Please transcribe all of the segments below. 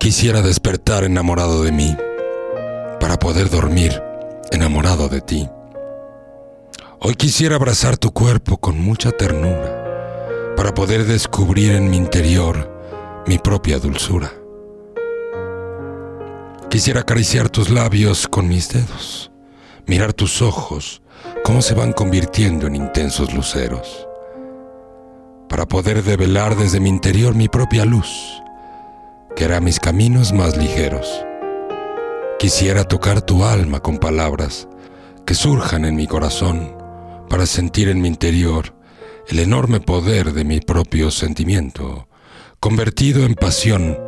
Quisiera despertar enamorado de mí, para poder dormir enamorado de ti. Hoy quisiera abrazar tu cuerpo con mucha ternura, para poder descubrir en mi interior mi propia dulzura. Quisiera acariciar tus labios con mis dedos, mirar tus ojos, cómo se van convirtiendo en intensos luceros, para poder develar desde mi interior mi propia luz, que hará mis caminos más ligeros. Quisiera tocar tu alma con palabras que surjan en mi corazón para sentir en mi interior el enorme poder de mi propio sentimiento, convertido en pasión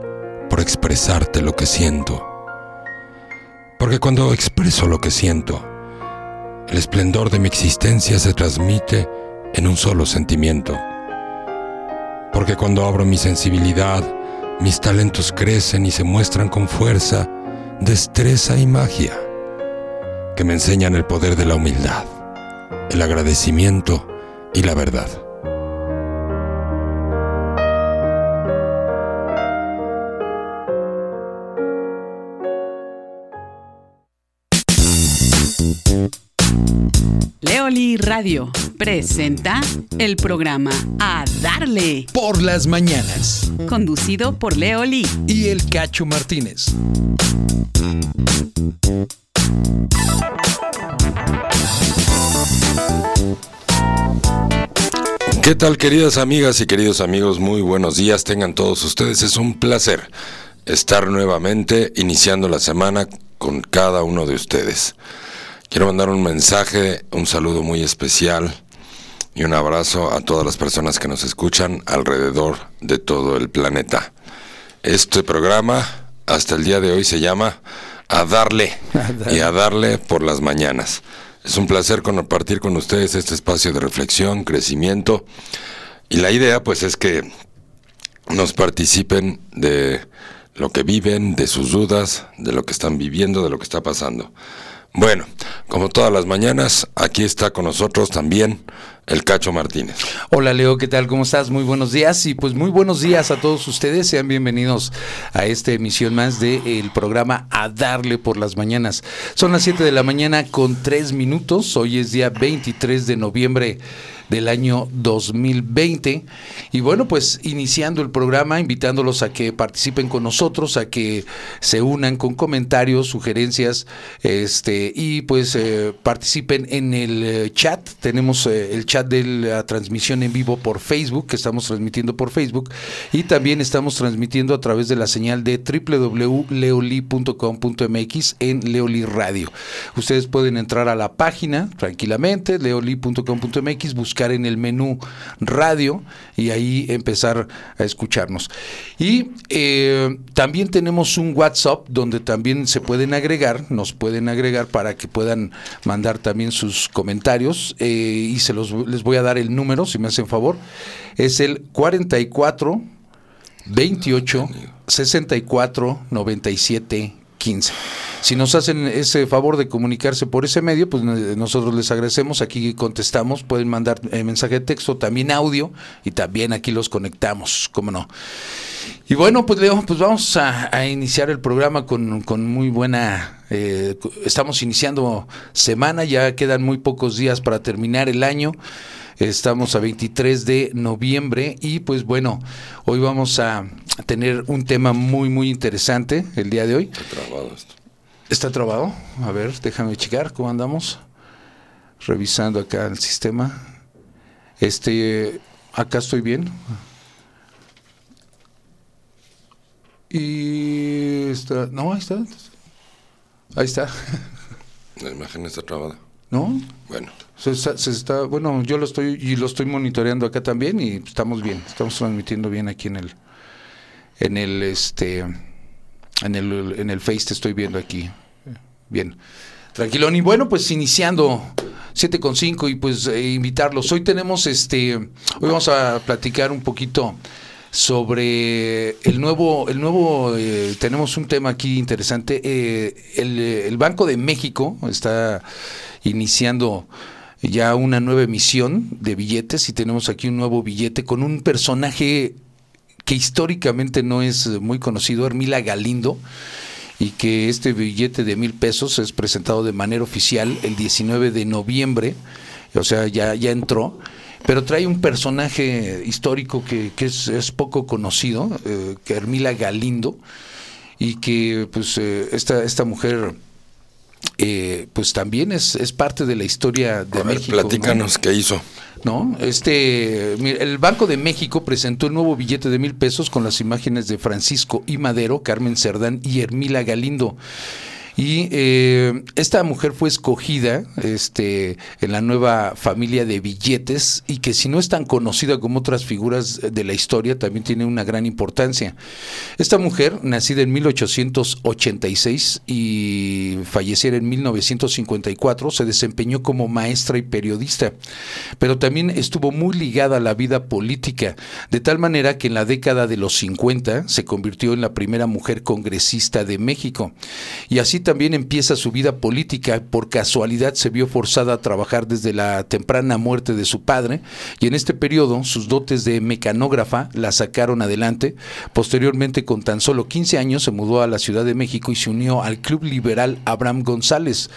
por expresarte lo que siento porque cuando expreso lo que siento, el esplendor de mi existencia se transmite en un solo sentimiento. Porque cuando abro mi sensibilidad, mis talentos crecen y se muestran con fuerza, destreza y magia, que me enseñan el poder de la humildad, el agradecimiento y la verdad. Leoli Radio presenta el programa A Darle por las mañanas conducido por Leoli y el Cacho Martínez. ¿Qué tal queridas amigas y queridos amigos? Muy buenos días, tengan todos ustedes. Es un placer estar nuevamente iniciando la semana con cada uno de ustedes. Quiero mandar un mensaje, un saludo muy especial y un abrazo a todas las personas que nos escuchan alrededor de todo el planeta. Este programa hasta el día de hoy se llama A Darle y a Darle por las mañanas. Es un placer compartir con ustedes este espacio de reflexión, crecimiento y la idea pues es que nos participen de lo que viven, de sus dudas, de lo que están viviendo, de lo que está pasando. Bueno, como todas las mañanas, aquí está con nosotros también el Cacho Martínez. Hola Leo, ¿qué tal? ¿Cómo estás? Muy buenos días y pues muy buenos días a todos ustedes. Sean bienvenidos a esta emisión más del programa A Darle por las Mañanas. Son las 7 de la mañana con 3 minutos. Hoy es día 23 de noviembre del año 2020. Y bueno, pues iniciando el programa, invitándolos a que participen con nosotros, a que se unan con comentarios, sugerencias, este, y pues eh, participen en el eh, chat. Tenemos eh, el chat de la transmisión en vivo por Facebook, que estamos transmitiendo por Facebook, y también estamos transmitiendo a través de la señal de www.leoli.com.mx en Leoli Radio. Ustedes pueden entrar a la página tranquilamente, leoli.com.mx, buscar en el menú radio y ahí empezar a escucharnos. Y eh, también tenemos un WhatsApp donde también se pueden agregar, nos pueden agregar para que puedan mandar también sus comentarios eh, y se los les voy a dar el número si me hacen favor. Es el 44 28 64 97 15. Si nos hacen ese favor de comunicarse por ese medio, pues nosotros les agradecemos, aquí contestamos, pueden mandar eh, mensaje de texto, también audio, y también aquí los conectamos, cómo no. Y bueno, pues Leo, pues vamos a, iniciar el programa con, muy buena, eh, estamos iniciando semana, ya quedan muy pocos días para terminar el año. Estamos a 23 de noviembre y pues bueno, hoy vamos a tener un tema muy muy interesante el día de hoy. ¿Está trabado? A ver, déjame checar cómo andamos. Revisando acá el sistema. Este, acá estoy bien. Y está, no, ahí está. Ahí está. La imagen está trabada. ¿No? Bueno. Se está, bueno, yo lo estoy y lo estoy monitoreando acá también y estamos bien, estamos transmitiendo bien aquí en el en el este en el en el Face te estoy viendo aquí. Bien. Tranquilón. Y bueno, pues iniciando 7 con 5 y pues eh, invitarlos. Hoy tenemos este, hoy vamos a platicar un poquito sobre el nuevo, el nuevo, eh, tenemos un tema aquí interesante. Eh, el, el, Banco de México está iniciando ya una nueva emisión de billetes y tenemos aquí un nuevo billete con un personaje que históricamente no es muy conocido, Hermila Galindo, y que este billete de mil pesos es presentado de manera oficial el 19 de noviembre, o sea, ya, ya entró pero trae un personaje histórico que, que es, poco conocido, eh, que Hermila Galindo, y que pues eh, esta, esta mujer eh, pues también es, es parte de la historia de A ver, México. platícanos qué hizo. ¿no? Este, el Banco de México presentó el nuevo billete de mil pesos con las imágenes de Francisco y Madero, Carmen Cerdán y Hermila Galindo. Y eh, esta mujer fue escogida este, en la nueva familia de billetes y que si no es tan conocida como otras figuras de la historia, también tiene una gran importancia. Esta mujer, nacida en 1886 y falleciera en 1954, se desempeñó como maestra y periodista, pero también estuvo muy ligada a la vida política, de tal manera que en la década de los 50 se convirtió en la primera mujer congresista de México. Y así también empieza su vida política. Por casualidad se vio forzada a trabajar desde la temprana muerte de su padre y en este periodo sus dotes de mecanógrafa la sacaron adelante. Posteriormente, con tan solo 15 años, se mudó a la Ciudad de México y se unió al Club Liberal Abraham González.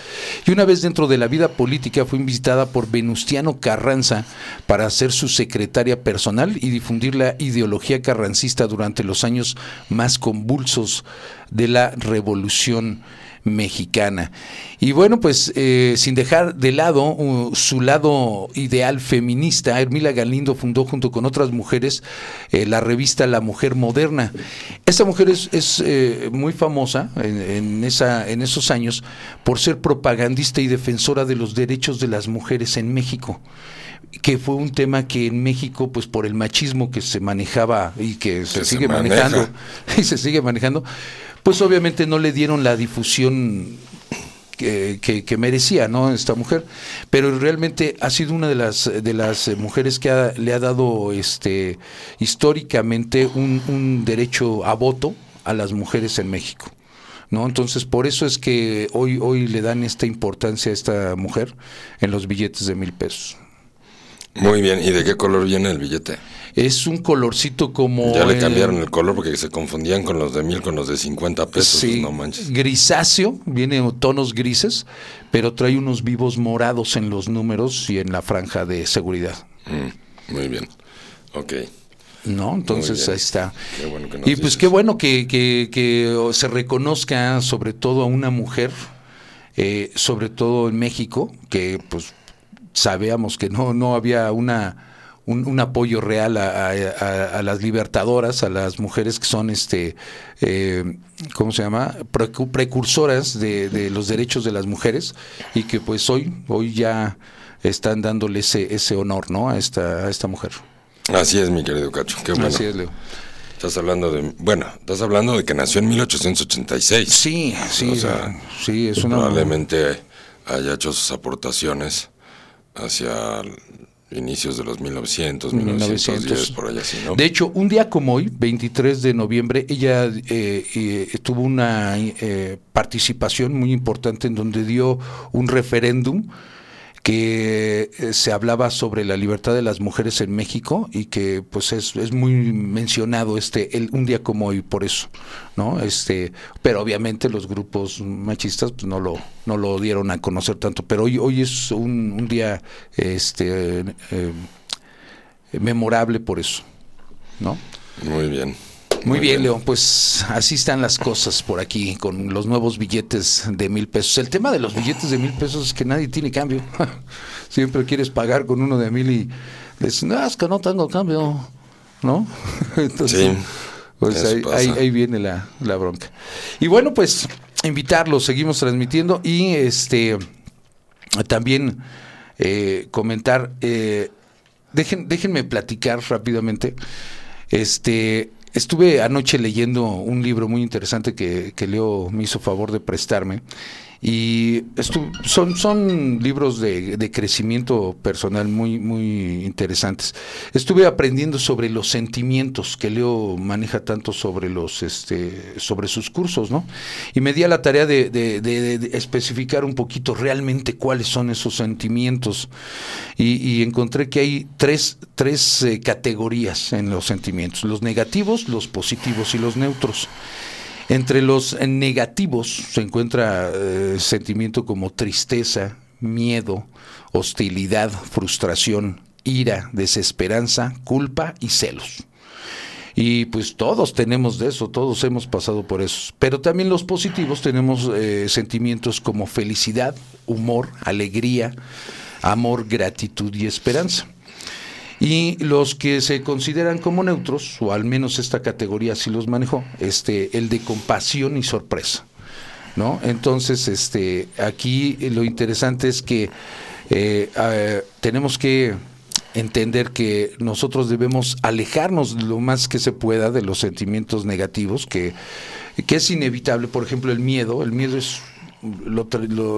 Y una vez dentro de la vida política fue invitada por Venustiano Carranza para ser su secretaria personal y difundir la ideología carrancista durante los años más convulsos de la Revolución mexicana. Y bueno, pues eh, sin dejar de lado uh, su lado ideal feminista, Hermila Galindo fundó junto con otras mujeres eh, la revista La Mujer Moderna. Esta mujer es, es eh, muy famosa en, en, esa, en esos años por ser propagandista y defensora de los derechos de las mujeres en México que fue un tema que en México, pues por el machismo que se manejaba y que se, sigue maneja. manejando, y se sigue manejando, pues obviamente no le dieron la difusión que, que- que merecía, ¿no? Esta mujer, pero realmente ha sido una de las de las eh, mujeres que ha- le ha dado, este, históricamente un, un derecho a voto a las mujeres en México. ¿No? Entonces, por eso es que hoy, hoy le dan esta importancia a esta mujer en los billetes de mil pesos. Muy bien. ¿Y de qué color viene el billete? Es un colorcito como... Ya le cambiaron el color porque se confundían con los de mil con los de 50 pesos. Sí, No manches. grisáceo, viene en tonos grises, pero trae unos vivos morados en los números y en la franja de seguridad. Mm, muy bien. Ok. ¿No? Entonces ahí está. Qué bueno Y pues dices. qué bueno que, que- que se reconozca sobre todo a una mujer, eh, sobre todo en México, que pues sabíamos que no, no había una un, un apoyo real a, a- las libertadoras, a las mujeres que son este eh, ¿cómo se llama? Precu- precursoras de, de los derechos de las mujeres, y que pues hoy, hoy ya están dándole ese, ese honor ¿no? a esta, a esta mujer. Así es, mi querido Cacho. Qué bueno. Así es, Leo. Estás hablando de. Bueno, estás hablando de que nació en 1886. Sí, sí, O sea, sí, es una... Probablemente haya hecho sus aportaciones hacia inicios de los 1900, 1910, 1900. por allá así, ¿no? De hecho, un día como hoy, 23 de noviembre, ella eh, eh, tuvo una eh, participación muy importante en donde dio un referéndum que eh, se hablaba sobre la libertad de las mujeres en México y que pues es, es muy mencionado este un día como hoy por eso, ¿no? Este, pero obviamente los grupos machistas pues, no lo no lo dieron a conocer tanto, pero hoy hoy es un, un día este eh, memorable por eso, ¿no? Muy bien. Muy, bien, León, pues así están las cosas por aquí con los nuevos billetes de mil pesos. El tema de los billetes de mil pesos es que nadie tiene cambio. Siempre quieres pagar con uno de mil y dices, no, es que no tengo cambio, ¿no? Entonces, Sí, pues ahí, ahí- ahí viene la, la bronca. Y bueno, pues invitarlos, seguimos transmitiendo y este también eh, comentar, eh, dejen, déjenme platicar rápidamente. Este, estuve anoche leyendo un libro muy interesante que, que Leo me hizo favor de prestarme Y estu- son, son libros de, de crecimiento personal muy, muy interesantes. Estuve aprendiendo sobre los sentimientos que Leo maneja tanto sobre los este, sobre sus cursos, ¿no? Y me di a la tarea de, especificar un poquito realmente cuáles son esos sentimientos. Y, y encontré que hay tres, tres eh, categorías en los sentimientos: los negativos, los positivos y los neutros. Entre los negativos se encuentra eh, sentimiento como tristeza, miedo, hostilidad, frustración, ira, desesperanza, culpa y celos. Y pues todos tenemos de eso, todos hemos pasado por eso. Pero también los positivos tenemos eh, sentimientos como felicidad, humor, alegría, amor, gratitud y esperanza. Y los que se consideran como neutros, o al menos esta categoría sí los manejó, este, el de compasión y sorpresa. ¿no? Entonces, este, aquí lo interesante es que eh, tenemos que entender que nosotros debemos alejarnos lo más que se pueda de los sentimientos negativos, que, que es inevitable. Por ejemplo, el miedo, el miedo es lo-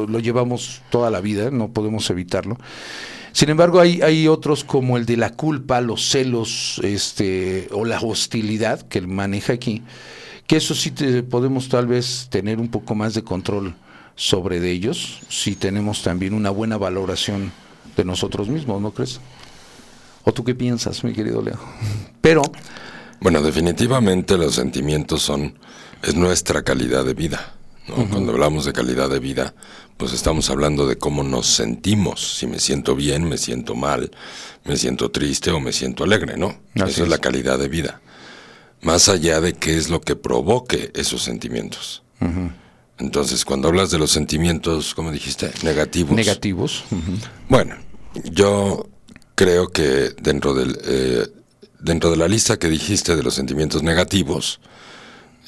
lo llevamos toda la vida, no podemos evitarlo. Sin embargo, hay, hay otros como el de la culpa, los celos, este, o la hostilidad que él maneja aquí, que eso sí te, podemos tal vez tener un poco más de control sobre de ellos, si tenemos también una buena valoración de nosotros mismos, ¿no crees? ¿O tú qué piensas, mi querido Leo? Pero, Bueno, definitivamente los sentimientos son, es nuestra calidad de vida. ¿no? Cuando hablamos de calidad de vida, pues estamos hablando de cómo nos sentimos. Si me siento bien, me siento mal, me siento triste o me siento alegre, ¿no? Así Esa es la calidad de vida. Más allá de qué es lo que provoque esos sentimientos. Entonces, cuando hablas de los sentimientos, ¿cómo dijiste? Negativos. negativos. Bueno, yo creo que dentro del eh, dentro de la lista que dijiste de los sentimientos negativos,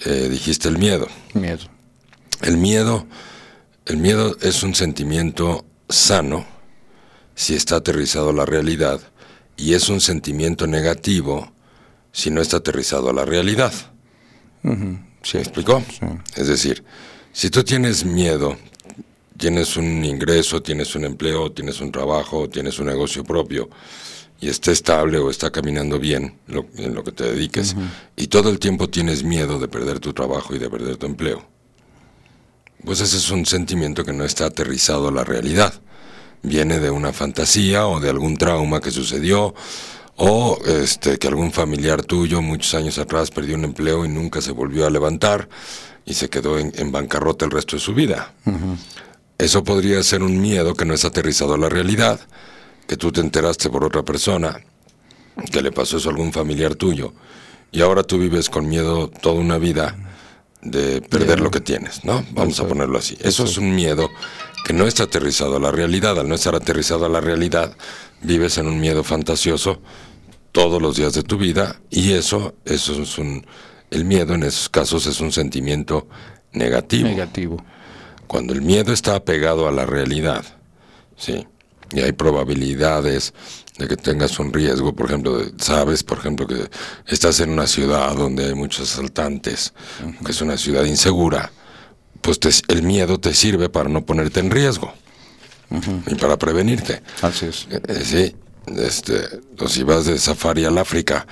eh, dijiste el miedo. miedo. El miedo, el miedo es un sentimiento sano si está aterrizado a la realidad y es un sentimiento negativo si no está aterrizado a la realidad. Sí, ¿Me explicó? Sí. Es decir, si tú tienes miedo, tienes un ingreso, tienes un empleo, tienes un trabajo, tienes un negocio propio y está estable o está caminando bien lo- en lo que te dediques y todo el tiempo tienes miedo de perder tu trabajo y de perder tu empleo, pues ese es un sentimiento que no está aterrizado a la realidad. Viene de una fantasía o de algún trauma que sucedió o este que algún familiar tuyo muchos años atrás perdió un empleo y nunca se volvió a levantar y se quedó en, en bancarrota el resto de su vida. Eso podría ser un miedo que no es aterrizado a la realidad, que tú te enteraste por otra persona, que le pasó eso a algún familiar tuyo, y ahora tú vives con miedo toda una vida de perder lo que tienes, ¿no? Vamos a ponerlo así. Eso es un miedo que no está aterrizado a la realidad. Al no estar aterrizado a la realidad, vives en un miedo fantasioso todos los días de tu vida y eso, eso es un, el miedo en esos casos es un sentimiento negativo. Negativo. Cuando el miedo está apegado a la realidad, sí, y hay probabilidades de que tengas un riesgo, por ejemplo, de- sabes, por ejemplo, que estás en una ciudad donde hay muchos asaltantes, que es una ciudad insegura, pues te- el miedo te sirve para no ponerte en riesgo y para prevenirte. Así es. Eh, eh, sí, este, o si vas de safari al África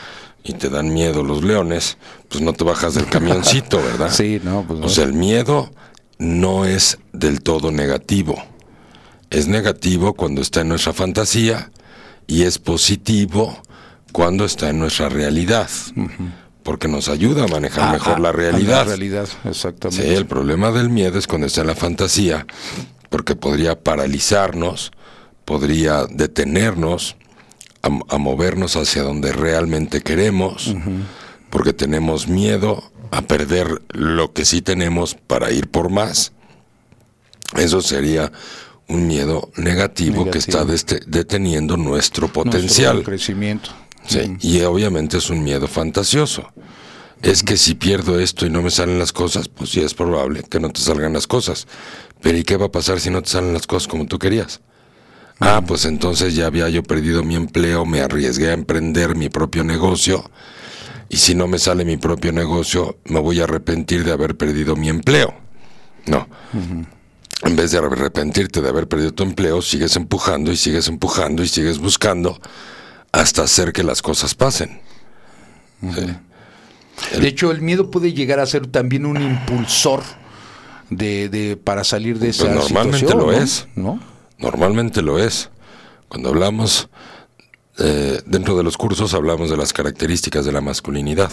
y te dan miedo los leones, pues no te bajas del camioncito, ¿verdad? Sí, no, pues O sea, el miedo no es del todo negativo. Es negativo cuando está en nuestra fantasía y es positivo cuando está en nuestra realidad. Porque nos ayuda a manejar Ah, mejor ah, la realidad. La realidad, Sí, exactamente. el problema del miedo es cuando está en la fantasía, porque podría paralizarnos, podría detenernos a, a movernos hacia donde realmente queremos, porque tenemos miedo a perder lo que sí tenemos para ir por más. Eso sería un miedo negativo, que está deste- deteniendo nuestro Nuestro potencial. crecimiento. Sí, y obviamente es un miedo fantasioso. Es que si pierdo esto y no me salen las cosas, pues sí es probable que no te salgan las cosas. Pero ¿y qué va a pasar si no te salen las cosas como tú querías? Ah, pues entonces ya había yo perdido mi empleo, me arriesgué a emprender mi propio negocio. Y si no me sale mi propio negocio, me voy a arrepentir de haber perdido mi empleo. No. En vez de arrepentirte de haber perdido tu empleo, sigues empujando y sigues empujando y sigues buscando hasta hacer que las cosas pasen. Sí. De hecho, el miedo puede llegar a ser también un impulsor de, de- para salir de esa Pues normalmente situación, lo ¿no? es. ¿No? Normalmente lo es. Cuando hablamos, eh, dentro de los cursos hablamos de las características de la masculinidad.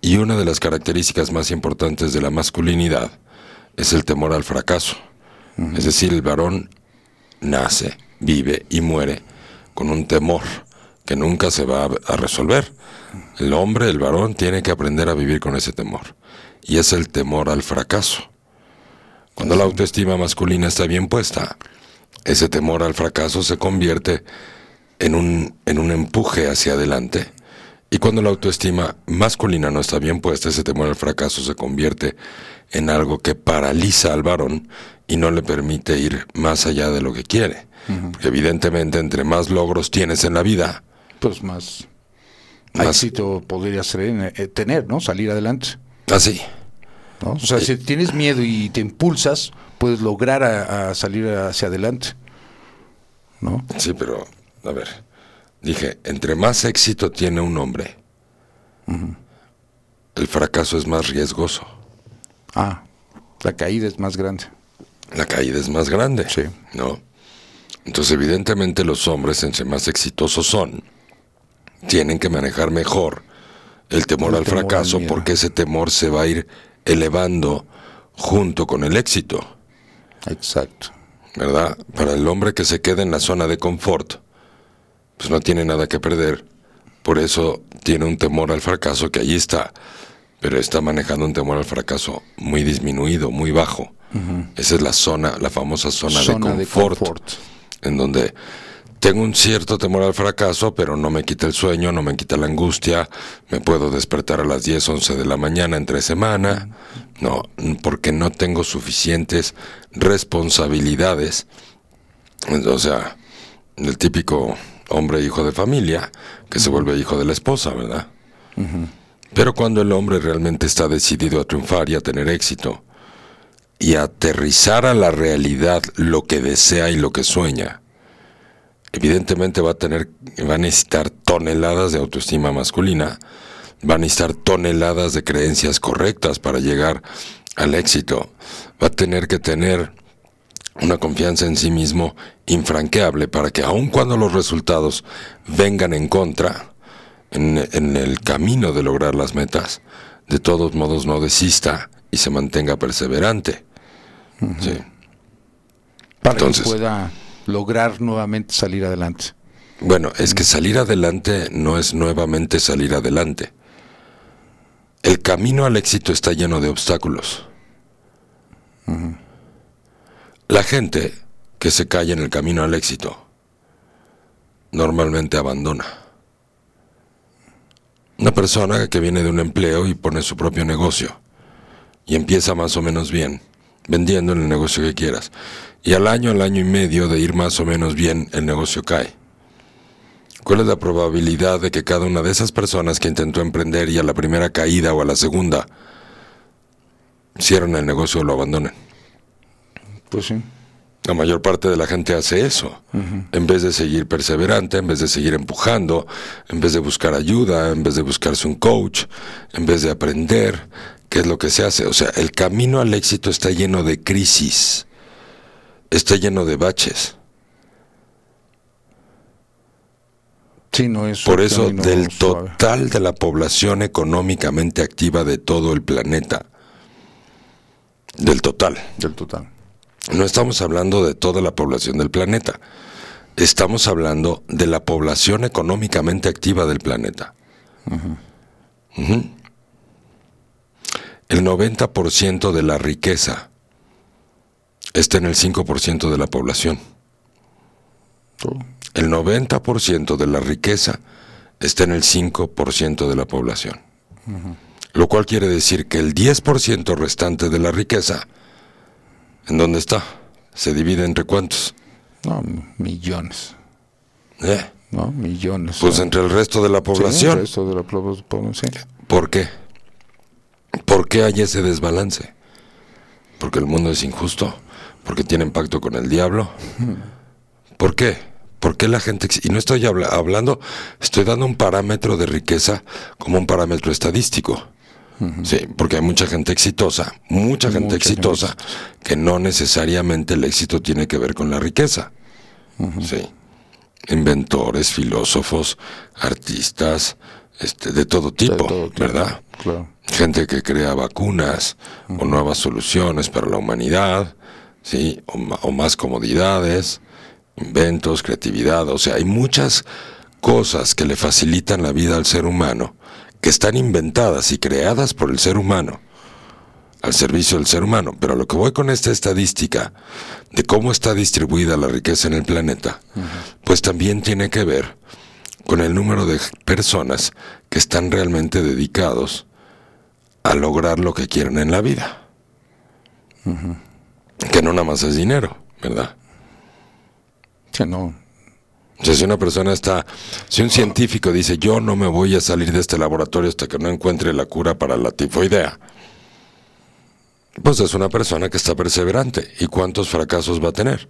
Y una de las características más importantes de la masculinidad es el temor al fracaso. Es decir, el varón nace, vive y muere con un temor que nunca se va a, a resolver. El hombre, el varón, tiene que aprender a vivir con ese temor. Y es el temor al fracaso. Cuando la autoestima masculina está bien puesta, ese temor al fracaso se convierte en un, en un empuje hacia adelante. Y cuando la autoestima masculina no está bien puesta, ese temor al fracaso se convierte en algo que paraliza al varón y no le permite ir más allá de lo que quiere. Porque evidentemente entre más logros tienes en la vida, Pues más, Más- éxito podría ser, en- eh, tener, ¿no? Salir adelante. así. ¿no? O sea, si tienes miedo y te impulsas, puedes lograr a, a salir hacia adelante. ¿No? Sí, pero, a ver, dije, entre más éxito tiene un hombre, el fracaso es más riesgoso. Ah, la caída es más grande. La caída es más grande. Sí. ¿No? Entonces, evidentemente, los hombres, entre más exitosos son, tienen que manejar mejor el temor El al temor fracaso porque ese temor se va a ir elevando junto con el éxito. Exacto. ¿verdad? Para el hombre que se queda en la zona de confort, pues no tiene nada que perder. Por eso tiene un temor al fracaso que allí está, pero está manejando un temor al fracaso muy disminuido, muy bajo. Esa es la zona, la famosa zona, Zona de, de confort, confort. en donde tengo un cierto temor al fracaso, pero no me quita el sueño, no me quita la angustia, me puedo despertar a las 10, 11 de la mañana entre semana, no, porque no tengo suficientes responsabilidades. O sea, el típico hombre hijo de familia que se vuelve hijo de la esposa, ¿verdad? Pero cuando el hombre realmente está decidido a triunfar y a tener éxito y a aterrizar a la realidad lo que desea y lo que sueña, evidentemente va a tener, va a necesitar toneladas de autoestima masculina, va a necesitar toneladas de creencias correctas para llegar al éxito, va a tener que tener una confianza en sí mismo infranqueable para que aun cuando los resultados vengan en contra, en, en el camino de lograr las metas, de todos modos no desista y se mantenga perseverante. Sí. Para Entonces- que pueda lograr nuevamente salir adelante. Bueno, es que salir adelante no es nuevamente salir adelante. El camino al éxito está lleno de obstáculos. La gente que se cae en el camino al éxito normalmente abandona. Una persona que viene de un empleo y pone su propio negocio y empieza más o menos bien, vendiendo en el negocio que quieras, y al año, al año y medio de ir más o menos bien, el negocio cae. ¿Cuál es la probabilidad de que cada una de esas personas que intentó emprender y a la primera caída o a la segunda cierren el negocio o lo abandonen? Pues sí. La mayor parte de la gente hace eso. En vez de seguir perseverante, en vez de seguir empujando, en vez de buscar ayuda, en vez de buscarse un coach, en vez de aprender, ¿qué es lo que se hace? O sea, el camino al éxito está lleno de crisis, está lleno de baches. Sí, no es Por eso, del suave. total de la población económicamente activa de todo el planeta, del total, Del total. No estamos hablando de toda la población del planeta, estamos hablando de la población económicamente activa del planeta. El 90% de la riqueza está en el 5% de la población. El 90% de la riqueza está en el 5% de la población. Lo cual quiere decir que el 10% restante de la riqueza, ¿en dónde está? Se divide entre cuántos? No, millones. ¿Eh? ¿No? Millones. Pues entre el resto de la Sí, población. el resto de la población, sí. ¿Por qué? ¿Por qué hay ese desbalance? Porque el mundo es injusto. porque tienen pacto con el diablo. ¿Por qué? ¿Por qué la gente... Y no estoy habla- hablando, estoy dando un parámetro de riqueza como un parámetro estadístico. Sí, porque hay mucha gente exitosa, mucha gente Mucha gente exitosa, que no necesariamente el éxito tiene que ver con la riqueza. Sí. Inventores, filósofos, artistas, este, de todo tipo, De todo tipo, ¿verdad? Claro. gente que crea vacunas o nuevas soluciones para la humanidad, ¿sí? o más comodidades, inventos, creatividad, o sea, hay muchas cosas que le facilitan la vida al ser humano, que están inventadas y creadas por el ser humano, al servicio del ser humano. Pero lo que voy con esta estadística de cómo está distribuida la riqueza en el planeta, pues también tiene que ver con el número de personas que están realmente dedicados a lograr lo que quieren en la vida. Que no nada más es dinero, ¿verdad? Sí, no. O sea, si una persona está, si un científico dice, yo no me voy a salir de este laboratorio hasta que no encuentre la cura para la tifoidea, pues es una persona que está perseverante. ¿Y cuántos fracasos va a tener?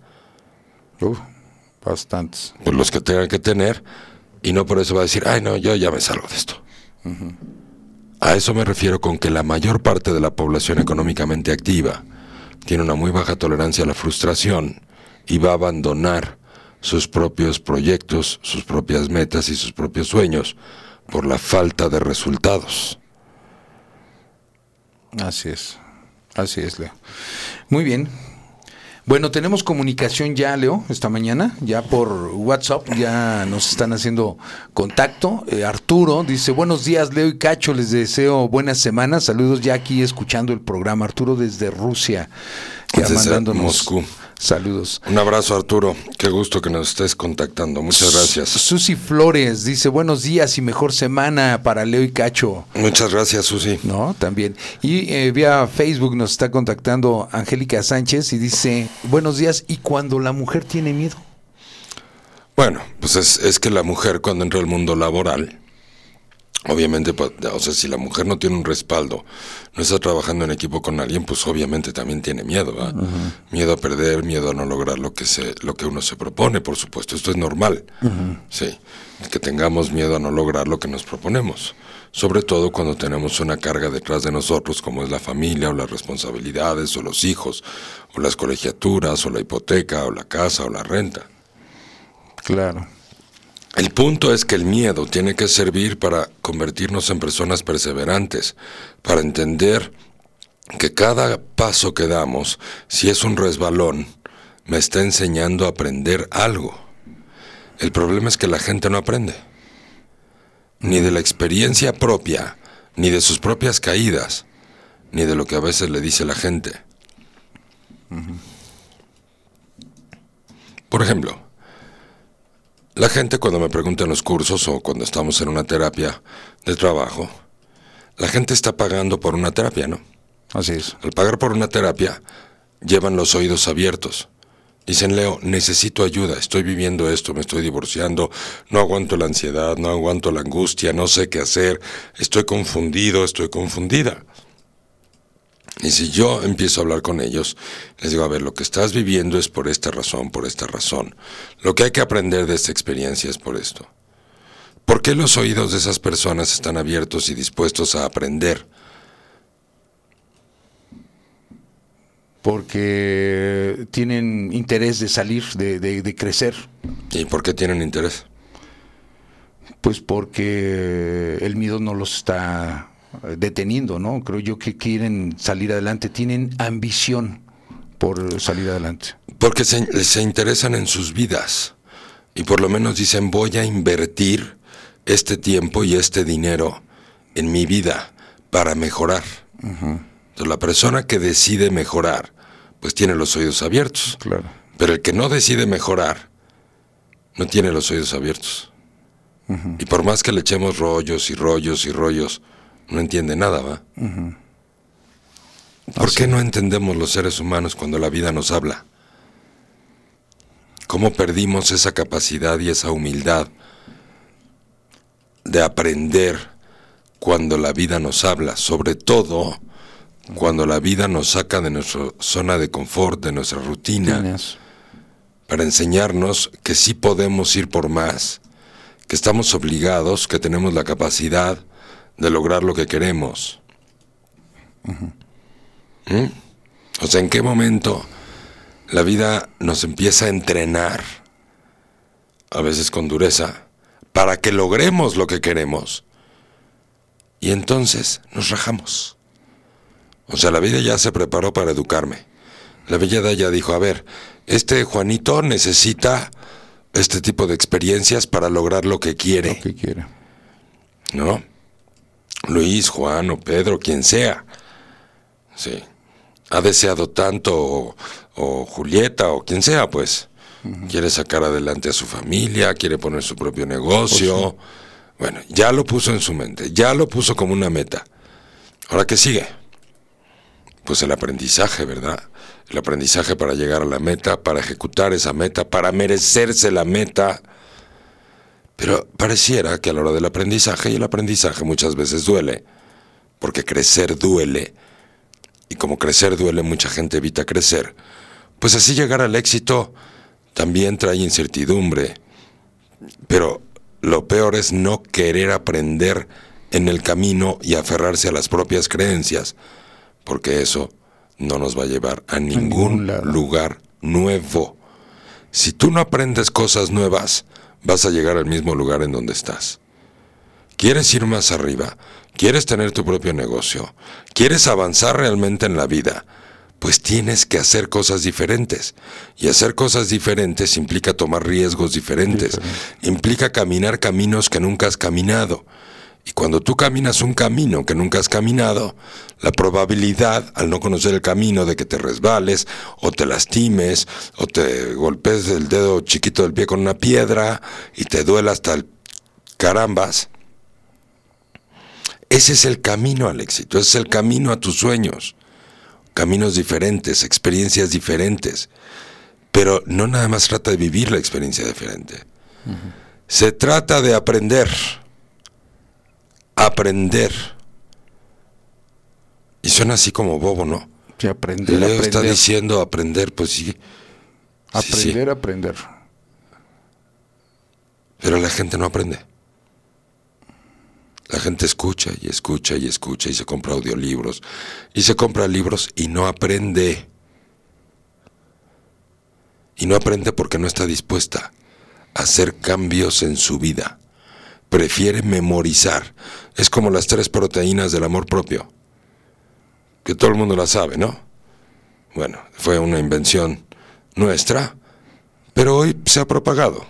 Uf, bastantes. Pues los que tengan que tener, y no por eso va a decir, ay no, yo ya me salgo de esto. A eso me refiero con que la mayor parte de la población económicamente activa tiene una muy baja tolerancia a la frustración y va a abandonar sus propios proyectos, sus propias metas y sus propios sueños por la falta de resultados. Así es. Así es, Leo. Muy bien. Bueno, tenemos comunicación ya, Leo, esta mañana, ya por WhatsApp, ya nos están haciendo contacto. Eh, Arturo dice, buenos días, Leo y Cacho, les deseo buenas semanas. Saludos ya aquí escuchando el programa. Arturo desde Rusia, ya Desde mandándonos Moscú. Saludos. Un abrazo Arturo, qué gusto que nos estés contactando. Muchas gracias. Susi Flores dice, buenos días y mejor semana para Leo y Cacho. Muchas gracias Susi. No, también. Y eh, vía Facebook nos está contactando Angélica Sánchez y dice, buenos días, ¿y cuando la mujer tiene miedo? Bueno, pues es, es que la mujer cuando entra al mundo laboral, obviamente, pues, o sea, si la mujer no tiene un respaldo, no está trabajando en equipo con alguien, pues obviamente también tiene miedo. Miedo a perder, miedo a no lograr lo que se, lo que uno se propone, por supuesto. Esto es normal. Sí. Que tengamos miedo a no lograr lo que nos proponemos. Sobre todo cuando tenemos una carga detrás de nosotros, como es la familia, o las responsabilidades, o los hijos, o las colegiaturas, o la hipoteca, o la casa, o la renta. Claro. El punto es que el miedo tiene que servir para convertirnos en personas perseverantes, para entender que cada paso que damos, si es un resbalón, me está enseñando a aprender algo. El problema es que la gente no aprende, ni de la experiencia propia, ni de sus propias caídas, ni de lo que a veces le dice la gente. Por ejemplo, la gente cuando me pregunta en los cursos o cuando estamos en una terapia de trabajo, la gente está pagando por una terapia, ¿no? Así es. Al pagar por una terapia, llevan los oídos abiertos. Dicen, Leo, necesito ayuda, estoy viviendo esto, me estoy divorciando, no aguanto la ansiedad, no aguanto la angustia, no sé qué hacer, estoy confundido, estoy confundida. Y si yo empiezo a hablar con ellos, les digo, a ver, lo que estás viviendo es por esta razón, por esta razón. Lo que hay que aprender de esta experiencia es por esto. ¿Por qué los oídos de esas personas están abiertos y dispuestos a aprender? Porque tienen interés de salir, de, de- de crecer. ¿Y por qué tienen interés? Pues porque el miedo no los está deteniendo, ¿no? Creo yo que quieren salir adelante, tienen ambición por salir adelante. Porque se, se interesan en sus vidas y por lo menos dicen voy a invertir este tiempo y este dinero en mi vida para mejorar. Entonces la persona que decide mejorar pues tiene los oídos abiertos. Claro. Pero el que no decide mejorar no tiene los oídos abiertos. Y por más que le echemos rollos y rollos y rollos, no entiende nada, ¿va? ¿Por qué no entendemos los seres humanos cuando la vida nos habla? ¿Cómo perdimos esa capacidad y esa humildad de aprender cuando la vida nos habla? Sobre todo cuando la vida nos saca de nuestra zona de confort, de nuestra rutina, Tienes. para enseñarnos que sí podemos ir por más, que estamos obligados, que tenemos la capacidad de lograr lo que queremos. ¿Mm? O sea, ¿en qué momento la vida nos empieza a entrenar, a veces con dureza, para que logremos lo que queremos? Y entonces nos rajamos. O sea, la vida ya se preparó para educarme. La vida ya dijo, a ver, este Juanito necesita este tipo de experiencias para lograr lo que quiere. Lo que quiere. ¿no? Luis, Juan o Pedro, quien sea. Sí. Ha deseado tanto, o, o Julieta, o quien sea, pues. Quiere sacar adelante a su familia, quiere poner su propio negocio. Bueno, ya lo puso en su mente, ya lo puso como una meta. Ahora, ¿qué sigue? Pues el aprendizaje, ¿verdad? El aprendizaje para llegar a la meta, para ejecutar esa meta, para merecerse la meta. Pero pareciera que a la hora del aprendizaje, y el aprendizaje muchas veces duele, porque crecer duele, y como crecer duele, mucha gente evita crecer, pues así llegar al éxito también trae incertidumbre. Pero lo peor es no querer aprender en el camino y aferrarse a las propias creencias, porque eso no nos va a llevar a ningún, ningún lado. lugar nuevo. Si tú no aprendes cosas nuevas, vas a llegar al mismo lugar en donde estás. ¿Quieres ir más arriba? ¿Quieres tener tu propio negocio? ¿Quieres avanzar realmente en la vida? Pues tienes que hacer cosas diferentes. Y hacer cosas diferentes implica tomar riesgos diferentes. Implica caminar caminos que nunca has caminado. Y cuando tú caminas un camino que nunca has caminado, la probabilidad, al no conocer el camino, de que te resbales, o te lastimes, o te golpees el dedo chiquito del pie con una piedra y te duela hasta el carambas, ese es el camino al éxito, ese es el camino a tus sueños. Caminos diferentes, experiencias diferentes. Pero no nada más trata de vivir la experiencia diferente. Se trata de aprender. Aprender. Y suena así como bobo, ¿no? Sí, aprender, Leo está aprender. diciendo aprender, pues sí. Sí, sí. Aprender, aprender. Pero la gente no aprende. La gente escucha y escucha y escucha y se compra audiolibros y se compra libros y no aprende. Y no aprende porque no está dispuesta a hacer cambios en su vida. Prefiere memorizar. Es como las tres proteínas del amor propio. Que todo el mundo la sabe, ¿no? Bueno, fue una invención nuestra, pero hoy se ha propagado.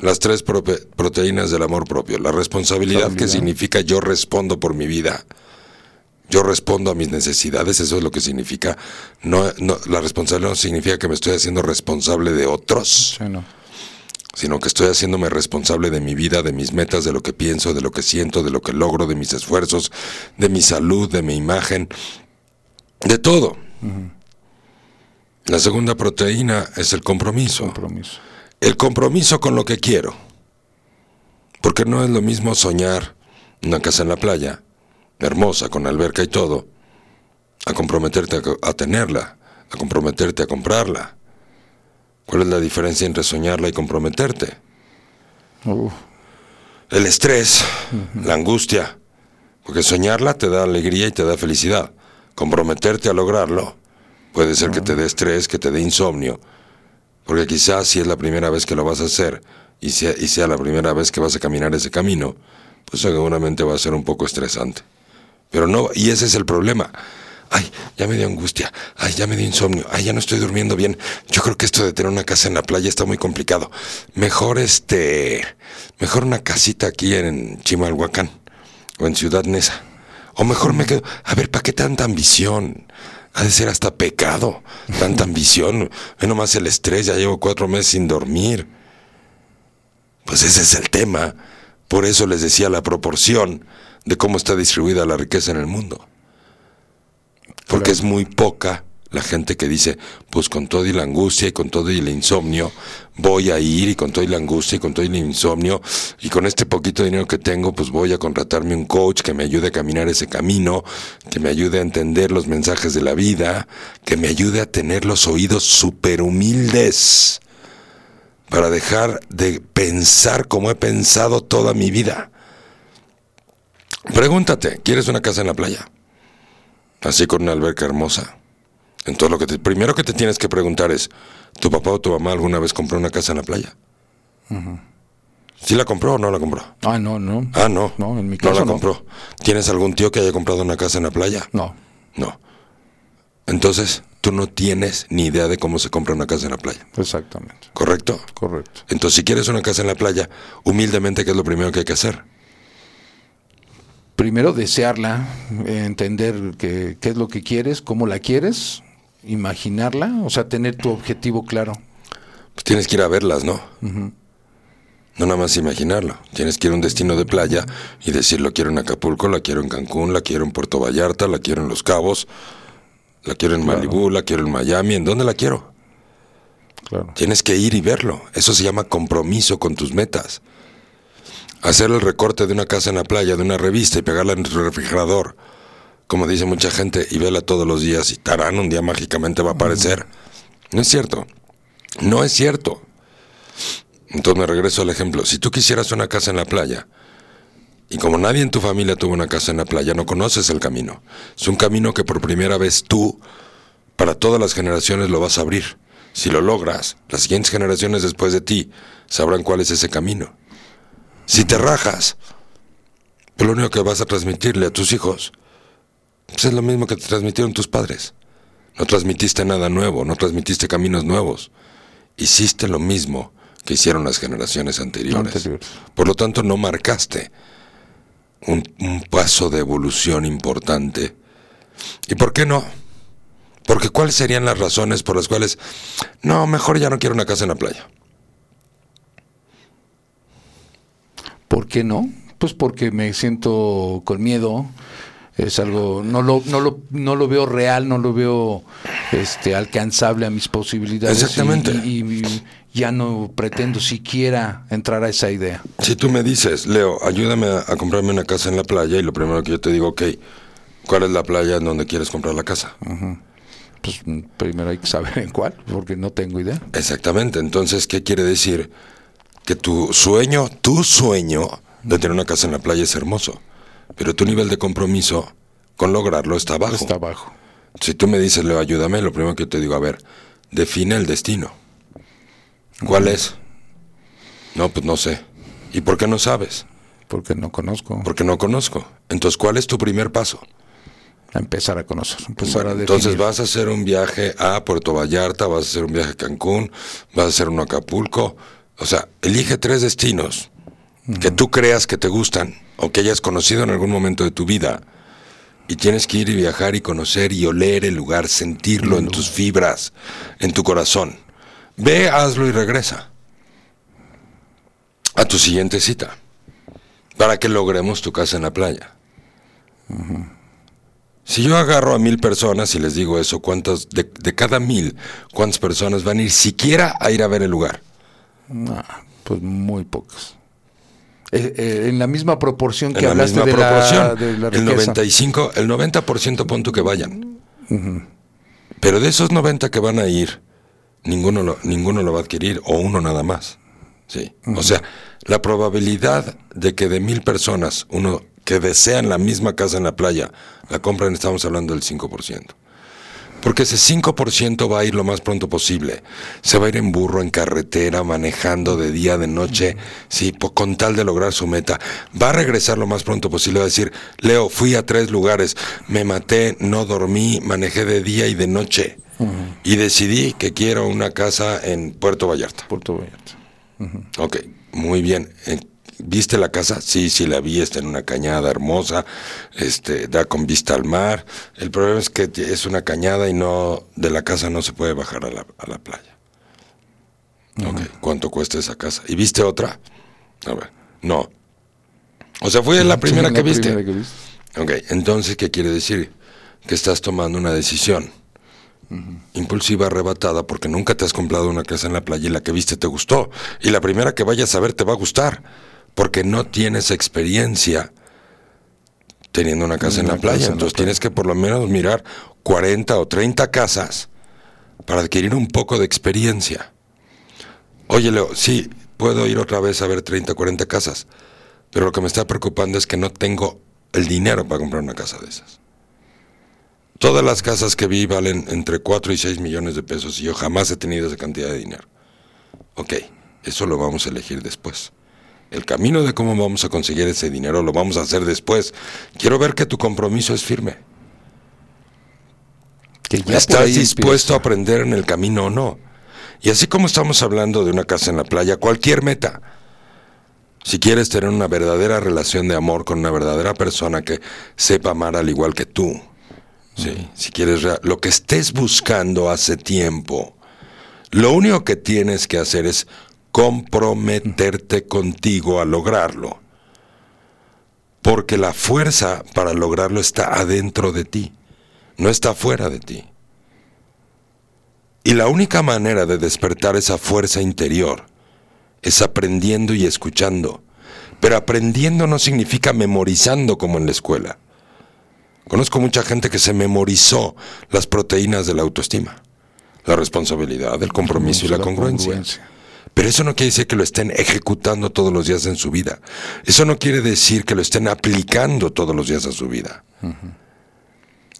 Las tres proteínas del amor propio. La responsabilidad, que significa yo respondo por mi vida. Yo respondo a mis necesidades, eso es lo que significa. No, no, la responsabilidad no significa que me estoy haciendo responsable de otros, Sí, no. Sino que estoy haciéndome responsable de mi vida, de mis metas, de lo que pienso, de lo que siento, de lo que logro, de mis esfuerzos, de mi salud, de mi imagen, de todo. La segunda proteína es el compromiso. Compromiso. El compromiso con lo que quiero. Porque no es lo mismo soñar una casa en la playa, hermosa, con alberca y todo, a comprometerte a, a tenerla, a comprometerte a comprarla. ¿Cuál es la diferencia entre soñarla y comprometerte? El estrés, la angustia. Porque soñarla te da alegría y te da felicidad. Comprometerte a lograrlo puede ser que te dé estrés, que te dé insomnio. Porque quizás si es la primera vez que lo vas a hacer y sea, y sea la primera vez que vas a caminar ese camino, pues seguramente va a ser un poco estresante. Pero no, y ese es el problema. Ay, ya me dio angustia. Ay, ya me dio insomnio. Ay, ya no estoy durmiendo bien. Yo creo que esto de tener una casa en la playa está muy complicado. Mejor este, mejor una casita aquí en Chimalhuacán o en Ciudad Neza. O mejor me quedo, a ver, ¿para qué tanta ambición? Ha de ser hasta pecado, tanta ambición. Ve nomás el estrés, ya llevo cuatro meses sin dormir. Pues ese es el tema. Por eso les decía la proporción de cómo está distribuida la riqueza en el mundo. Porque Claro. es muy poca la gente que dice, pues con todo y la angustia y con todo y el insomnio, voy a ir y con todo y la angustia y con todo y el insomnio y con este poquito dinero que tengo, pues voy a contratarme un coach que me ayude a caminar ese camino, que me ayude a entender los mensajes de la vida, que me ayude a tener los oídos súper humildes para dejar de pensar como he pensado toda mi vida. Pregúntate, ¿quieres una casa en la playa? Así con una alberca hermosa. Entonces lo que te, primero que te tienes que preguntar es, ¿tu papá o tu mamá alguna vez compró una casa en la playa? ¿Sí la compró o no la compró? Ah, no, no. Ah, no. No, en mi No caso la no. compró. ¿Tienes algún tío que haya comprado una casa en la playa? No. No. Entonces, tú no tienes ni idea de cómo se compra una casa en la playa. Exactamente. ¿Correcto? Correcto. Entonces, si quieres una casa en la playa, humildemente, ¿qué es lo primero que hay que hacer? Primero desearla, entender que- qué es lo que quieres, cómo la quieres, imaginarla, o sea, tener tu objetivo claro. Pues tienes que ir a verlas, ¿no? No nada más imaginarlo. Tienes que ir a un destino de playa y decir, lo quiero en Acapulco, la quiero en Cancún, la quiero en Puerto Vallarta, la quiero en Los Cabos, la quiero en Malibú, la quiero en Miami. ¿En dónde la quiero? Claro. Tienes que ir y verlo. Eso se llama compromiso con tus metas. Hacer el recorte de una casa en la playa, de una revista y pegarla en tu refrigerador, como dice mucha gente, y verla todos los días y tarán, un día mágicamente va a aparecer. No es cierto. No es cierto. Entonces me regreso al ejemplo. Si tú quisieras una casa en la playa, y como nadie en tu familia tuvo una casa en la playa, no conoces el camino. Es un camino que por primera vez tú, para todas las generaciones, lo vas a abrir. Si lo logras, las siguientes generaciones después de ti sabrán cuál es ese camino. Si te rajas, pues lo único que vas a transmitirle a tus hijos pues es lo mismo que te transmitieron tus padres. No transmitiste nada nuevo, no transmitiste caminos nuevos. Hiciste lo mismo que hicieron las generaciones anteriores. Anteriores. Por lo tanto, no marcaste un, un paso de evolución importante. ¿Y por qué no? Porque cuáles serían las razones por las cuales, no, mejor ya no quiero una casa en la playa. ¿Por qué no? Pues porque me siento con miedo. Es algo, no lo, no lo, no lo veo real, no lo veo este alcanzable a mis posibilidades. Exactamente. Y, y- y ya no pretendo siquiera entrar a esa idea. Si tú me dices, Leo, ayúdame a, a comprarme una casa en la playa, y lo primero que yo te digo, ok, ¿cuál es la playa en donde quieres comprar la casa? Pues primero hay que saber en cuál, porque no tengo idea. Exactamente, entonces, ¿qué quiere decir? Que tu sueño, tu sueño de tener una casa en la playa es hermoso, pero tu nivel de compromiso con lograrlo está bajo. Está abajo. Si tú me dices, Leo, ayúdame, lo primero que te digo, a ver, define el destino. ¿Cuál es? No, pues no sé. ¿Y por qué no sabes? Porque no conozco. Porque no conozco. Entonces, ¿cuál es tu primer paso? A empezar a conocer. Empezar a Entonces vas a hacer un viaje a Puerto Vallarta, vas a hacer un viaje a Cancún, vas a hacer uno a Acapulco. O sea, elige tres destinos que tú creas que te gustan o que hayas conocido en algún momento de tu vida. Y tienes que ir y viajar y conocer y oler el lugar, sentirlo en tus fibras, en tu corazón. Ve, hazlo y regresa a tu siguiente cita para que logremos tu casa en la playa. Si yo agarro a mil personas y les digo eso, ¿cuántas de, de cada mil, cuántas personas van a ir siquiera a ir a ver el lugar? Pues muy pocas. Eh, eh, en la misma proporción que En la hablaste misma de, proporción. La, de la el riqueza. 95, el 90% punto que vayan. Pero de esos 90 que van a ir, ninguno lo, ninguno lo va a adquirir o uno nada más. Sí. O sea, la probabilidad de que de mil personas, uno que desean la misma casa en la playa, la compren, estamos hablando del 5%. Porque ese 5% va a ir lo más pronto posible. Se va a ir en burro, en carretera, manejando de día, de noche, sí, con tal de lograr su meta. Va a regresar lo más pronto posible. Va a decir, Leo, fui a tres lugares, me maté, no dormí, manejé de día y de noche. Y decidí que quiero una casa en Puerto Vallarta. Puerto Vallarta. Ok, muy bien. ¿Viste la casa? Sí, sí la vi, está en una cañada hermosa, este, da con vista al mar. El problema es que es una cañada y no, de la casa no se puede bajar a la, a la playa. Ok, ¿cuánto cuesta esa casa? ¿Y viste otra? A ver, no. O sea, fue la primera Sí, que la viste. primera que viste. Ok, entonces, ¿qué quiere decir? Que estás tomando una decisión. impulsiva, arrebatada, porque nunca te has comprado una casa en la playa y la que viste te gustó. Y la primera que vayas a ver te va a gustar, porque no tienes experiencia teniendo una casa en la playa. Entonces tienes que por lo menos mirar 40 o 30 casas para adquirir un poco de experiencia. Oye, Leo, sí, puedo ir otra vez a ver 30 o 40 casas, pero lo que me está preocupando es que no tengo el dinero para comprar una casa de esas. Todas las casas que vi valen entre 4 y 6 millones de pesos y yo jamás he tenido esa cantidad de dinero. Ok, eso lo vamos a elegir después. El camino de cómo vamos a conseguir ese dinero lo vamos a hacer después. Quiero ver que tu compromiso es firme. Que ¿Estás dispuesto a aprender en el camino o no? Y así como estamos hablando de una casa en la playa, cualquier meta. Si quieres tener una verdadera relación de amor con una verdadera persona que sepa amar al igual que tú, Sí, si quieres lo que estés buscando hace tiempo, lo único que tienes que hacer es comprometerte contigo a lograrlo. Porque la fuerza para lograrlo está adentro de ti, no está fuera de ti. Y la única manera de despertar esa fuerza interior es aprendiendo y escuchando. Pero aprendiendo no significa memorizando como en la escuela. Conozco mucha gente que se memorizó las proteínas de la autoestima, la responsabilidad, el compromiso y la, congruencia. Pero eso no quiere decir que lo estén ejecutando todos los días en su vida. Eso no quiere decir que lo estén aplicando todos los días a su vida.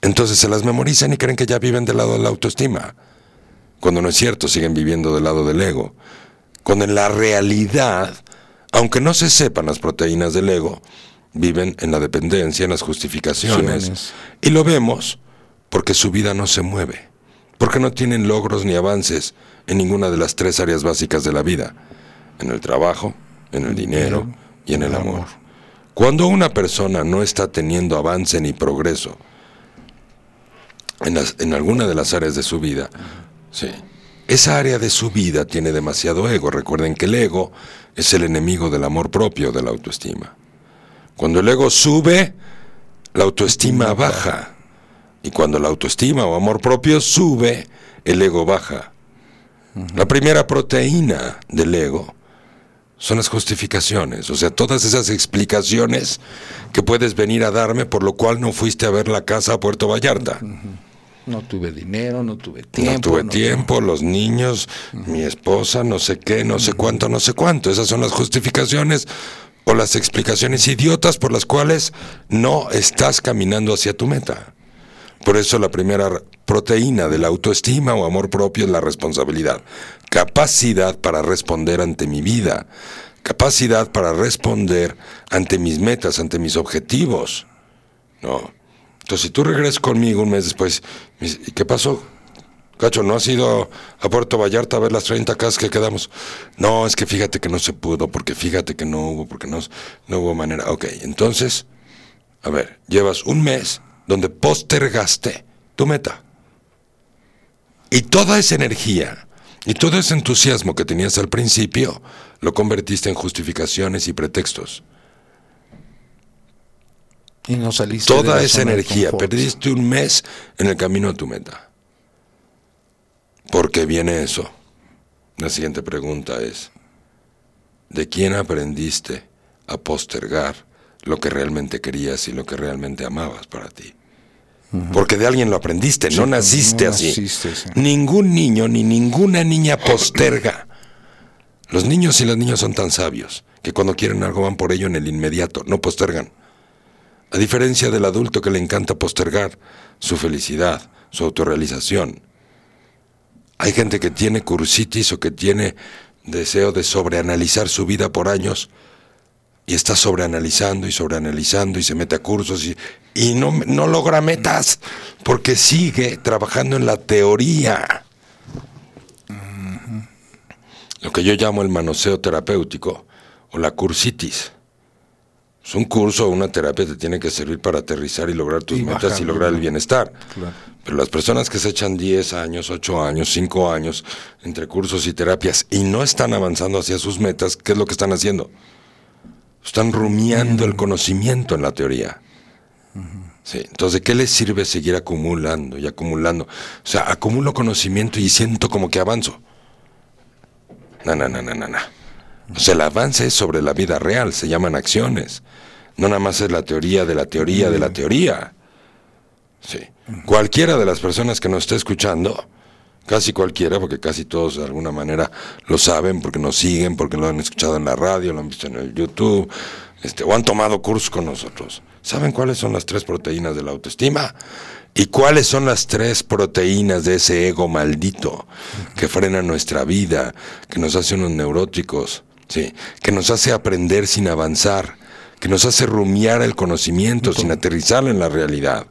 Entonces se las memorizan y creen que ya viven del lado de la autoestima. Cuando no es cierto, siguen viviendo del lado del ego. Cuando en la realidad, aunque no se sepan las proteínas del ego, viven en la dependencia, en las justificaciones. Y lo vemos porque su vida no se mueve, porque no tienen logros ni avances en ninguna de las tres áreas básicas de la vida, en el trabajo, en el dinero y en el amor. Cuando una persona no está teniendo avance ni progreso en, en alguna de las áreas de su vida, sí, esa área de su vida tiene demasiado ego. Recuerden que el ego es el enemigo del amor propio, de la autoestima. Cuando el ego sube, la autoestima baja. Y cuando la autoestima o amor propio sube, el ego baja. La primera proteína del ego son las justificaciones, o sea, todas esas explicaciones que puedes venir a darme por lo cual no fuiste a ver la casa a Puerto Vallarta. No tuve dinero, no tuve tiempo. No tuve tiempo, los niños, mi esposa, no sé qué, no sé cuánto, no sé cuánto. Esas son las justificaciones o las explicaciones idiotas por las cuales no estás caminando hacia tu meta. Por eso la primera proteína de la autoestima o amor propio es la responsabilidad. Capacidad para responder ante mi vida. Capacidad para responder ante mis metas, ante mis objetivos. No. Entonces, si tú regresas conmigo un mes después, ¿y qué pasó? Cacho, ¿no has ido a Puerto Vallarta a ver las 30 casas que quedamos? No, es que fíjate que no se pudo, porque fíjate que no hubo, porque no, no hubo manera. Ok, entonces, a ver, llevas un mes donde postergaste tu meta. Y toda esa energía y todo ese entusiasmo que tenías al principio lo convertiste en justificaciones y pretextos. Y no saliste. Toda esa energía, perdiste un mes en el camino a tu meta. ¿Por qué viene eso? La siguiente pregunta es, ¿de quién aprendiste a postergar lo que realmente querías y lo que realmente amabas para ti? Porque de alguien lo aprendiste, no naciste así. Ningún niño ni ninguna niña posterga. Los niños y las niñas son tan sabios que cuando quieren algo van por ello en el inmediato, no postergan. A diferencia del adulto que le encanta postergar su felicidad, su autorrealización, hay gente que tiene cursitis o que tiene deseo de sobreanalizar su vida por años y está sobreanalizando y sobreanalizando y se mete a cursos y, no, no logra metas porque sigue trabajando en la teoría. Lo que yo llamo el manoseo terapéutico o la cursitis. Es un curso o una terapia te tiene que servir para aterrizar y lograr tus metas y lograr el bienestar. Pero las personas que se echan 10 años, 8 años, 5 años entre cursos y terapias y no están avanzando hacia sus metas, ¿qué es lo que están haciendo? Están rumiando el conocimiento en la teoría. Sí, entonces, ¿de qué le sirve seguir acumulando y acumulando? O sea, acumulo conocimiento y siento como que avanzo. No, no, no, no, no, no. O sea, el avance es sobre la vida real, se llaman acciones. No nada más es la teoría de la teoría de la teoría. Sí. Cualquiera de las personas que nos esté escuchando, casi cualquiera, porque casi todos de alguna manera lo saben, porque nos siguen, porque lo han escuchado en la radio, lo han visto en el YouTube, este, o han tomado cursos con nosotros. ¿Saben cuáles son las tres proteínas de la autoestima? ¿Y cuáles son las tres proteínas de ese ego maldito que frena nuestra vida, que nos hace unos neuróticos, sí, que nos hace aprender sin avanzar, que nos hace rumiar el conocimiento sin aterrizarlo en la realidad,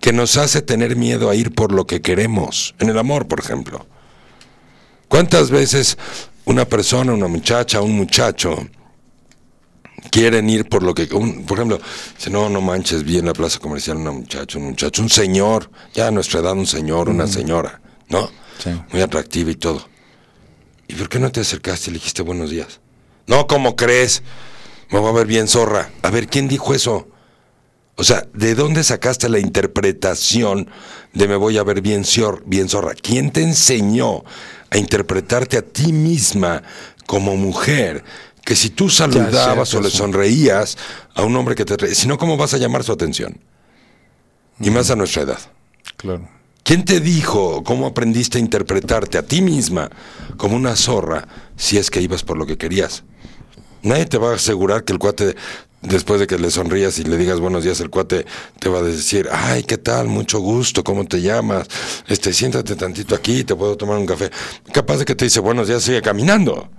que nos hace tener miedo a ir por lo que queremos, en el amor, por ejemplo. ¿Cuántas veces una persona, una muchacha, un muchacho quieren ir por lo que, un- por ejemplo, dice, no, no manches, vi en la plaza comercial una muchacha, un muchacho, un señor, ya a nuestra edad un señor, una señora, ¿no? Sí. Muy atractiva y todo. ¿Y por qué no te acercaste y le dijiste buenos días? No, ¿cómo crees? Me voy a ver bien zorra. A ver, ¿quién dijo eso? O sea, ¿de dónde sacaste la interpretación de me voy a ver bien, bien zorra? ¿Quién te enseñó a interpretarte a ti misma como mujer? Que si tú saludabas o le sonreías a un hombre que te... Si no, ¿cómo vas a llamar su atención? Y más a nuestra edad. Claro. ¿Quién te dijo cómo aprendiste a interpretarte a ti misma como una zorra si es que ibas por lo que querías? Nadie te va a asegurar que el cuate, después de que le sonrías y le digas buenos días, el cuate te va a decir, ay, ¿qué tal? Mucho gusto, ¿cómo te llamas? Este, siéntate tantito aquí, te puedo tomar un café. Capaz de que te dice buenos días, sigue caminando.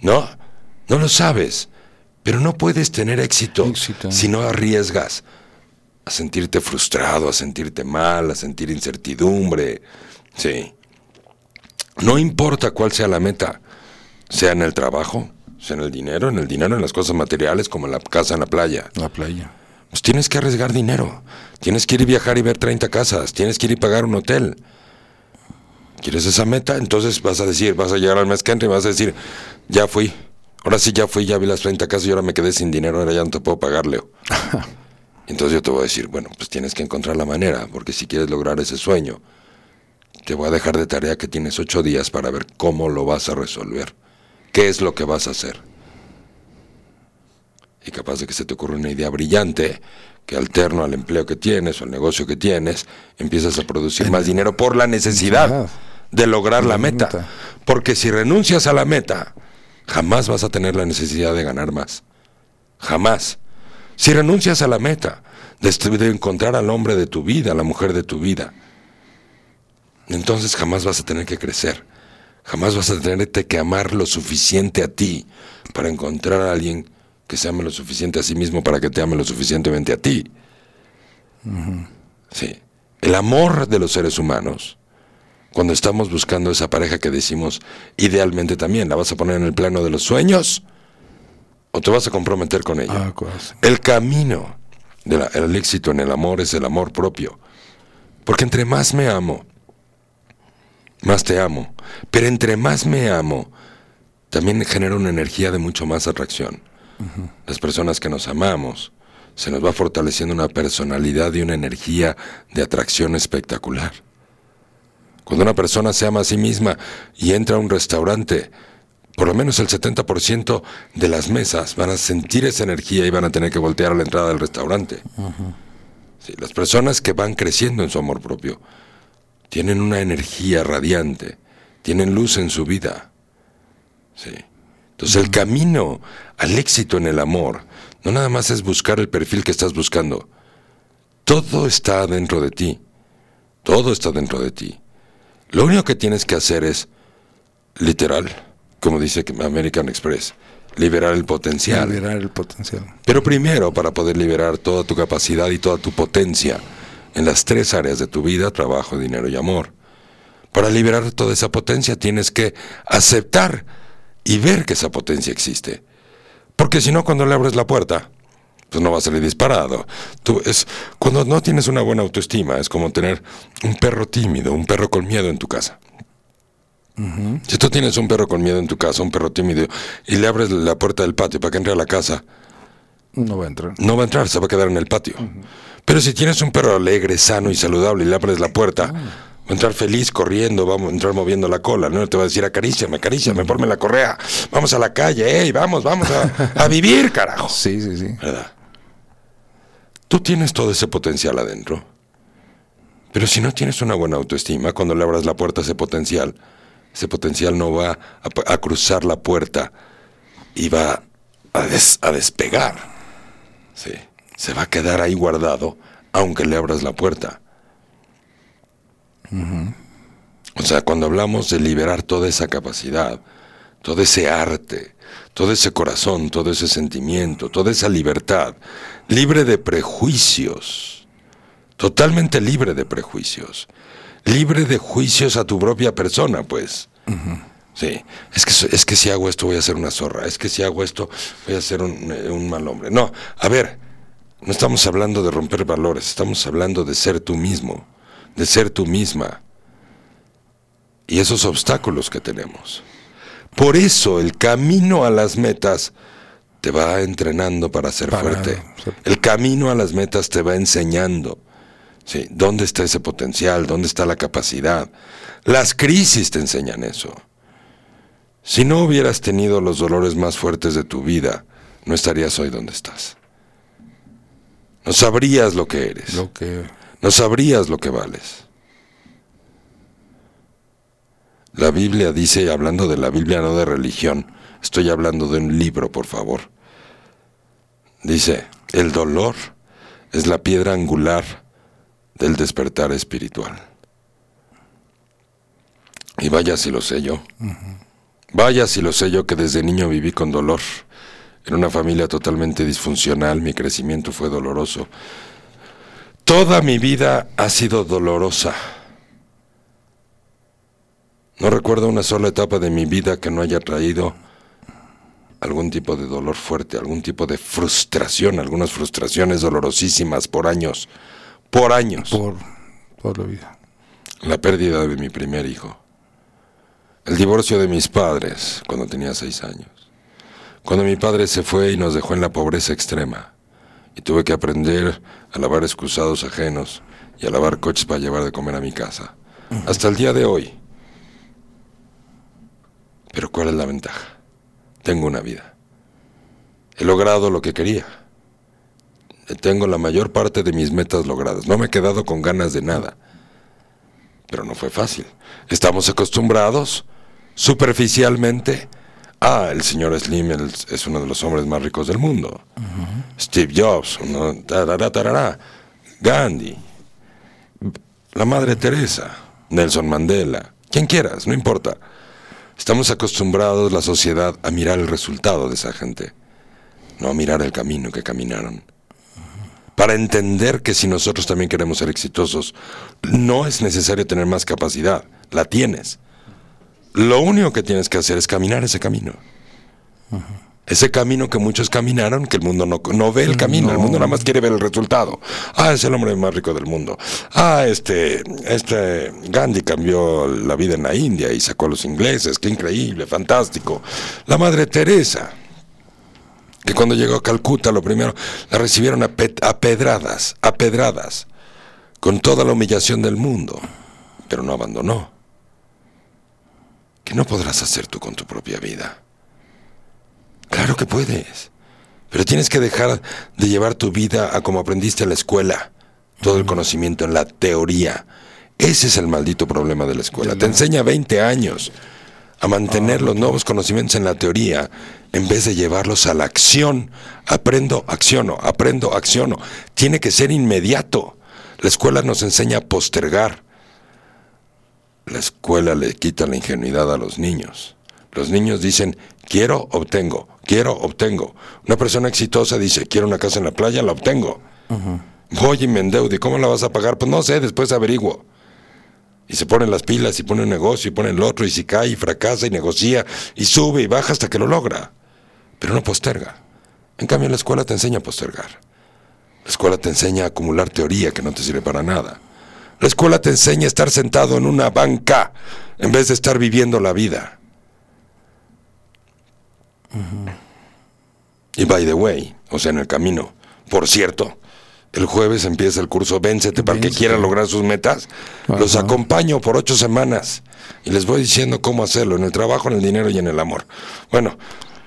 ¿No? No lo sabes. Pero no puedes tener éxito, Éxito. si no arriesgas a sentirte frustrado, a sentirte mal, a sentir incertidumbre. Sí. No importa cuál sea la meta, sea en el trabajo, en el dinero, en el dinero, en las cosas materiales, como en la casa, en la playa. La playa. Pues tienes que arriesgar dinero. Tienes que ir y viajar y ver 30 casas. Tienes que ir y pagar un hotel. ¿Quieres esa meta? Entonces vas a decir, vas a llegar al mes que entra y vas a decir, ya fui. Ahora sí ya fui, ya vi las 30 casas y ahora me quedé sin dinero, ahora ya no te puedo pagar, Leo. Entonces yo te voy a decir, bueno, pues tienes que encontrar la manera, porque si quieres lograr ese sueño, te voy a dejar de tarea que tienes ocho días para ver cómo lo vas a resolver. ¿Qué es lo que vas a hacer? Y capaz de que se te ocurra una idea brillante que alterno al empleo que tienes o al negocio que tienes, empiezas a producir más dinero por la necesidad de lograr la meta. Porque si renuncias a la meta, jamás vas a tener la necesidad de ganar más. Jamás. Si renuncias a la meta de encontrar al hombre de tu vida, a la mujer de tu vida, entonces jamás vas a tener que crecer. Jamás vas a tenerte que amar lo suficiente a ti para encontrar a alguien que se ame lo suficiente a sí mismo para que te ame lo suficientemente a ti. Sí. El amor de los seres humanos, cuando estamos buscando esa pareja que decimos idealmente también, ¿la vas a poner en el plano de los sueños o te vas a comprometer con ella? Ah, pues. El camino del éxito en el amor es el amor propio. Porque entre más me amo, más te amo. Pero entre más me amo, también genera una energía de mucho más atracción. Las personas que nos amamos, se nos va fortaleciendo una personalidad y una energía de atracción espectacular. Cuando una persona se ama a sí misma y entra a un restaurante, por lo menos el 70% de las mesas van a sentir esa energía y van a tener que voltear a la entrada del restaurante. Sí, las personas que van creciendo en su amor propio tienen una energía radiante, tienen luz en su vida. Sí. Entonces el camino al éxito en el amor no nada más es buscar el perfil que estás buscando. Todo está dentro de ti. Todo está dentro de ti. Lo único que tienes que hacer es, literal, como dice American Express, liberar el potencial. Liberar el potencial. Pero primero, para poder liberar toda tu capacidad y toda tu potencia en las tres áreas de tu vida, trabajo, dinero y amor, para liberar toda esa potencia tienes que aceptar y ver que esa potencia existe. Porque si no, cuando le abres la puerta, pues no va a salir disparado. Tú es, cuando no tienes una buena autoestima, es como tener un perro tímido, un perro con miedo en tu casa. Si tú tienes un perro con miedo en tu casa, un perro tímido, y le abres la puerta del patio para que entre a la casa, No va a entrar. no va a entrar, se va a quedar en el patio. Pero si tienes un perro alegre, sano y saludable y le abres la puerta, va a entrar feliz corriendo, vamos a entrar moviendo la cola, ¿no? Te va a decir acaríciame, acaríciame, ponme la correa, vamos a la calle, ey, vamos, vamos a, a vivir, carajo. Sí, sí, sí. ¿Verdad? Tú tienes todo ese potencial adentro. Pero si no tienes una buena autoestima, cuando le abras la puerta a ese potencial, ese potencial no va a, a cruzar la puerta y va a, des- a despegar. Sí. Se va a quedar ahí guardado, aunque le abras la puerta. O sea, cuando hablamos de liberar toda esa capacidad, todo ese arte, todo ese corazón, todo ese sentimiento, toda esa libertad, libre de prejuicios, totalmente libre de prejuicios, libre de juicios a tu propia persona, pues. Sí, es que, es que si hago esto voy a ser una zorra, es que si hago esto voy a ser un, eh, un mal hombre. No, a ver, no estamos hablando de romper valores, estamos hablando de ser tú mismo, de ser tú misma y esos obstáculos que tenemos. Por eso el camino a las metas te va entrenando para ser Para fuerte. El camino a las metas te va enseñando. Sí, ¿dónde está ese potencial? ¿Dónde está la capacidad? Las crisis te enseñan eso. Si no hubieras tenido los dolores más fuertes de tu vida, no estarías hoy donde estás. No sabrías lo que eres. Lo que. No sabrías lo que vales. La Biblia dice, hablando de la Biblia, no de religión, estoy hablando de un libro, por favor. Dice, el dolor es la piedra angular del despertar espiritual. Y vaya si lo sé yo. Vaya si lo sé yo que desde niño viví con dolor. En una familia totalmente disfuncional, mi crecimiento fue doloroso. Toda mi vida ha sido dolorosa. No recuerdo una sola etapa de mi vida que no haya traído algún tipo de dolor fuerte, algún tipo de frustración, algunas frustraciones dolorosísimas por años, por años. Por toda la vida. La pérdida de mi primer hijo. El divorcio de mis padres cuando tenía seis años. Cuando mi padre se fue y nos dejó en la pobreza extrema. Y tuve que aprender a lavar excusados ajenos y a lavar coches para llevar de comer a mi casa. Hasta el día de hoy. Pero ¿cuál es la ventaja? Tengo una vida. He logrado lo que quería. Tengo la mayor parte de mis metas logradas. No me he quedado con ganas de nada pero no fue fácil. Estamos acostumbrados superficialmente a el señor Slim es uno de los hombres más ricos del mundo. Steve Jobs, uno, tarara, tarara, Gandhi, la Madre Teresa, Nelson Mandela, quien quieras, no importa. Estamos acostumbrados la sociedad a mirar el resultado de esa gente, no a mirar el camino que caminaron para entender que si nosotros también queremos ser exitosos, no es necesario tener más capacidad, la tienes. Lo único que tienes que hacer es caminar ese camino. Ese camino que muchos caminaron, que el mundo no, no ve el camino, el mundo nada más quiere ver el resultado. Ah, es el hombre más rico del mundo. Ah, este, este Gandhi cambió la vida en la India y sacó a los ingleses, qué increíble, fantástico. La Madre Teresa, que cuando llegó a Calcuta lo primero la recibieron a, pe- a pedradas, a pedradas, con toda la humillación del mundo, pero no abandonó. ¿Qué no podrás hacer tú con tu propia vida? Claro que puedes, pero tienes que dejar de llevar tu vida a como aprendiste en la escuela, todo el conocimiento en la teoría. Ese es el maldito problema de la escuela. Te enseña 20 años a mantener los nuevos conocimientos en la teoría en vez de llevarlos a la acción. Aprendo, acciono, aprendo, acciono. Tiene que ser inmediato. La escuela nos enseña a postergar. La escuela le quita la ingenuidad a los niños. Los niños dicen, quiero, obtengo, quiero, obtengo. Una persona exitosa dice, quiero una casa en la playa, la obtengo. Voy y me endeudo. ¿Y cómo la vas a pagar? Pues no sé, después averiguo. Y se ponen las pilas y pone un negocio y pone el otro y si cae y fracasa y negocia y sube y baja hasta que lo logra. Pero no posterga. En cambio, la escuela te enseña a postergar. La escuela te enseña a acumular teoría que no te sirve para nada. La escuela te enseña a estar sentado en una banca en vez de estar viviendo la vida. Y by the way, o sea, en el camino, por cierto, El jueves empieza el curso Véncete para que Véncete. quieran lograr sus metas. Los acompaño por ocho semanas y les voy diciendo cómo hacerlo en el trabajo, en el dinero y en el amor. Bueno,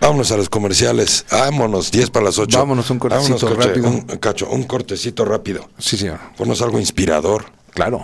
vámonos a los comerciales. Vámonos, 10 para las 8. Vámonos, un cortecito rápido. Un, cacho, un cortecito rápido. Sí, señor. Ponos algo inspirador. Claro.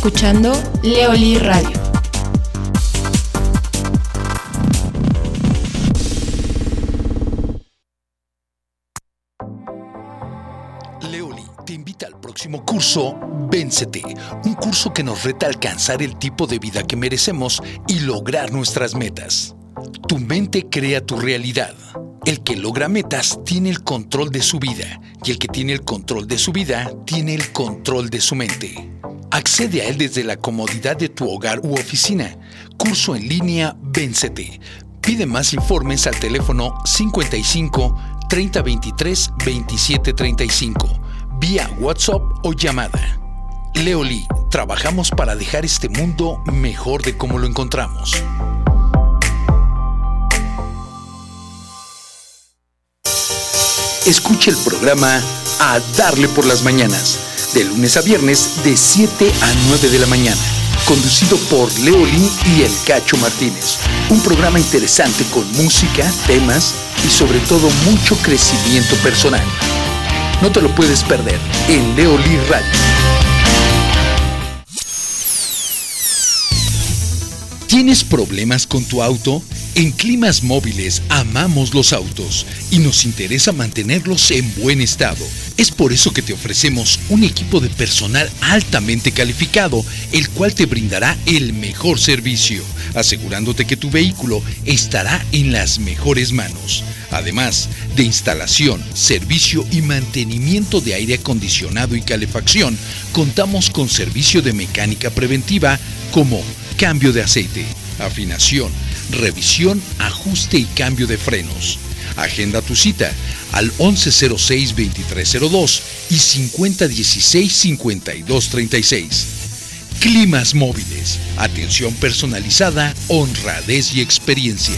Escuchando Leoli Radio. Leoli te invita al próximo curso Véncete, un curso que nos reta a alcanzar el tipo de vida que merecemos y lograr nuestras metas. Tu mente crea tu realidad. El que logra metas tiene el control de su vida y el que tiene el control de su vida tiene el control de su mente. Accede a él desde la comodidad de tu hogar u oficina. Curso en línea Véncete. Pide más informes al teléfono 55 3023 2735 vía WhatsApp o llamada. Leoli, trabajamos para dejar este mundo mejor de como lo encontramos. Escuche el programa A Darle por las Mañanas, de lunes a viernes de 7 a 9 de la mañana, conducido por Leolín y El Cacho Martínez. Un programa interesante con música, temas y sobre todo mucho crecimiento personal. No te lo puedes perder en Leolí Radio. ¿Tienes problemas con tu auto? En Climas Móviles amamos los autos y nos interesa mantenerlos en buen estado. Es por eso que te ofrecemos un equipo de personal altamente calificado, el cual te brindará el mejor servicio, asegurándote que tu vehículo estará en las mejores manos. Además de instalación, servicio y mantenimiento de aire acondicionado y calefacción, contamos con servicio de mecánica preventiva como cambio de aceite, afinación, revisión, ajuste y cambio de frenos. Agenda tu cita al 1106-2302 y 5016-5236. Climas móviles, atención personalizada, honradez y experiencia.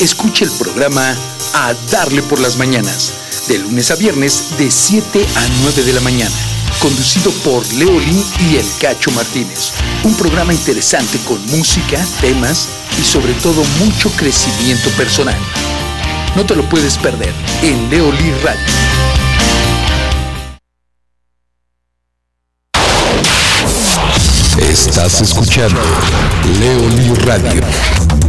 Escuche el programa A Darle por las Mañanas, de lunes a viernes de 7 a 9 de la mañana, conducido por Leolín y El Cacho Martínez. Un programa interesante con música, temas y sobre todo mucho crecimiento personal. No te lo puedes perder en Leolí Radio. Estás escuchando Leoli Radio.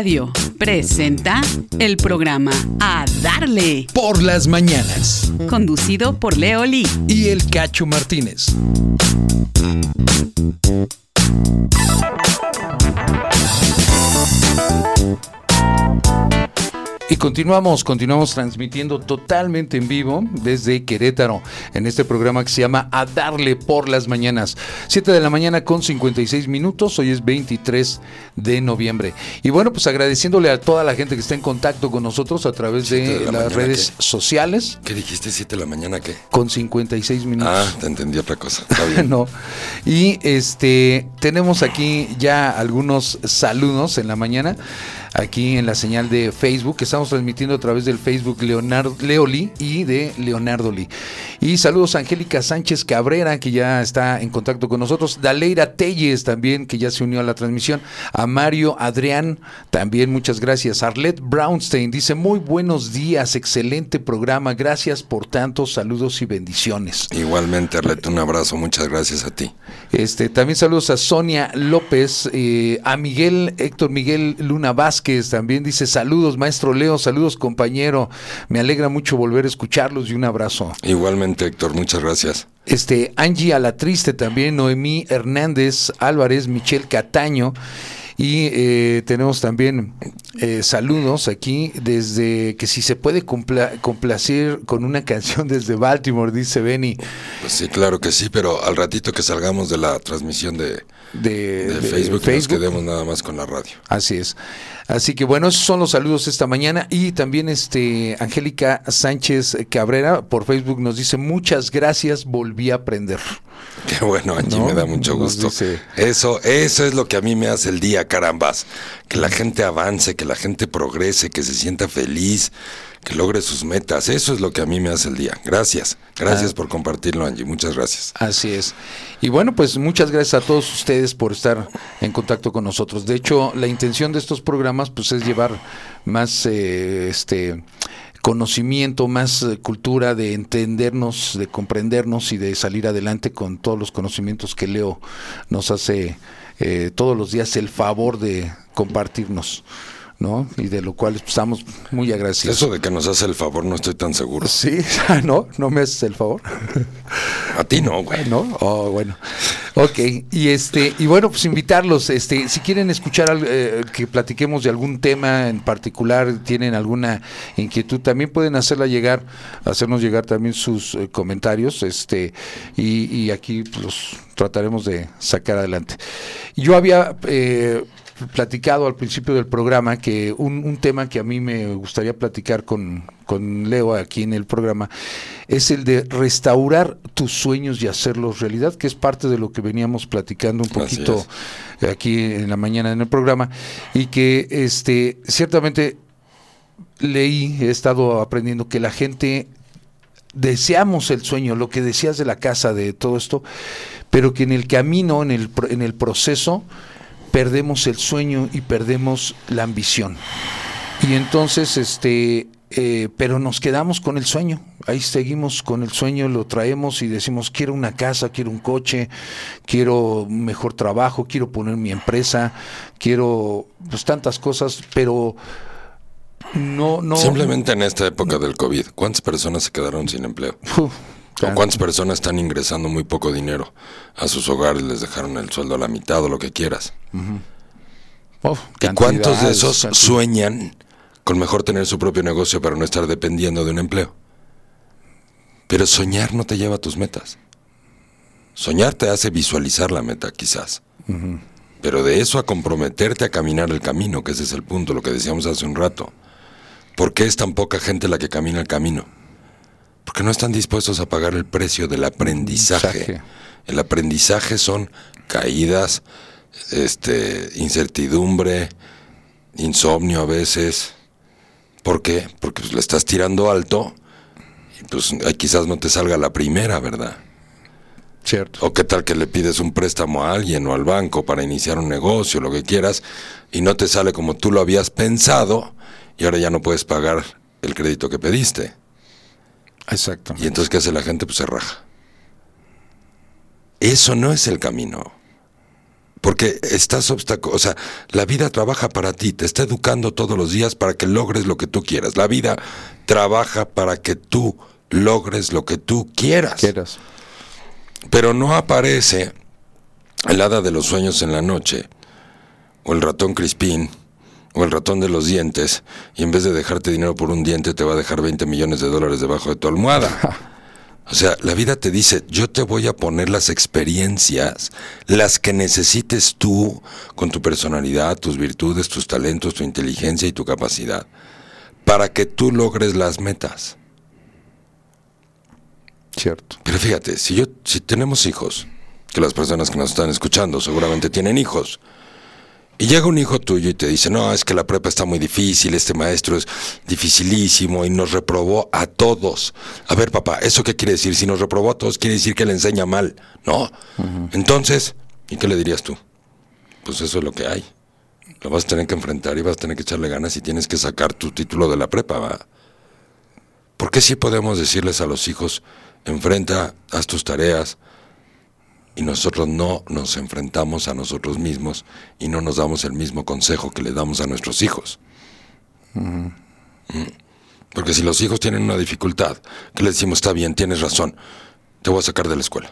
Radio presenta el programa A Darle, Por las mañanas. conducido por Leoli. Y el Cacho Martínez. Y continuamos, continuamos transmitiendo totalmente en vivo desde Querétaro en este programa que se llama A Darle por las Mañanas. 7 de la mañana con 56 minutos, hoy es 23 de noviembre. Y bueno, pues agradeciéndole a toda la gente que está en contacto con nosotros a través de, de la las redes ¿qué? sociales ¿Qué dijiste? ¿Siete de la mañana qué? con 56 minutos. Ah, te entendí otra cosa. Está bien. no. Y este tenemos aquí ya algunos saludos en la mañana. Aquí en la señal de Facebook, que estamos transmitiendo a través del Facebook Leonardo, Leoli y de Leonardo Lee. Y saludos a Angélica Sánchez Cabrera, que ya está en contacto con nosotros. Daleira Telles también, que ya se unió a la transmisión. A Mario Adrián, también muchas gracias. Arlette Brownstein dice: Muy buenos días, excelente programa. Gracias por tantos saludos y bendiciones. Igualmente, Arlette, un abrazo. Muchas gracias a ti. Este, también saludos a Sonia López, eh, a Miguel, Héctor Miguel Luna Vázquez, también dice saludos, maestro Leo, saludos compañero, me alegra mucho volver a escucharlos y un abrazo. Igualmente, Héctor, muchas gracias. Este, Angie Alatriste también, Noemí Hernández Álvarez, Michelle Cataño. Y eh, tenemos también eh, saludos aquí desde que si se puede compla- complacer con una canción desde Baltimore, dice Benny, Pues sí, claro que sí, pero al ratito que salgamos de la transmisión de, de, de de Facebook, nos quedemos nada más con la radio. Así es. Así que bueno, esos son los saludos esta mañana y también este Angélica Sánchez Cabrera por Facebook nos dice muchas gracias, volví a aprender. Qué bueno, Angie, No, me da mucho gusto. dice- Eso, eso es lo que a mí me hace el día, carambas. Que la gente avance, que la gente progrese, que se sienta feliz, que logre sus metas. Eso es lo que a mí me hace el día. Gracias. Gracias Ah. por compartirlo, Angie. Muchas gracias. Así es. Y bueno, pues muchas gracias a todos ustedes por estar en contacto con nosotros. De hecho, la intención de estos programas pues es llevar más eh, este conocimiento, más eh, cultura de entendernos, de comprendernos y de salir adelante con todos los conocimientos que Leo nos hace eh, todos los días el favor de compartirnos, ¿no? Y de lo cual estamos muy agradecidos. Eso de que nos hace el favor no estoy tan seguro. Sí, no, no me haces el favor. A ti no, güey. ¿no? Oh, bueno. Ok, y este, y bueno, pues invitarlos, este, si quieren escuchar eh, que platiquemos de algún tema en particular, tienen alguna inquietud, también pueden hacerla llegar, hacernos llegar también sus eh, comentarios, este, y, y aquí los trataremos de sacar adelante. Yo había eh, platicado al principio del programa que un, un tema que a mí me gustaría platicar con, con Leo aquí en el programa es el de restaurar tus sueños y hacerlos realidad, que es parte de lo que veníamos platicando un poquito aquí en la mañana en el programa y que este ciertamente leí, he estado aprendiendo que la gente deseamos el sueño, lo que decías de la casa, de todo esto, pero que en el camino, en el, en el proceso, perdemos el sueño y perdemos la ambición. Y entonces, este, eh, pero nos quedamos con el sueño. Ahí seguimos con el sueño, lo traemos y decimos, quiero una casa, quiero un coche, quiero mejor trabajo, quiero poner mi empresa, quiero pues tantas cosas, pero no, no. Simplemente en esta época del COVID, ¿cuántas personas se quedaron sin empleo? Uf, ¿O cuántas personas están ingresando muy poco dinero a sus hogares? Les dejaron el sueldo a la mitad o lo que quieras. ¿Y cuántos de esos sueñan con mejor tener su propio negocio para no estar dependiendo de un empleo? Pero soñar no te lleva a tus metas. Soñar te hace visualizar la meta, quizás. Pero de eso a comprometerte a caminar el camino, que ese es el punto, lo que decíamos hace un rato. ¿Por qué es tan poca gente la que camina el camino? Porque no están dispuestos a pagar el precio del aprendizaje. El aprendizaje son caídas, este, incertidumbre, insomnio a veces. ¿Por qué? Porque pues, le estás tirando alto y pues quizás no te salga la primera, ¿verdad? Cierto. O qué tal que le pides un préstamo a alguien o al banco para iniciar un negocio, lo que quieras, y no te sale como tú lo habías pensado y ahora ya no puedes pagar el crédito que pediste. Exacto. Y entonces, ¿qué hace la gente? Pues se raja. Eso no es el camino. Porque estás obstáculo, o sea, la vida trabaja para ti, te está educando todos los días para que logres lo que tú quieras. La vida trabaja para que tú logres lo que tú quieras. Quieras. Pero no aparece el hada de los sueños en la noche, o el ratón Crispín, o el ratón de los dientes, y en vez de dejarte dinero por un diente, te va a dejar 20 millones de dólares debajo de tu almohada. O sea, la vida te dice, yo te voy a poner las experiencias, las que necesites tú, con tu personalidad, tus virtudes, tus talentos, tu inteligencia y tu capacidad, para que tú logres las metas. Cierto. Pero fíjate, si yo, si tenemos hijos, que las personas que nos están escuchando seguramente tienen hijos, y llega un hijo tuyo y te dice, no, es que la prepa está muy difícil, este maestro es dificilísimo y nos reprobó a todos. A ver, papá, ¿eso qué quiere decir? Si nos reprobó a todos, quiere decir que le enseña mal. No. Entonces, ¿y qué le dirías tú? Pues eso es lo que hay. Lo vas a tener que enfrentar y vas a tener que echarle ganas y tienes que sacar tu título de la prepa, ¿va? ¿Por qué sí podemos decirles a los hijos, enfrenta, haz tus tareas, y nosotros no nos enfrentamos a nosotros mismos y no nos damos el mismo consejo que le damos a nuestros hijos. Mm. Porque si los hijos tienen una dificultad, que le decimos, está bien, tienes razón, te voy a sacar de la escuela.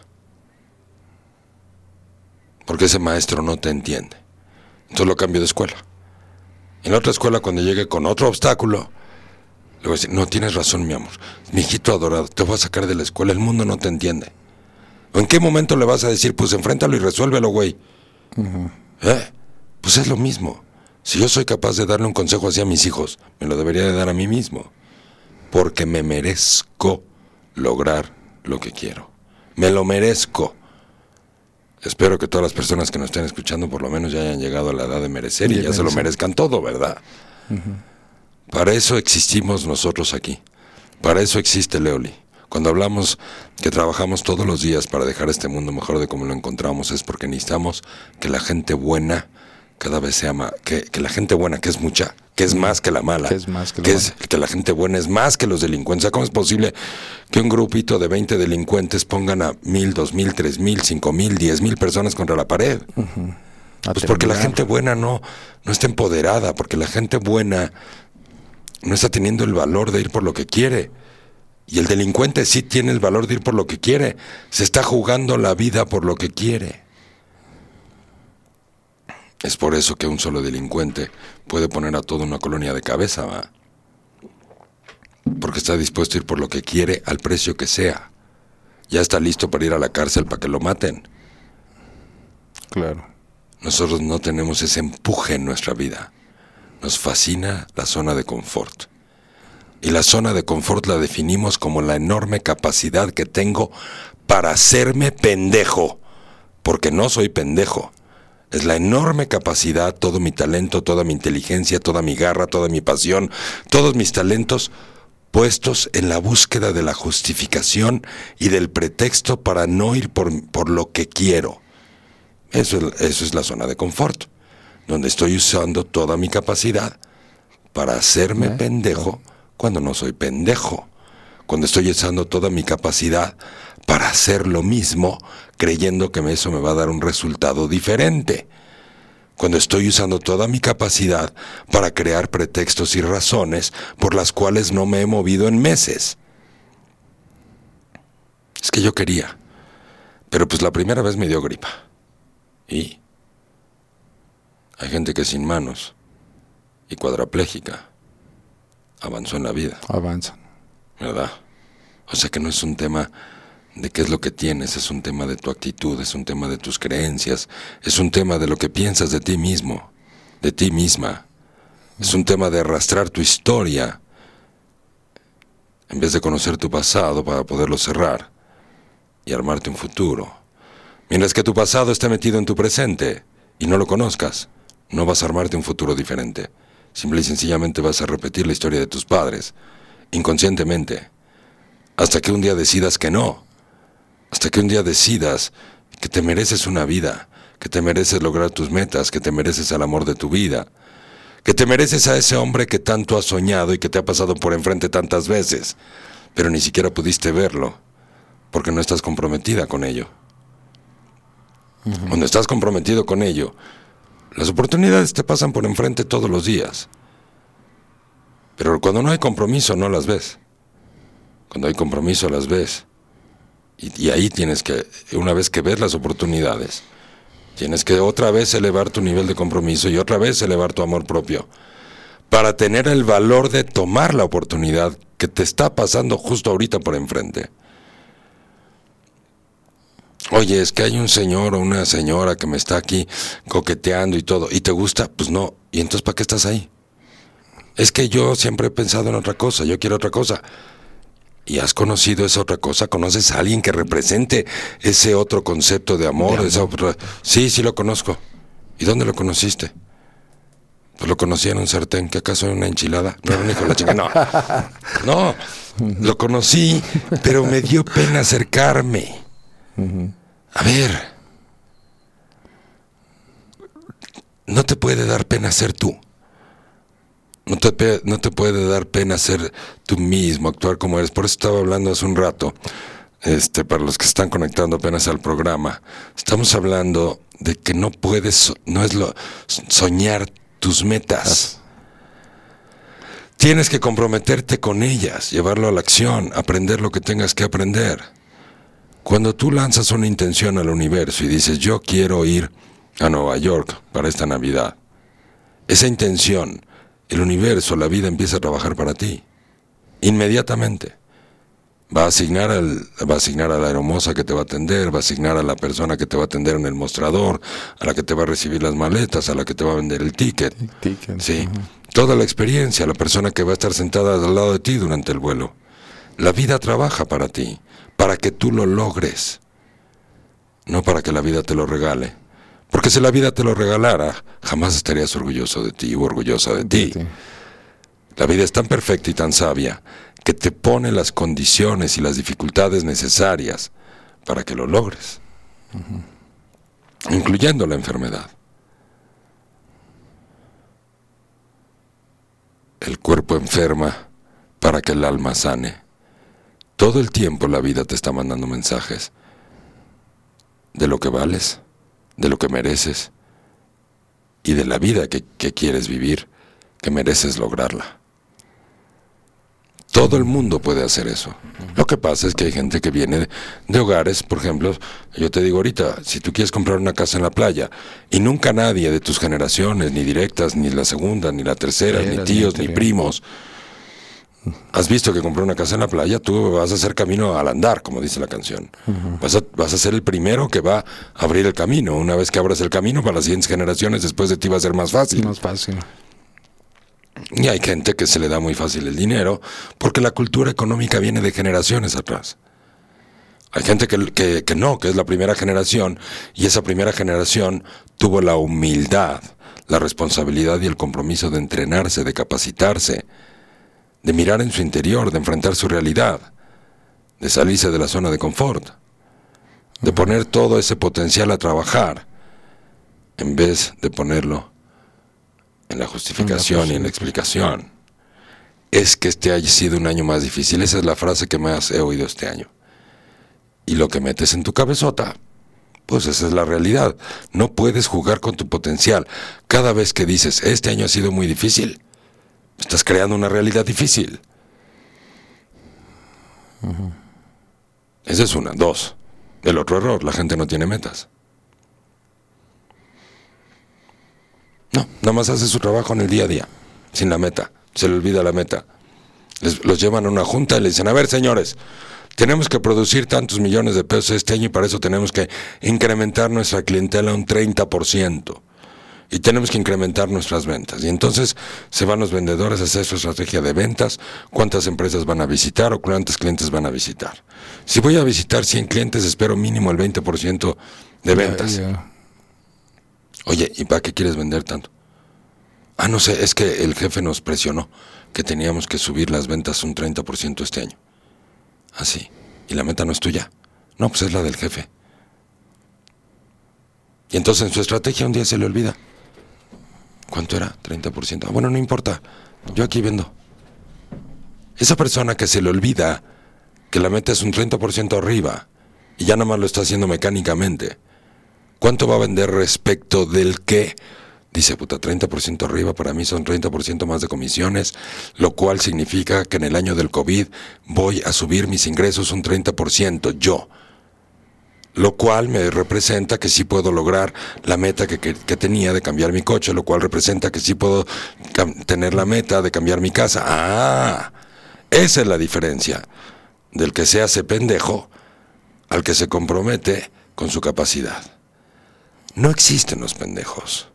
Porque ese maestro no te entiende. Entonces lo cambio de escuela. En la otra escuela, cuando llegue con otro obstáculo, le voy a decir, no, tienes razón, mi amor. Mi hijito adorado, te voy a sacar de la escuela, el mundo no te entiende. ¿En qué momento le vas a decir, pues enfréntalo y resuélvelo, güey? ¿Eh? Pues es lo mismo. Si yo soy capaz de darle un consejo así a mis hijos, me lo debería de dar a mí mismo. Porque me merezco lograr lo que quiero. Me lo merezco. Espero que todas las personas que nos estén escuchando por lo menos ya hayan llegado a la edad de merecer y, ya se lo merezcan todo, ¿verdad? Para eso existimos nosotros aquí. Para eso existe Leoli. Cuando hablamos que trabajamos todos los días para dejar este mundo mejor de como lo encontramos, es porque necesitamos que la gente buena cada vez sea más, que, que, la gente buena, que es mucha, que es más que la mala, Que es más que la que, mala. es, que la gente buena es más que los delincuentes. ¿Cómo es posible que un grupito de 20 delincuentes pongan a mil, dos mil, tres mil, cinco mil, diez mil personas contra la pared? Pues porque la gente buena no, no está empoderada, porque la gente buena no está teniendo el valor de ir por lo que quiere. Y el delincuente sí tiene el valor de ir por lo que quiere. Se está jugando la vida por lo que quiere. Es por eso que un solo delincuente puede poner a toda una colonia de cabeza, ¿va? Porque está dispuesto a ir por lo que quiere al precio que sea. Ya está listo para ir a la cárcel para que lo maten. Claro. Nosotros no tenemos ese empuje en nuestra vida. Nos fascina la zona de confort. Y la zona de confort la definimos como la enorme capacidad que tengo para hacerme pendejo. Porque no soy pendejo. Es la enorme capacidad, todo mi talento, toda mi inteligencia, toda mi garra, toda mi pasión, todos mis talentos puestos en la búsqueda de la justificación y del pretexto para no ir por, por lo que quiero. Eso es, eso es la zona de confort, donde estoy usando toda mi capacidad para hacerme pendejo cuando no soy pendejo, cuando estoy usando toda mi capacidad para hacer lo mismo creyendo que eso me va a dar un resultado diferente, cuando estoy usando toda mi capacidad para crear pretextos y razones por las cuales no me he movido en meses. Es que yo quería, pero pues la primera vez me dio gripa. Y hay gente que sin manos y cuadraplégica avanzó en la vida, Avanzan. ¿verdad? O sea que no es un tema de qué es lo que tienes, es un tema de tu actitud, es un tema de tus creencias, es un tema de lo que piensas de ti mismo, de ti misma. Es un tema de arrastrar tu historia en vez de conocer tu pasado para poderlo cerrar y armarte un futuro. Mientras que tu pasado esté metido en tu presente y no lo conozcas, no vas a armarte un futuro diferente. Simple y sencillamente vas a repetir la historia de tus padres, inconscientemente, hasta que un día decidas que no, hasta que un día decidas que te mereces una vida, que te mereces lograr tus metas, que te mereces el amor de tu vida, que te mereces a ese hombre que tanto has soñado y que te ha pasado por enfrente tantas veces, pero ni siquiera pudiste verlo, porque no estás comprometida con ello. Cuando estás comprometido con ello, las oportunidades te pasan por enfrente todos los días. Pero cuando no hay compromiso no las ves. Cuando hay compromiso las ves. Y, y ahí tienes que, una vez que ves las oportunidades, tienes que otra vez elevar tu nivel de compromiso y otra vez elevar tu amor propio para tener el valor de tomar la oportunidad que te está pasando justo ahorita por enfrente. Oye, es que hay un señor o una señora que me está aquí coqueteando y todo, y te gusta, pues no, y entonces ¿para qué estás ahí? Es que yo siempre he pensado en otra cosa, yo quiero otra cosa. ¿Y has conocido esa otra cosa? ¿Conoces a alguien que represente ese otro concepto de amor? Esa otra... Sí, sí lo conozco. ¿Y dónde lo conociste? Pues lo conocí en un sartén, que acaso era una enchilada. No era un hijo de la chica, no. No, lo conocí, pero me dio pena acercarme. A ver, no te puede dar pena ser tú. No te, no te puede dar pena ser tú mismo, actuar como eres. Por eso estaba hablando hace un rato, este, para los que están conectando apenas al programa. Estamos hablando de que no puedes, no es lo soñar tus metas. Tienes que comprometerte con ellas, llevarlo a la acción, aprender lo que tengas que aprender. Cuando tú lanzas una intención al universo y dices, yo quiero ir a Nueva York para esta Navidad, esa intención, el universo, la vida empieza a trabajar para ti. Inmediatamente. Va a asignar al, va a asignar a la hermosa que te va a atender, va a asignar a la persona que te va a atender en el mostrador, a la que te va a recibir las maletas, a la que te va a vender el ticket. Ticket, Sí. Toda la experiencia, la persona que va a estar sentada al lado de ti durante el vuelo. La vida trabaja para ti, para que tú lo logres, no para que la vida te lo regale. Porque si la vida te lo regalara, jamás estarías orgulloso de ti o orgullosa de ti. Sí. La vida es tan perfecta y tan sabia que te pone las condiciones y las dificultades necesarias para que lo logres, incluyendo la enfermedad. El cuerpo enferma para que el alma sane. Todo el tiempo la vida te está mandando mensajes de lo que vales, de lo que mereces y de la vida que, que quieres vivir, que mereces lograrla. Todo el mundo puede hacer eso. Lo que pasa es que hay gente que viene de, hogares, por ejemplo, yo te digo ahorita, si tú quieres comprar una casa en la playa y nunca nadie de tus generaciones, ni directas, ni la segunda, ni la tercera, ni tíos, ni ni primos, has visto que compró una casa en la playa, tú vas a hacer camino al andar, como dice la canción. vas, a, vas a ser el primero que va a abrir el camino. Una vez que abras el camino para las siguientes generaciones, después de ti va a ser más fácil. Es fácil. Y hay gente que se le da muy fácil el dinero porque la cultura económica viene de generaciones atrás. Hay gente que, que- que no, que es la primera generación y esa primera generación tuvo la humildad, la responsabilidad y el compromiso de entrenarse, de capacitarse, de mirar en su interior, de enfrentar su realidad, de salirse de la zona de confort, de poner todo ese potencial a trabajar en vez de ponerlo en la justificación y en la explicación. Es que este haya sido un año más difícil. Esa es la frase que más he oído este año. Y lo que metes en tu cabezota, pues esa es la realidad. No puedes jugar con tu potencial. Cada vez que dices, este año ha sido muy difícil, estás creando una realidad difícil. Esa es una. Dos. El otro error, la gente no tiene metas. No, nada más hace su trabajo en el día a día, sin la meta. Se le olvida la meta. Los llevan a una junta y le dicen, a ver, señores, tenemos que producir tantos millones de pesos este año y para eso tenemos que incrementar nuestra clientela un 30%. Y tenemos que incrementar nuestras ventas. Y entonces se van los vendedores a hacer su estrategia de ventas, cuántas empresas van a visitar o cuántos clientes van a visitar. Si voy a visitar 100 clientes, espero mínimo el 20% de ventas. Oye, ¿y para qué quieres vender tanto? Ah, no sé, es que el jefe nos presionó que teníamos que subir las ventas un 30% este año. Así. ¿Y la meta no es tuya? No, pues es la del jefe. Y entonces en su estrategia un día se le olvida. ¿Cuánto era? 30%. Ah, bueno, no importa. Yo aquí vendo. Esa persona que se le olvida que la meta es un 30% arriba y ya nada más lo está haciendo mecánicamente ¿Cuánto va a vender respecto del qué? Dice, puta, 30% arriba, para mí son 30% más de comisiones, lo cual significa que en el año del COVID voy a subir mis ingresos un 30%, yo. Lo cual me representa que sí puedo lograr la meta que, que- que tenía de cambiar mi coche, lo cual representa que sí puedo tener la meta de cambiar mi casa. Ah, esa es la diferencia del que se hace pendejo al que se compromete con su capacidad. No existen los pendejos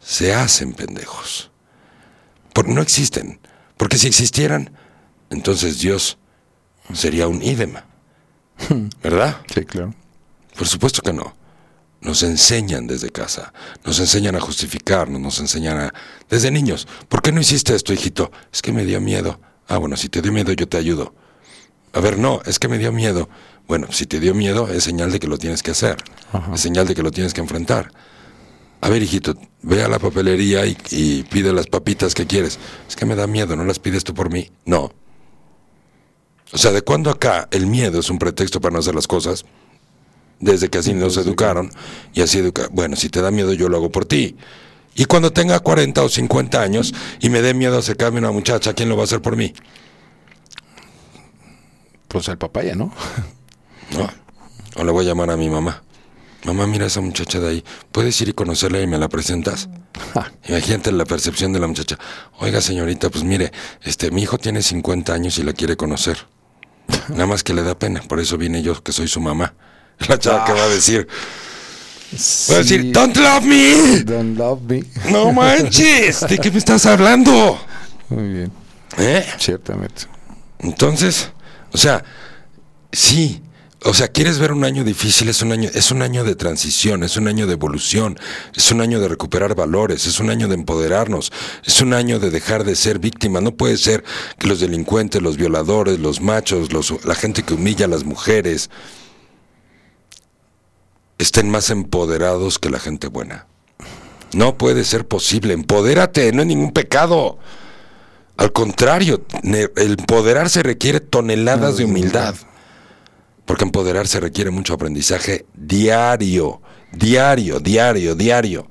se hacen pendejos. Por, no existen. Porque si existieran, entonces Dios sería un idem. ¿Verdad? Sí, claro. Por supuesto que no. Nos enseñan desde casa, nos enseñan a justificarnos, nos enseñan a... Desde niños, ¿por qué no hiciste esto, hijito? Es que me dio miedo. Ah, bueno, si te dio miedo yo te ayudo. A ver, no, es que me dio miedo. Bueno, si te dio miedo es señal de que lo tienes que hacer, es señal de que lo tienes que enfrentar. A ver, hijito, ve a la papelería y, y pide las papitas que quieres. Es que me da miedo, ¿no las pides tú por mí? No. O sea, ¿de cuándo acá el miedo es un pretexto para no hacer las cosas? Desde que así nos educaron y así educa. Bueno, si te da miedo, yo lo hago por ti. Y cuando tenga 40 o 50 años y me dé miedo acercarme a una muchacha, ¿quién lo va a hacer por mí? Pues el papaya, ¿no? No. O le voy a llamar a mi mamá. Mamá, mira esa muchacha de ahí. ¿Puedes ir y conocerla y me la presentas? Imagínate la percepción de la muchacha. Oiga, señorita, pues mire, este, mi hijo tiene 50 años y la quiere conocer. Nada más que le da pena, por eso vine yo, que soy su mamá. La chava que va a decir, va a decir, don't love me. Don't love me. No manches, ¿de qué me estás hablando? Muy bien. ¿Eh? Ciertamente. Entonces, o sea, sí, o sea, quieres ver un año difícil, es un año, es un año de transición, es un año de evolución, es un año de recuperar valores, es un año de empoderarnos, es un año de dejar de ser víctima. No puede ser que los delincuentes, los violadores, los machos, los, la gente que humilla a las mujeres estén más empoderados que la gente buena. No puede ser posible. Empodérate, no es ningún pecado. Al contrario, el empoderarse requiere toneladas de humildad. Porque empoderarse requiere mucho aprendizaje diario, diario, diario, diario.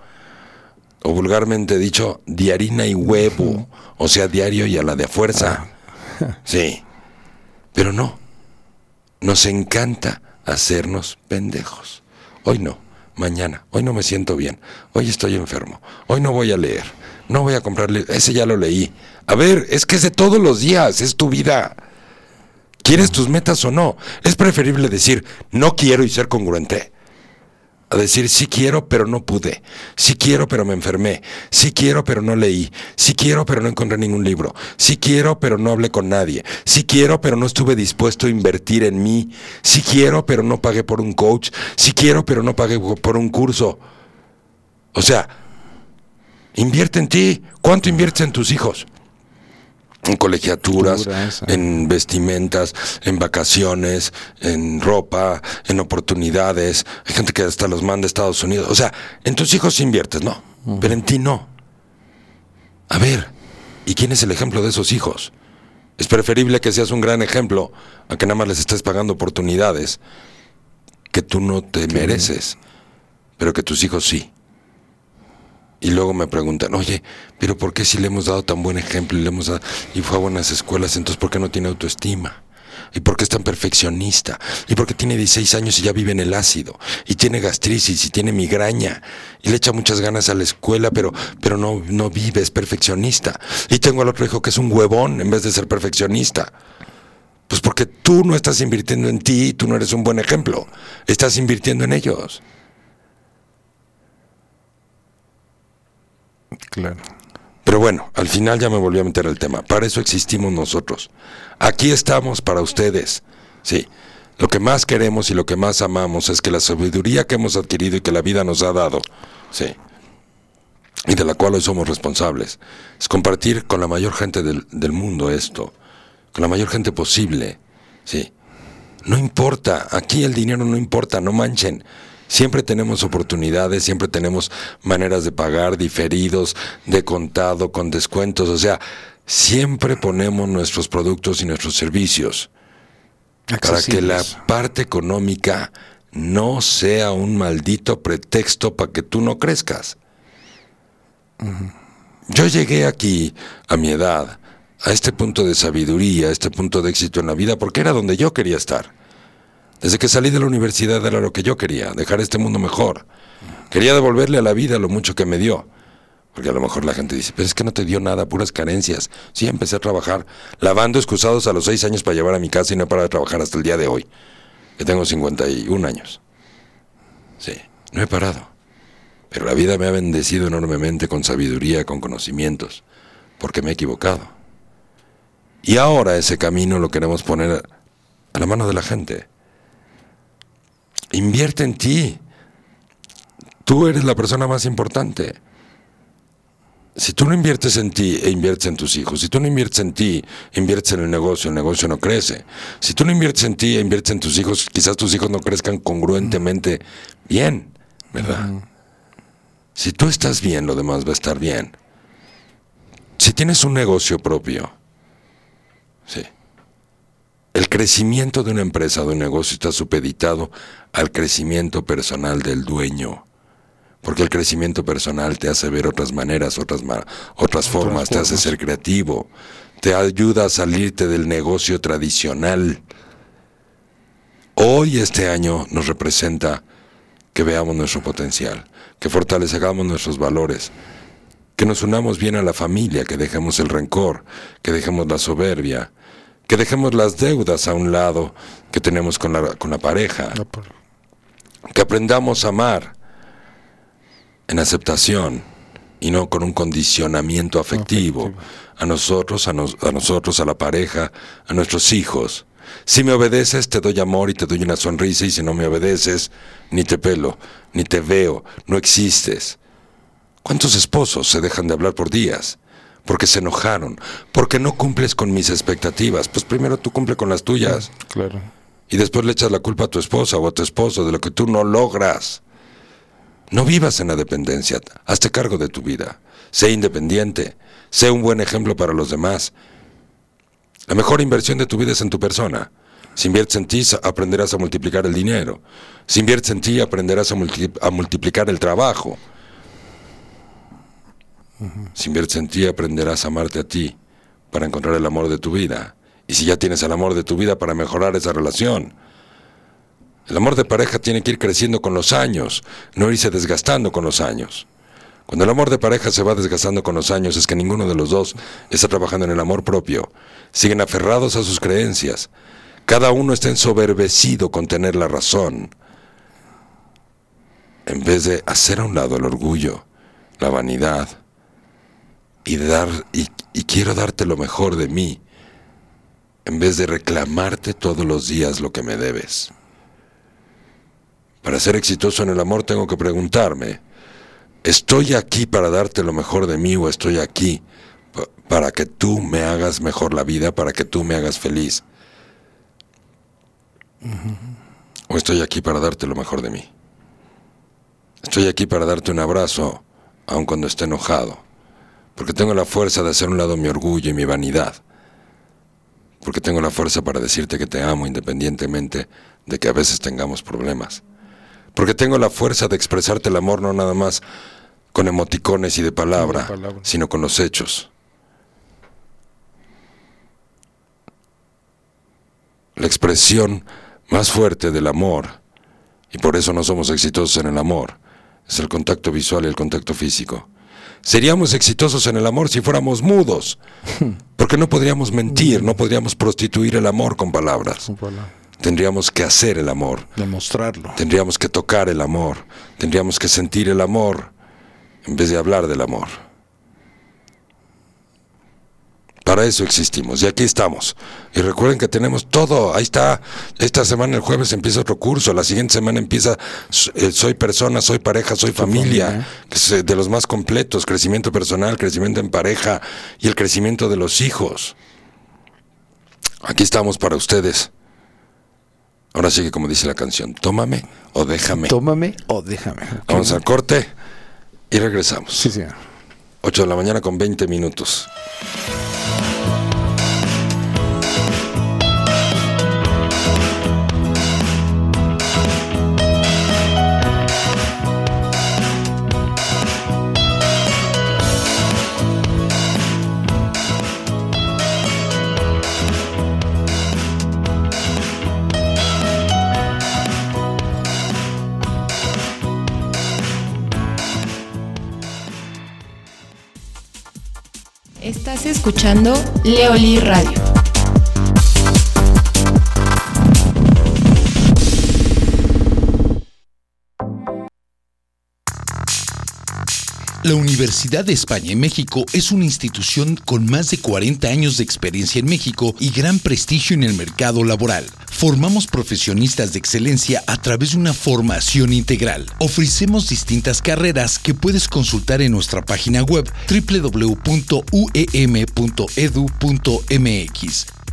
O vulgarmente dicho, de harina y huevo. O sea, diario y a la de fuerza. Sí. Pero no. Nos encanta hacernos pendejos. Hoy no, mañana. Hoy no me siento bien. Hoy estoy enfermo. Hoy no voy a leer. No voy a comprarle. Ese ya lo leí. A ver, es que es de todos los días. Es tu vida. ¿Quieres tus metas o no? Es preferible decir no quiero y ser congruente. A decir sí quiero pero no pude. Sí quiero pero me enfermé. Sí quiero pero no leí. Sí quiero pero no encontré ningún libro. Sí quiero pero no hablé con nadie. Sí quiero pero no estuve dispuesto a invertir en mí. Sí quiero pero no pagué por un coach. Sí quiero pero no pagué por un curso. O sea, invierte en ti. ¿Cuánto inviertes en tus hijos? En colegiaturas, en vestimentas, en vacaciones, en ropa, en oportunidades. Hay gente que hasta los manda a Estados Unidos. O sea, en tus hijos inviertes, ¿no? Pero en ti no. A ver, ¿y quién es el ejemplo de esos hijos? Es preferible que seas un gran ejemplo a que nada más les estés pagando oportunidades que tú no te mereces, pero que tus hijos sí. Y luego me preguntan, oye, pero ¿por qué si le hemos dado tan buen ejemplo y le hemos dado, y fue a buenas escuelas, entonces ¿por qué no tiene autoestima? ¿Y por qué es tan perfeccionista? ¿Y por qué tiene 16 años y ya vive en el ácido? Y tiene gastritis y tiene migraña. Y le echa muchas ganas a la escuela, pero, pero no, no vive, es perfeccionista. Y tengo al otro hijo que es un huevón en vez de ser perfeccionista. Pues porque tú no estás invirtiendo en ti, tú no eres un buen ejemplo. Estás invirtiendo en ellos. Claro. Pero bueno, al final ya me volví a meter el tema. Para eso existimos nosotros. Aquí estamos para ustedes. Sí. Lo que más queremos y lo que más amamos es que la sabiduría que hemos adquirido y que la vida nos ha dado, sí, y de la cual hoy somos responsables, es compartir con la mayor gente del, del mundo esto, con la mayor gente posible, sí. No importa, aquí el dinero no importa, no manchen. Siempre tenemos oportunidades, siempre tenemos maneras de pagar, diferidos, de contado, con descuentos, o sea, siempre ponemos nuestros productos y nuestros servicios para que la parte económica no sea un maldito pretexto para que tú no crezcas. Yo llegué aquí, a mi edad, a este punto de sabiduría, a este punto de éxito en la vida, porque era donde yo quería estar. Desde que salí de la universidad era lo que yo quería, dejar este mundo mejor. Quería devolverle a la vida lo mucho que me dio. Porque a lo mejor la gente dice, pero es que no te dio nada, puras carencias. Sí, empecé a trabajar lavando excusados a los seis años para llevar a mi casa y no para trabajar hasta el día de hoy, que tengo 51 años. Sí, no he parado. Pero la vida me ha bendecido enormemente con sabiduría, con conocimientos, porque me he equivocado. Y ahora ese camino lo queremos poner a la mano de la gente. Invierte en ti. Tú eres la persona más importante. Si tú no inviertes en ti e inviertes en tus hijos, si tú no inviertes en ti, inviertes en el negocio, el negocio no crece. Si tú no inviertes en ti e inviertes en tus hijos, quizás tus hijos no crezcan congruentemente bien, ¿verdad? Si tú estás bien, lo demás va a estar bien. Si tienes un negocio propio, sí. El crecimiento de una empresa, de un negocio, está supeditado al crecimiento personal del dueño. Porque el crecimiento personal te hace ver otras maneras, otras, otras formas, te hace ser creativo, te ayuda a salirte del negocio tradicional. Hoy este año nos representa que veamos nuestro potencial, que fortalezcamos nuestros valores, que nos unamos bien a la familia, que dejemos el rencor, que dejemos la soberbia, que dejemos las deudas a un lado que tenemos con la, con la pareja, que aprendamos a amar, en aceptación y no con un condicionamiento afectivo, a nosotros, a, a nosotros, a la pareja, a nuestros hijos. Si me obedeces, te doy amor y te doy una sonrisa, y si no me obedeces, ni te pelo, ni te veo, no existes. ¿Cuántos esposos se dejan de hablar por días? Porque se enojaron, porque no cumples con mis expectativas. Pues primero tú cumple con las tuyas. Claro. Y después le echas la culpa a tu esposa o a tu esposo de lo que tú no logras. No vivas en la dependencia, hazte cargo de tu vida, sé independiente, sé un buen ejemplo para los demás. La mejor inversión de tu vida es en tu persona. Si inviertes en ti, aprenderás a multiplicar el dinero. Si inviertes en ti, aprenderás a, multiplicar el trabajo. Si inviertes en ti, aprenderás a amarte a ti para encontrar el amor de tu vida. Y si ya tienes el amor de tu vida, para mejorar esa relación. El amor de pareja tiene que ir creciendo con los años, no irse desgastando con los años. Cuando el amor de pareja se va desgastando con los años es que ninguno de los dos está trabajando en el amor propio. Siguen aferrados a sus creencias. Cada uno está ensoberbecido con tener la razón. En vez de hacer a un lado el orgullo, la vanidad, y, dar, y, quiero darte lo mejor de mí, en vez de reclamarte todos los días lo que me debes. Para ser exitoso en el amor tengo que preguntarme, ¿estoy aquí para darte lo mejor de mí o estoy aquí para que tú me hagas mejor la vida, para que tú me hagas feliz? ¿O estoy aquí para darte lo mejor de mí? Estoy aquí para darte un abrazo, aun cuando esté enojado, porque tengo la fuerza de hacer un lado mi orgullo y mi vanidad, porque tengo la fuerza para decirte que te amo independientemente de que a veces tengamos problemas porque tengo la fuerza de expresarte el amor no nada más con emoticones y de palabra, sino con los hechos. La expresión más fuerte del amor, y por eso no somos exitosos en el amor, es el contacto visual y el contacto físico. Seríamos exitosos en el amor si fuéramos mudos, porque no podríamos mentir, no podríamos prostituir el amor con palabras. Tendríamos que hacer el amor. Demostrarlo. Tendríamos que tocar el amor. Tendríamos que sentir el amor en vez de hablar del amor. Para eso existimos y aquí estamos. Y recuerden que tenemos todo. Ahí está. Esta semana, el jueves, empieza otro curso. La siguiente semana empieza eh, Soy persona, soy pareja, soy familia. Que es eh, de los más completos. Crecimiento personal, crecimiento en pareja y el crecimiento de los hijos. Aquí estamos para ustedes. Ahora sí que como dice la canción, tómame o déjame. Tómame o déjame. Vamos al corte y regresamos. Sí, señor. 8 de la mañana con 20 minutos. Escuchando Leoli Radio. La Universidad de España en México es una institución con más de 40 años de experiencia en México y gran prestigio en el mercado laboral. Formamos profesionistas de excelencia a través de una formación integral. Ofrecemos distintas carreras que puedes consultar en nuestra página web www.uem.edu.mx.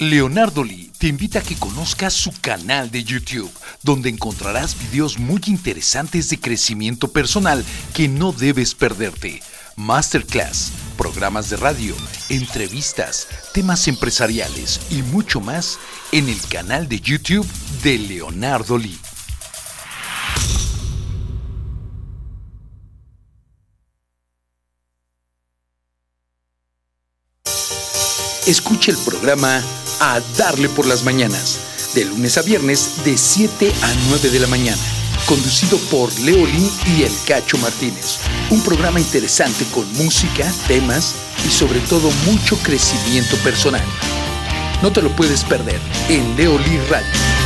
Leonardo Lee te invita a que conozcas su canal de YouTube, donde encontrarás videos muy interesantes de crecimiento personal que no debes perderte. Masterclass, programas de radio, entrevistas, temas empresariales y mucho más en el canal de YouTube de Leonardo Lee. Escucha el programa A Darle por las Mañanas, de lunes a viernes de 7 a 9 de la mañana, conducido por Leolín y El Cacho Martínez. Un programa interesante con música, temas y sobre todo mucho crecimiento personal. No te lo puedes perder en Leolí Radio.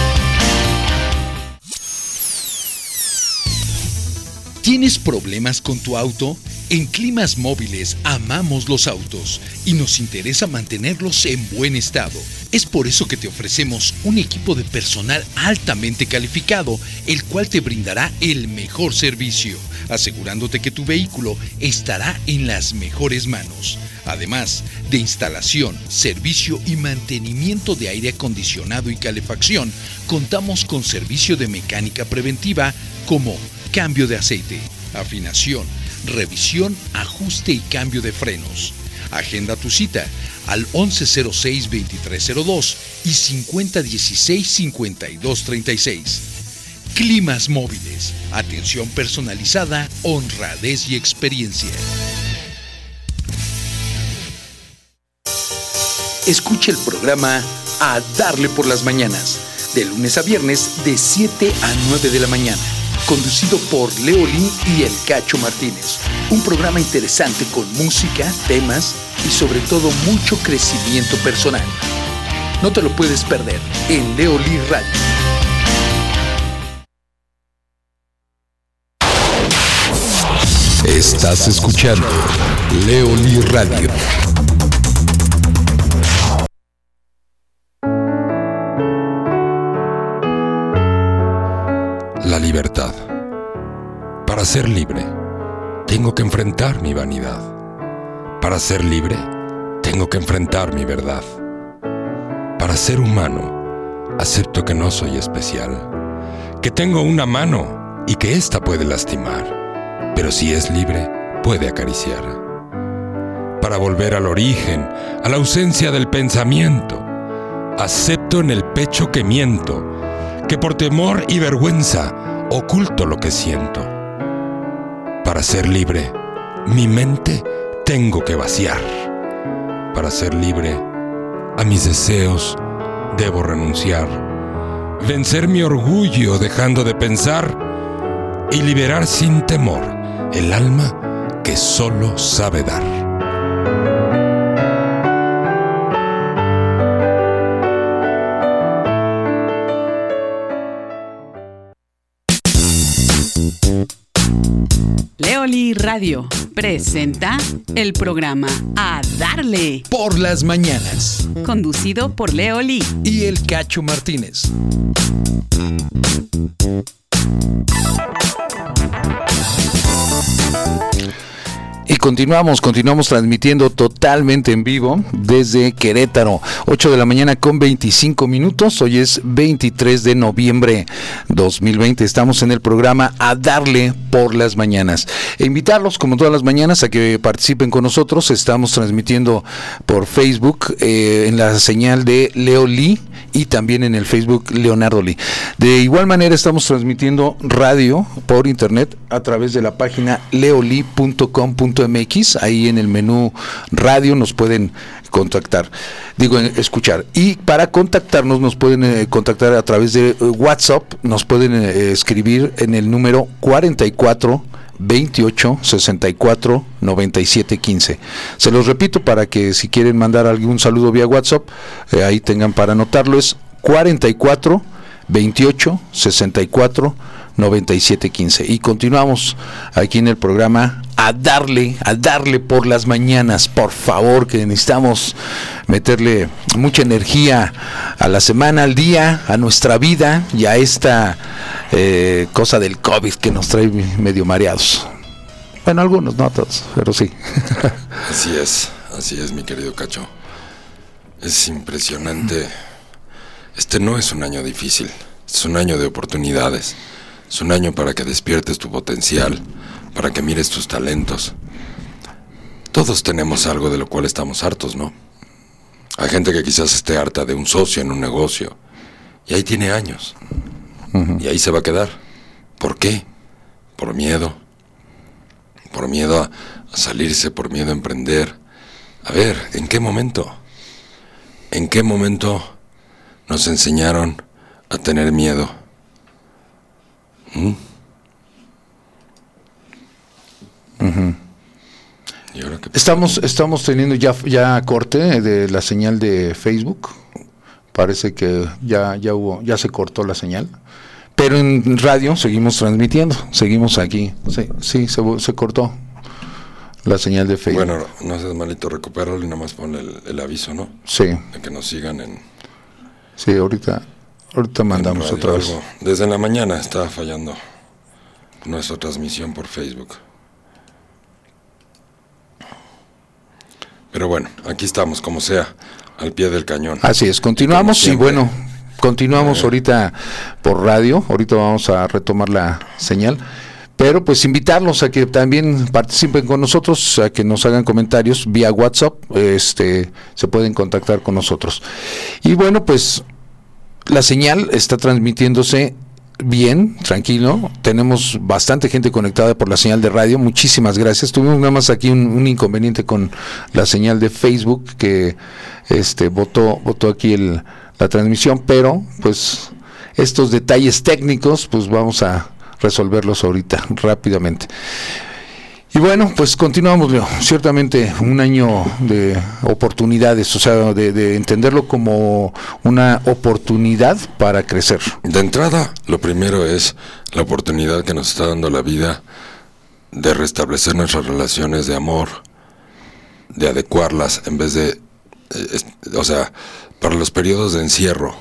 ¿Tienes problemas con tu auto? En Climas Móviles amamos los autos y nos interesa mantenerlos en buen estado. Es por eso que te ofrecemos un equipo de personal altamente calificado, el cual te brindará el mejor servicio, asegurándote que tu vehículo estará en las mejores manos. Además de instalación, servicio y mantenimiento de aire acondicionado y calefacción, contamos con servicio de mecánica preventiva como cambio de aceite, afinación, revisión, ajuste y cambio de frenos. Agenda tu cita al 1106-2302 y 5016-5236. Climas móviles, atención personalizada, honradez y experiencia. Escucha el programa A Darle por las Mañanas, de lunes a viernes de 7 a 9 de la mañana conducido por Leolín y El Cacho Martínez. Un programa interesante con música, temas y sobre todo mucho crecimiento personal. No te lo puedes perder en Leolí Radio. Estás escuchando Leolí Radio. Libertad. Para ser libre, tengo que enfrentar mi vanidad. Para ser libre, tengo que enfrentar mi verdad. Para ser humano, acepto que no soy especial, que tengo una mano y que ésta puede lastimar, pero si es libre, puede acariciar. Para volver al origen, a la ausencia del pensamiento, acepto en el pecho que miento, que por temor y vergüenza oculto lo que siento. Para ser libre, mi mente tengo que vaciar. Para ser libre, a mis deseos debo renunciar. Vencer mi orgullo dejando de pensar y liberar sin temor el alma que solo sabe dar. Radio presenta el programa A Darle, Por las mañanas. conducido por Leoli. Y el Cacho Martínez. Continuamos, continuamos transmitiendo totalmente en vivo desde Querétaro, 8 de la mañana con 25 minutos. Hoy es 23 de noviembre 2020. Estamos en el programa A Darle por las Mañanas. E invitarlos, como todas las mañanas, a que participen con nosotros. Estamos transmitiendo por Facebook eh, en la señal de Leo Lee y también en el Facebook Leonardo Lee. De igual manera, estamos transmitiendo radio por internet a través de la página leoli.com.mx. Ahí en el menú radio nos pueden contactar, digo, escuchar. Y para contactarnos nos pueden eh, contactar a través de eh, WhatsApp, nos pueden eh, escribir en el número 44 28 64 97 15. Se los repito para que si quieren mandar algún saludo vía WhatsApp, ahí tengan para anotarlo, es 44 28 64 9715. Y continuamos aquí en el programa a darle, a darle por las mañanas, por favor, que necesitamos meterle mucha energía a la semana, al día, a nuestra vida y a esta eh, cosa del COVID que nos trae medio mareados. Bueno, algunos, no todos, pero sí. así es, así es, mi querido Cacho. Es impresionante. Este no es un año difícil, es un año de oportunidades. Es un año para que despiertes tu potencial, para que mires tus talentos. Todos tenemos algo de lo cual estamos hartos, ¿no? Hay gente que quizás esté harta de un socio en un negocio y ahí tiene años. Y ahí se va a quedar. ¿Por qué? Por miedo. Por miedo a, a salirse, por miedo a emprender. A ver, ¿en qué momento? ¿En qué momento nos enseñaron a tener miedo? Estamos, estamos teniendo ya, ya corte de la señal de Facebook. Parece que ya, ya hubo, ya se cortó la señal. Pero en radio seguimos transmitiendo, seguimos aquí. Sí, sí se, se cortó la señal de Facebook. Bueno, no seas malito, recupéralo y nada más pon el, el, aviso, ¿no? Sí. De que nos sigan en... Sí, ahorita, ahorita mandamos otra vez. Algo. Desde la mañana estaba fallando nuestra transmisión por Facebook. Pero bueno, aquí estamos, como sea, al pie del cañón. Así es, continuamos y, y bueno, continuamos eh. ahorita por radio, ahorita vamos a retomar la señal. Pero pues invitarlos a que también participen con nosotros, a que nos hagan comentarios vía WhatsApp, este se pueden contactar con nosotros. Y bueno, pues la señal está transmitiéndose bien, tranquilo. Tenemos bastante gente conectada por la señal de radio. Muchísimas gracias. Tuvimos nada más aquí un, inconveniente con la señal de Facebook que este votó votó aquí el, la transmisión, pero pues estos detalles técnicos pues vamos a resolverlos ahorita rápidamente. Y bueno, pues continuamos, Leo. Ciertamente un año de oportunidades, o sea, de, de, entenderlo como una oportunidad para crecer. De entrada, lo primero es la oportunidad que nos está dando la vida de restablecer nuestras relaciones de amor, de adecuarlas en vez de, eh, o sea, para los periodos de encierro.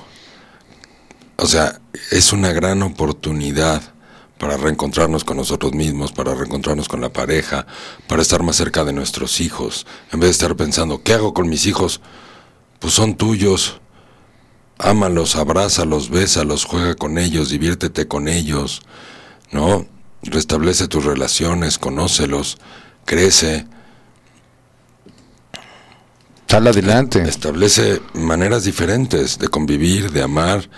O sea, es una gran oportunidad para reencontrarnos con nosotros mismos, para reencontrarnos con la pareja, para estar más cerca de nuestros hijos, en vez de estar pensando, ¿qué hago con mis hijos? Pues son tuyos. Ámalos, abrázalos, bésalos, juega con ellos, diviértete con ellos, ¿no? Restablece tus relaciones, conócelos, crece. Sal adelante. Establece maneras diferentes de convivir, de amar,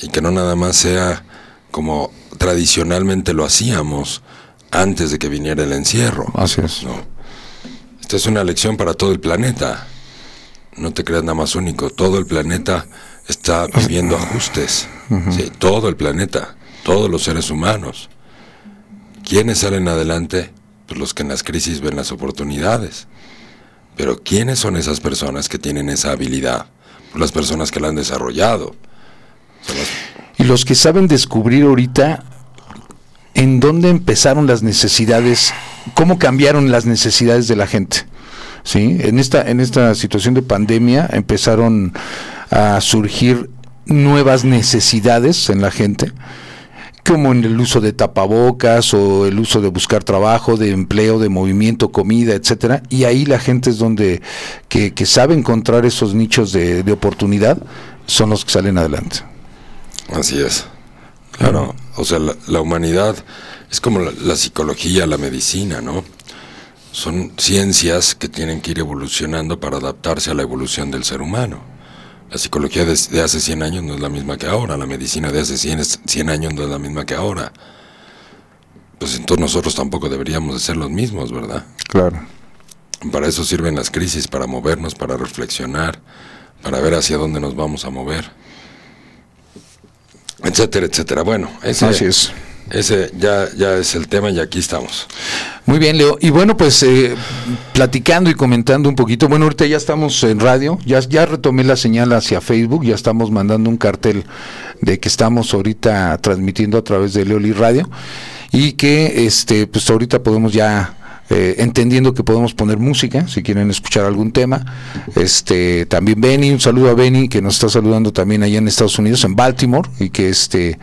y que no nada más sea como tradicionalmente lo hacíamos antes de que viniera el encierro. Así es. ¿no? Esta es una lección para todo el planeta. No te creas nada más único. Todo el planeta está viviendo ajustes. Uh -huh. sí, todo el planeta, todos los seres humanos. ¿Quiénes salen adelante? Pues los que en las crisis ven las oportunidades. Pero ¿quiénes son esas personas que tienen esa habilidad? Pues las personas que la han desarrollado. Son las los que saben descubrir ahorita en dónde empezaron las necesidades, cómo cambiaron las necesidades de la gente. ¿Sí? En esta en esta situación de pandemia empezaron a surgir nuevas necesidades en la gente como en el uso de tapabocas o el uso de buscar trabajo, de empleo, de movimiento, comida, etcétera. Y ahí la gente es donde que, sabe encontrar esos nichos de, oportunidad, son los que salen adelante. Así es. Claro, o sea, la, humanidad es como la, psicología, la medicina, ¿no? Son ciencias que tienen que ir evolucionando para adaptarse a la evolución del ser humano. La psicología de, hace 100 años no es la misma que ahora, la medicina de hace 100, 100 años no es la misma que ahora. Pues entonces nosotros tampoco deberíamos de ser los mismos, ¿verdad? Claro. Para eso sirven las crisis, para movernos, para reflexionar, para ver hacia dónde nos vamos a mover etcétera, etcétera. Bueno, ese, es. ese ya, ya es el tema y aquí estamos. Muy bien, Leo. Y bueno, pues eh, platicando y comentando un poquito, bueno, ahorita ya estamos en radio, ya, ya retomé la señal hacia Facebook, ya estamos mandando un cartel de que estamos ahorita transmitiendo a través de Leoli Radio y que este pues ahorita podemos ya eh, entendiendo que podemos poner música, si quieren escuchar algún tema. Este, también Benny, un saludo a Benny, que nos está saludando también allá en Estados Unidos, en Baltimore, y que este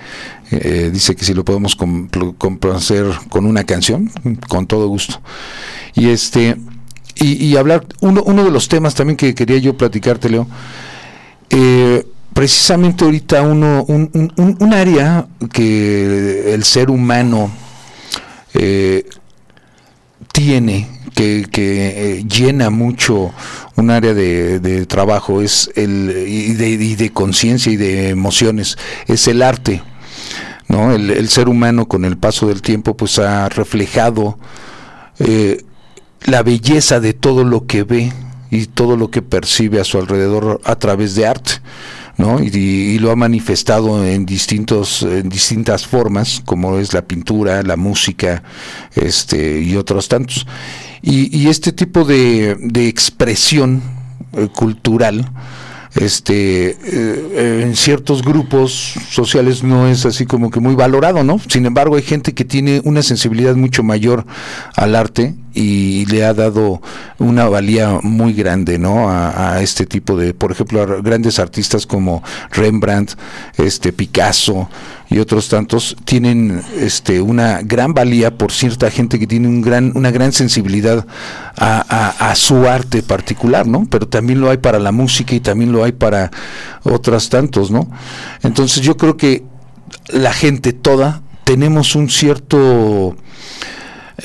eh, dice que si lo podemos complacer con una canción, con todo gusto. Y este, y, hablar, uno, uno de los temas también que quería yo platicarte, Leo, eh, precisamente ahorita uno, un, un, un, área que el ser humano eh, tiene, que, eh, llena mucho un área de, trabajo es el, y de, conciencia y de emociones, es el arte. ¿no? El, ser humano con el paso del tiempo pues ha reflejado eh, la belleza de todo lo que ve y todo lo que percibe a su alrededor a través de arte. ¿No? Y, lo ha manifestado en distintos en distintas formas como es la pintura la música este y otros tantos y, este tipo de, de expresión eh, cultural este eh, en ciertos grupos sociales no es así como que muy valorado, ¿no? Sin embargo, hay gente que tiene una sensibilidad mucho mayor al arte y le ha dado una valía muy grande, ¿no? A, este tipo de, por ejemplo, a grandes artistas como Rembrandt, este Picasso, y otros tantos tienen este, una gran valía por cierta gente que tiene un gran, una gran sensibilidad a, su arte particular, ¿no? Pero también lo hay para la música y también lo hay para otras tantos, ¿no? Entonces yo creo que la gente toda tenemos un cierto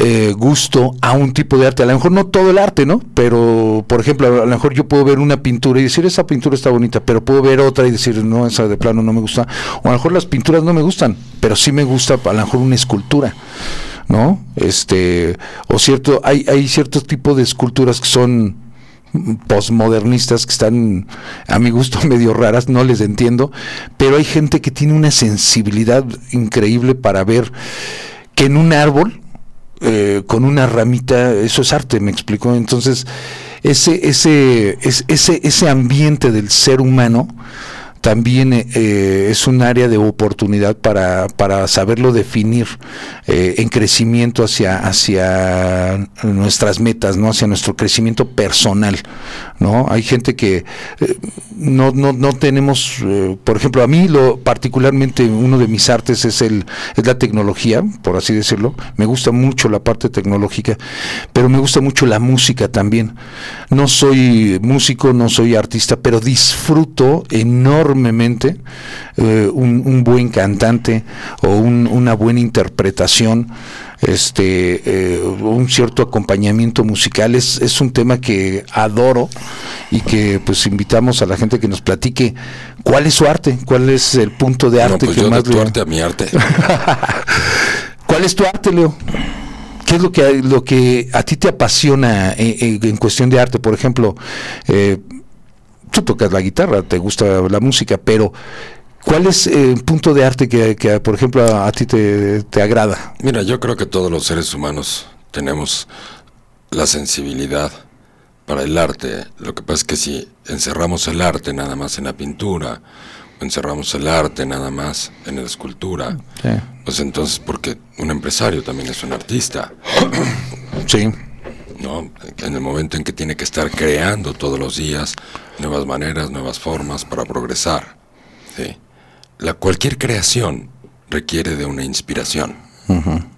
eh, gusto a un tipo de arte. A lo mejor no todo el arte, ¿no? Pero, por ejemplo, a lo mejor yo puedo ver una pintura y decir, esa pintura está bonita, pero puedo ver otra y decir, no, esa de plano no me gusta. O a lo mejor las pinturas no me gustan, pero sí me gusta a lo mejor una escultura. ¿No? Este, o cierto, hay, hay ciertos tipos de esculturas que son postmodernistas que están a mi gusto medio raras, no les entiendo, pero hay gente que tiene una sensibilidad increíble para ver que en un árbol eh, con una ramita, eso es arte, me explicó. Entonces, ese, ese, ese, ese ambiente del ser humano también eh, es un área de oportunidad para, para saberlo definir eh, en crecimiento hacia, hacia nuestras metas, ¿no? hacia nuestro crecimiento personal. ¿no? Hay gente que eh, no, no, no tenemos, por ejemplo, a mí lo particularmente uno de mis artes es, el, es la tecnología, por así decirlo. Me gusta mucho la parte tecnológica, pero me gusta mucho la música también. No soy músico, no soy artista, pero disfruto enormemente enormemente eh, un, buen cantante o una buena interpretación, este, eh, un cierto acompañamiento musical. Es, es un tema que adoro y que pues invitamos a la gente que nos platique cuál es su arte, cuál es el punto de arte pues que más... tu arte a mi arte. ¿Cuál es tu arte, Leo? ¿Qué es lo que, lo que a ti te apasiona en, en cuestión de arte? Por ejemplo, eh, tú tocas la guitarra, te gusta la música, pero ¿cuál es el punto de arte que, por ejemplo, a, ti te, te, agrada? Mira, yo creo que todos los seres humanos tenemos la sensibilidad para el arte. Lo que pasa es que si encerramos el arte nada más en la pintura, o encerramos el arte nada más en la escultura, pues entonces, porque un empresario también es un artista. Sí. ¿No? En el momento en que tiene que estar creando todos los días nuevas maneras, nuevas formas para progresar. La, cualquier creación requiere de una inspiración.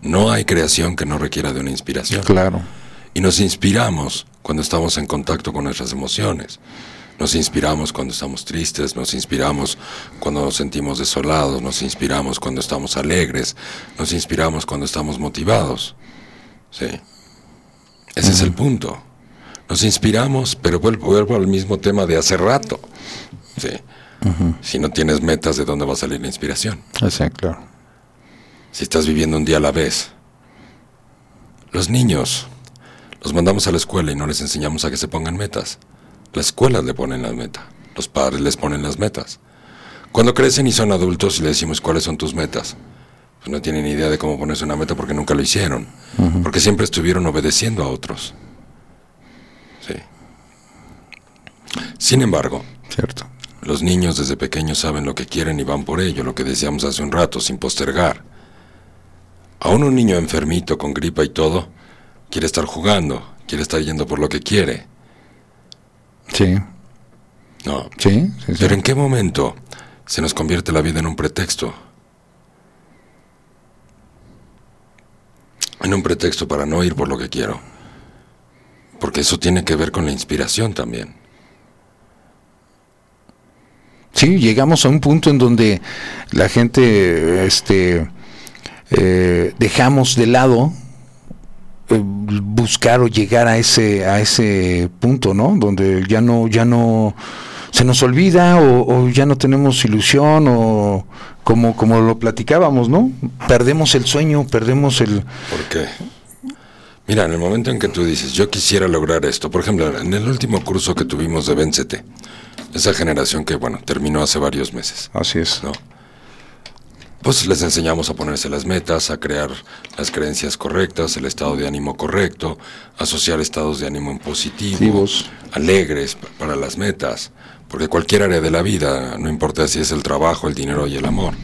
No hay creación que no requiera de una inspiración. Claro. Y nos inspiramos cuando estamos en contacto con nuestras emociones. Nos inspiramos cuando estamos tristes, nos inspiramos cuando nos sentimos desolados, nos inspiramos cuando estamos alegres, nos inspiramos cuando estamos motivados. Sí. Ese es el punto. Nos inspiramos, pero vuelvo, al mismo tema de hace rato. Sí. Si no tienes metas, ¿de dónde va a salir la inspiración? Exacto, claro. Si estás viviendo un día a la vez. Los niños, los mandamos a la escuela y no les enseñamos a que se pongan metas. Las escuelas le ponen las metas, los padres les ponen las metas. Cuando crecen y son adultos y le decimos cuáles son tus metas, no tienen idea de cómo ponerse una meta porque nunca lo hicieron, porque siempre estuvieron obedeciendo a otros. Sí. Sin embargo, cierto. Los niños desde pequeños saben lo que quieren y van por ello, lo que decíamos hace un rato, sin postergar. Aún un niño enfermito con gripa y todo, quiere estar jugando, quiere estar yendo por lo que quiere. Sí. No. Sí, sí, Pero ¿en qué momento se nos convierte la vida en un pretexto? En un pretexto para no ir por lo que quiero. Porque eso tiene que ver con la inspiración también. Sí, llegamos a un punto en donde la gente, este, eh, dejamos de lado eh, buscar o llegar a ese a ese punto, ¿no? Donde ya no ya no se nos olvida o, ya no tenemos ilusión o como como lo platicábamos, ¿no? Perdemos el sueño, perdemos el ¿Por qué? Mira, en el momento en que tú dices, yo quisiera lograr esto, por ejemplo, en el último curso que tuvimos de Véncete, esa generación que, bueno, terminó hace varios meses. Así es. ¿no? pues les enseñamos a ponerse las metas, a crear las creencias correctas, el estado de ánimo correcto, asociar estados de ánimo en positivo, alegres para las metas, porque cualquier área de la vida, no importa si es el trabajo, el dinero y el amor,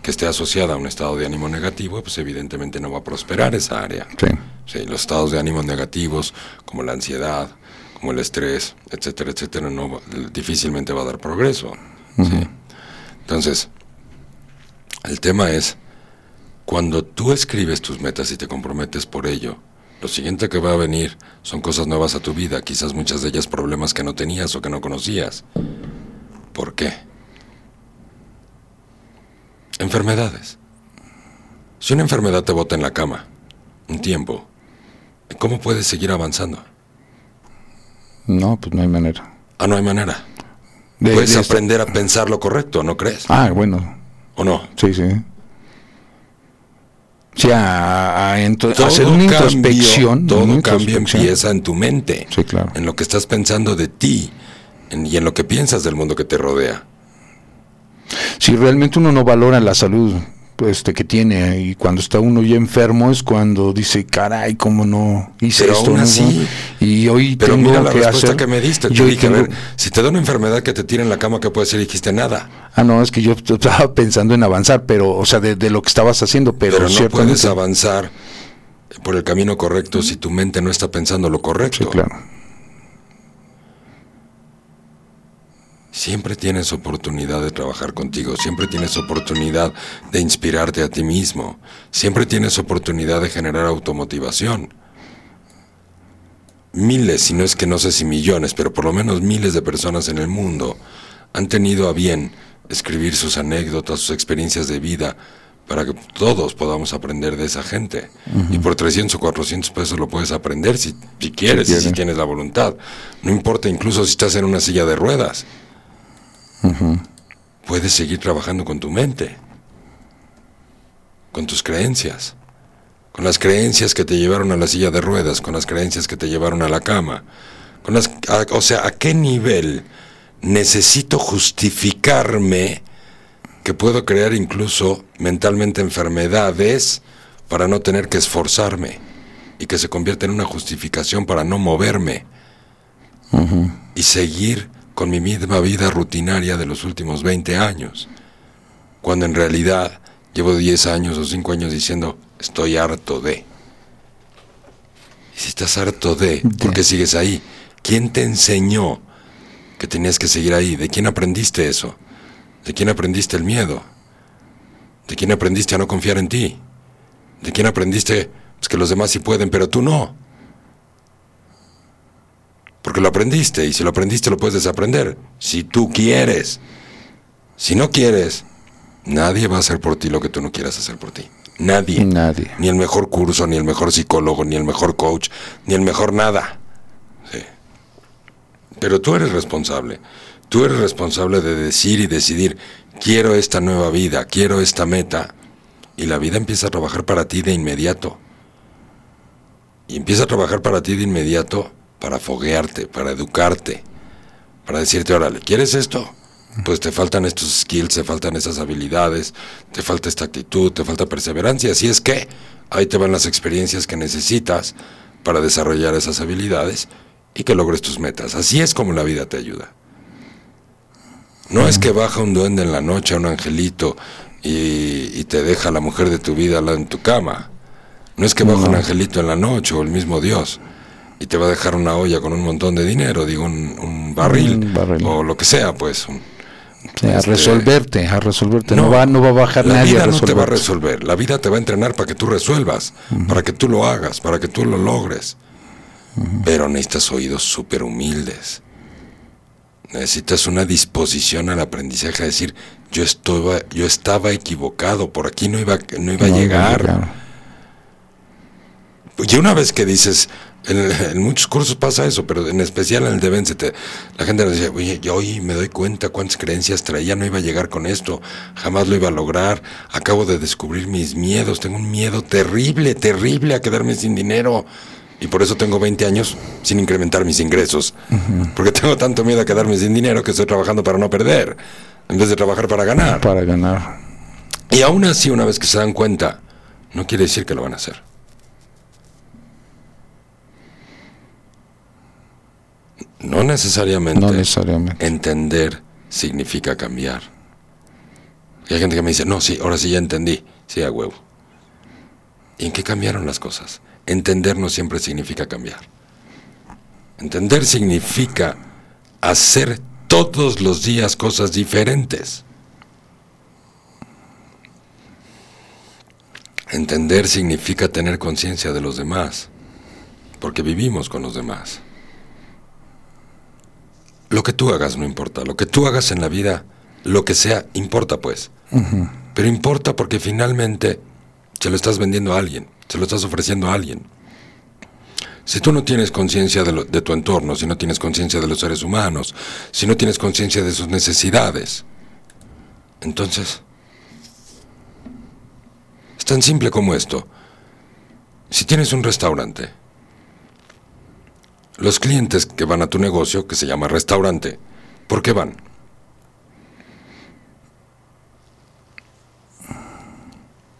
que esté asociada a un estado de ánimo negativo, pues evidentemente no va a prosperar esa área. Sí. los estados de ánimo negativos, como la ansiedad, como el estrés, etcétera, etcétera, no difícilmente va a dar progreso. Entonces, el tema es, cuando tú escribes tus metas y te comprometes por ello, lo siguiente que va a venir son cosas nuevas a tu vida, quizás muchas de ellas problemas que no tenías o que no conocías. ¿Por qué? Enfermedades. Si una enfermedad te bota en la cama un tiempo, ¿cómo puedes seguir avanzando? No, pues no hay manera. Ah, no hay manera. puedes aprender a pensar lo correcto, ¿no crees? Ah, bueno. ¿O no? Sí, sí. Sí, a, hacer una introspección. Todo cambio empieza en tu mente. Sí, claro. En lo que estás pensando de ti y en lo que piensas del mundo que te rodea. Si realmente uno no valora la salud este que tiene y cuando está uno ya enfermo es cuando dice caray cómo no hice pero esto aún así, y hoy pero tengo mira la que respuesta hacer, que me diste. yo dije a ver si te da una enfermedad que te tira en la cama qué puede ser y dijiste nada ah no es que yo estaba pensando en avanzar pero o sea de, lo que estabas haciendo pero, pero no puedes avanzar por el camino correcto si tu mente no está pensando lo correcto. Sí, claro Siempre tienes oportunidad de trabajar contigo, siempre tienes oportunidad de inspirarte a ti mismo, siempre tienes oportunidad de generar automotivación. Miles, si no es que no sé si millones, pero por lo menos miles de personas en el mundo han tenido a bien escribir sus anécdotas, sus experiencias de vida, para que todos podamos aprender de esa gente. Y por 300 o 400 pesos lo puedes aprender si, si quieres y si tienes la voluntad. No importa incluso si estás en una silla de ruedas. Puedes seguir trabajando con tu mente, con tus creencias, con las creencias que te llevaron a la silla de ruedas, con las creencias que te llevaron a la cama. Con las, o sea, ¿a qué nivel necesito justificarme que puedo crear incluso mentalmente enfermedades para no tener que esforzarme y que se convierta en una justificación para no moverme y seguir con mi misma vida rutinaria de los últimos 20 años, cuando en realidad llevo 10 años o 5 años diciendo, estoy harto de. Y si estás harto de, ¿por qué sigues ahí? ¿Quién te enseñó que tenías que seguir ahí? ¿De quién aprendiste eso? ¿De quién aprendiste el miedo? ¿De quién aprendiste a no confiar en ti? ¿De quién aprendiste pues, que los demás sí pueden, pero tú no? Porque lo aprendiste y si lo aprendiste lo puedes desaprender. Si tú quieres. Si no quieres, nadie va a hacer por ti lo que tú no quieras hacer por ti. Nadie. Nadie. Ni el mejor curso, ni el mejor psicólogo, ni el mejor coach, ni el mejor nada. Sí. Pero tú eres responsable. Tú eres responsable de decir y decidir, quiero esta nueva vida, quiero esta meta. Y la vida empieza a trabajar para ti de inmediato. Y empieza a trabajar para ti de inmediato para foguearte, para educarte, para decirte, órale, ¿quieres esto? Pues te faltan estos skills, te faltan esas habilidades, te falta esta actitud, te falta perseverancia. Así es que ahí te van las experiencias que necesitas para desarrollar esas habilidades y que logres tus metas. Así es como la vida te ayuda. No es que baja un duende en la noche, un angelito, y, y te deja la mujer de tu vida en tu cama. No es que baja un angelito en la noche o el mismo Dios y te va a dejar una olla con un montón de dinero, digo, un, barril, Un barril. o lo que sea, pues. un- a Este, resolverte, a resolverte. No, va, no va a bajar la nadie vida a no te va a resolver, la vida te va a entrenar para que tú resuelvas, para que tú lo hagas, para que tú lo logres. Pero necesitas oídos súper humildes. Necesitas una disposición al aprendizaje, a decir, yo estaba, yo estaba equivocado, por aquí no iba, no iba a No, llegar. claro. Y una vez que dices, en, en muchos cursos pasa eso, pero en especial en el de Véncete, la gente nos dice, oye, yo hoy me doy cuenta cuántas creencias traía, no iba a llegar con esto, jamás lo iba a lograr, acabo de descubrir mis miedos, tengo un miedo terrible, terrible a quedarme sin dinero. Y por eso tengo 20 años sin incrementar mis ingresos. Porque tengo tanto miedo a quedarme sin dinero que estoy trabajando para no perder, en vez de trabajar para ganar. Para ganar. Y aún así, una vez que se dan cuenta, no quiere decir que lo van a hacer. No necesariamente. No necesariamente. Entender significa cambiar. Y hay gente que me dice, no, sí, ahora sí ya entendí. Sí, a huevo. ¿Y en qué cambiaron las cosas? Entender no siempre significa cambiar. Entender significa hacer todos los días cosas diferentes. Entender significa tener conciencia de los demás, porque vivimos con los demás. Lo que tú hagas no importa, lo que tú hagas en la vida, lo que sea, importa pues. Pero importa porque finalmente se lo estás vendiendo a alguien, se lo estás ofreciendo a alguien. Si tú no tienes conciencia de, tu entorno, si no tienes conciencia de los seres humanos, si no tienes conciencia de sus necesidades, entonces es tan simple como esto. Si tienes un restaurante, los clientes que van a tu negocio, que se llama restaurante, ¿por qué van?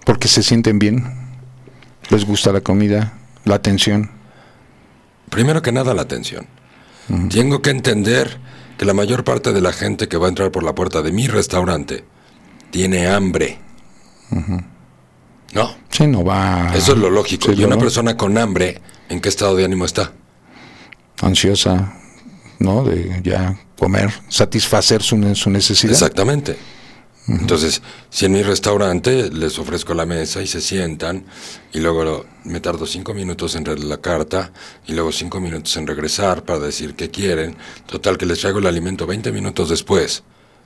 Porque se sienten bien. Les gusta la comida, la atención. Primero que nada la atención. Tengo que entender que la mayor parte de la gente que va a entrar por la puerta de mi restaurante tiene hambre. No, Sí, no va. eso es lo lógico. Sí, y una ¿no? persona con hambre, ¿en qué estado de ánimo está? Ansiosa, ¿no? De ya comer, satisfacer su, su necesidad. Exactamente. Entonces, si en mi restaurante les ofrezco la mesa y se sientan, y luego lo- me tardo cinco minutos en leer la carta, y luego cinco minutos en regresar para decir qué quieren, total que les traigo el alimento 20 minutos después,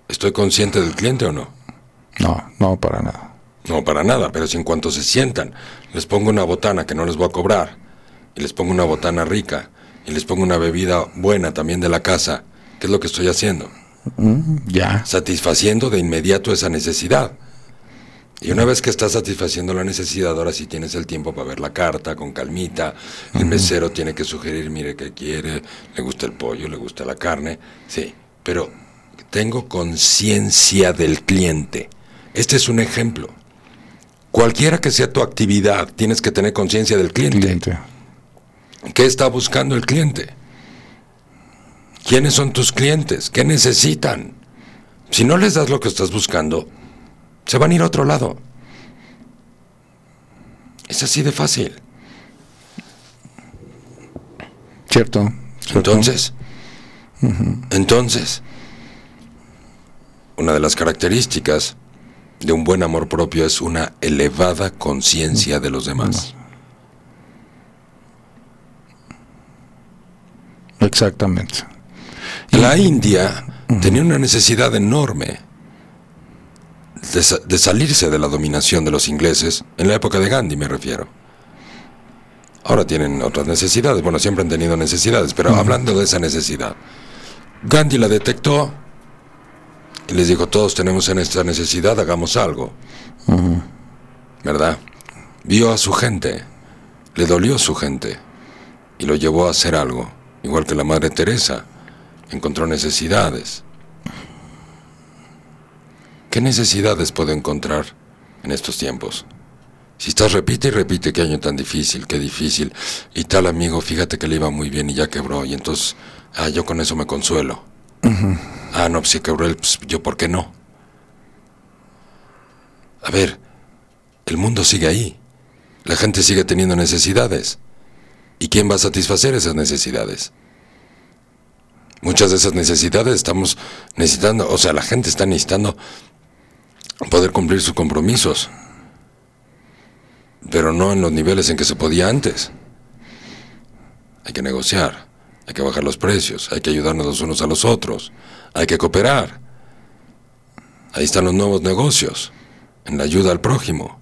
¿estoy consciente del cliente o no? No, no, para nada. No, para nada, pero si en cuanto se sientan, les pongo una botana que no les voy a cobrar, y les pongo una botana rica, y les pongo una bebida buena también de la casa, ¿qué es lo que estoy haciendo? Ya. satisfaciendo de inmediato esa necesidad. Y una vez que estás satisfaciendo la necesidad, ahora sí tienes el tiempo para ver la carta con calmita. El mesero tiene que sugerir, mire qué quiere, le gusta el pollo, le gusta la carne. Sí, pero tengo conciencia del cliente. Este es un ejemplo. Cualquiera que sea tu actividad, tienes que tener conciencia del cliente. Cliente. ¿Qué está buscando el cliente? ¿Quiénes son tus clientes? ¿Qué necesitan? Si no les das lo que estás buscando, se van a ir a otro lado. Es así de fácil. Cierto. cierto. Entonces, entonces, una de las características de un buen amor propio es una elevada conciencia de los demás. Exactamente. La India tenía una necesidad enorme de, sa- de salirse de la dominación de los ingleses, en la época de Gandhi me refiero. Ahora tienen otras necesidades, bueno, siempre han tenido necesidades, pero hablando de esa necesidad, Gandhi la detectó y les dijo, todos tenemos en esta necesidad, hagamos algo. ¿Verdad? Vio a su gente, le dolió su gente y lo llevó a hacer algo, igual que la Madre Teresa, encontró necesidades. ¿Qué necesidades puedo encontrar en estos tiempos? Si estás repite y repite qué año tan difícil, qué difícil, y tal amigo, fíjate que le iba muy bien y ya quebró, y entonces, ah, yo con eso me consuelo. Ah, no, pues si quebró él, pues yo, ¿por qué no? A ver, el mundo sigue ahí. La gente sigue teniendo necesidades. ¿Y quién va a satisfacer esas necesidades? Muchas de esas necesidades estamos necesitando, o sea, la gente está necesitando poder cumplir sus compromisos, pero no en los niveles en que se podía antes. Hay que negociar, hay que bajar los precios, hay que ayudarnos los unos a los otros, hay que cooperar. Ahí están los nuevos negocios, en la ayuda al prójimo.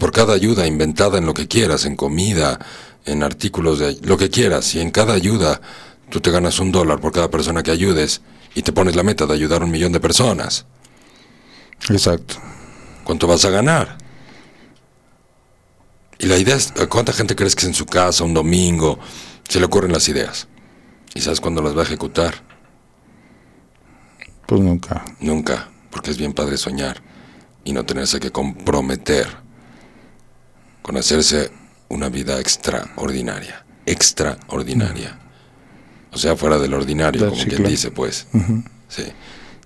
Por cada ayuda inventada en lo que quieras, en comida, en artículos de lo que quieras, si en cada ayuda tú te ganas un dólar por cada persona que ayudes y te pones la meta de ayudar a un millón de personas, Exacto. ¿cuánto vas a ganar? Y la idea es, ¿cuánta gente crees que en su casa, un domingo, se le ocurren las ideas? ¿Y sabes cuándo las va a ejecutar? Pues nunca. Nunca, porque es bien padre soñar y no tenerse que comprometer con hacerse una vida extraordinaria, extraordinaria. O sea, fuera del ordinario, como quien dice, pues. Sí.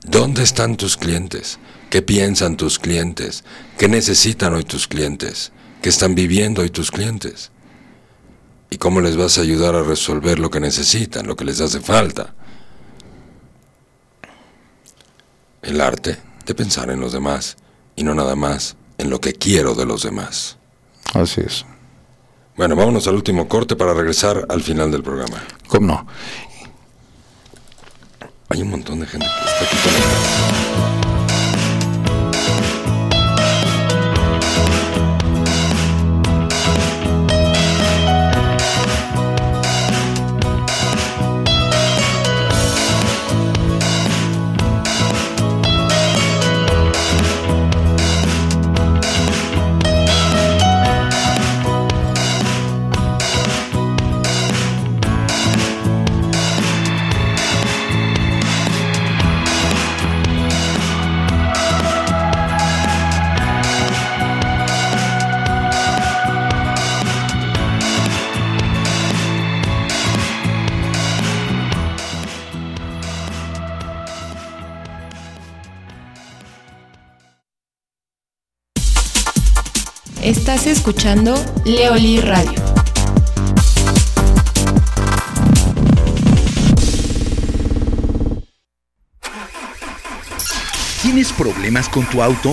¿Dónde están tus clientes? ¿Qué piensan tus clientes? ¿Qué necesitan hoy tus clientes? ¿Qué están viviendo hoy tus clientes? ¿Y cómo les vas a ayudar a resolver lo que necesitan, lo que les hace falta? El arte de pensar en los demás y no nada más en lo que quiero de los demás. Así es. Bueno, vámonos al último corte para regresar al final del programa. ¿Cómo no? Hay un montón de gente que está aquí conectada. Estás escuchando Leoli Radio. ¿Tienes problemas con tu auto?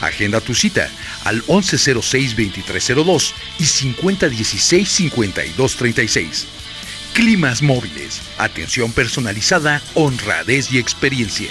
Agenda tu cita al 1106-2302 y 5016-5236. Climas móviles, atención personalizada, honradez y experiencia.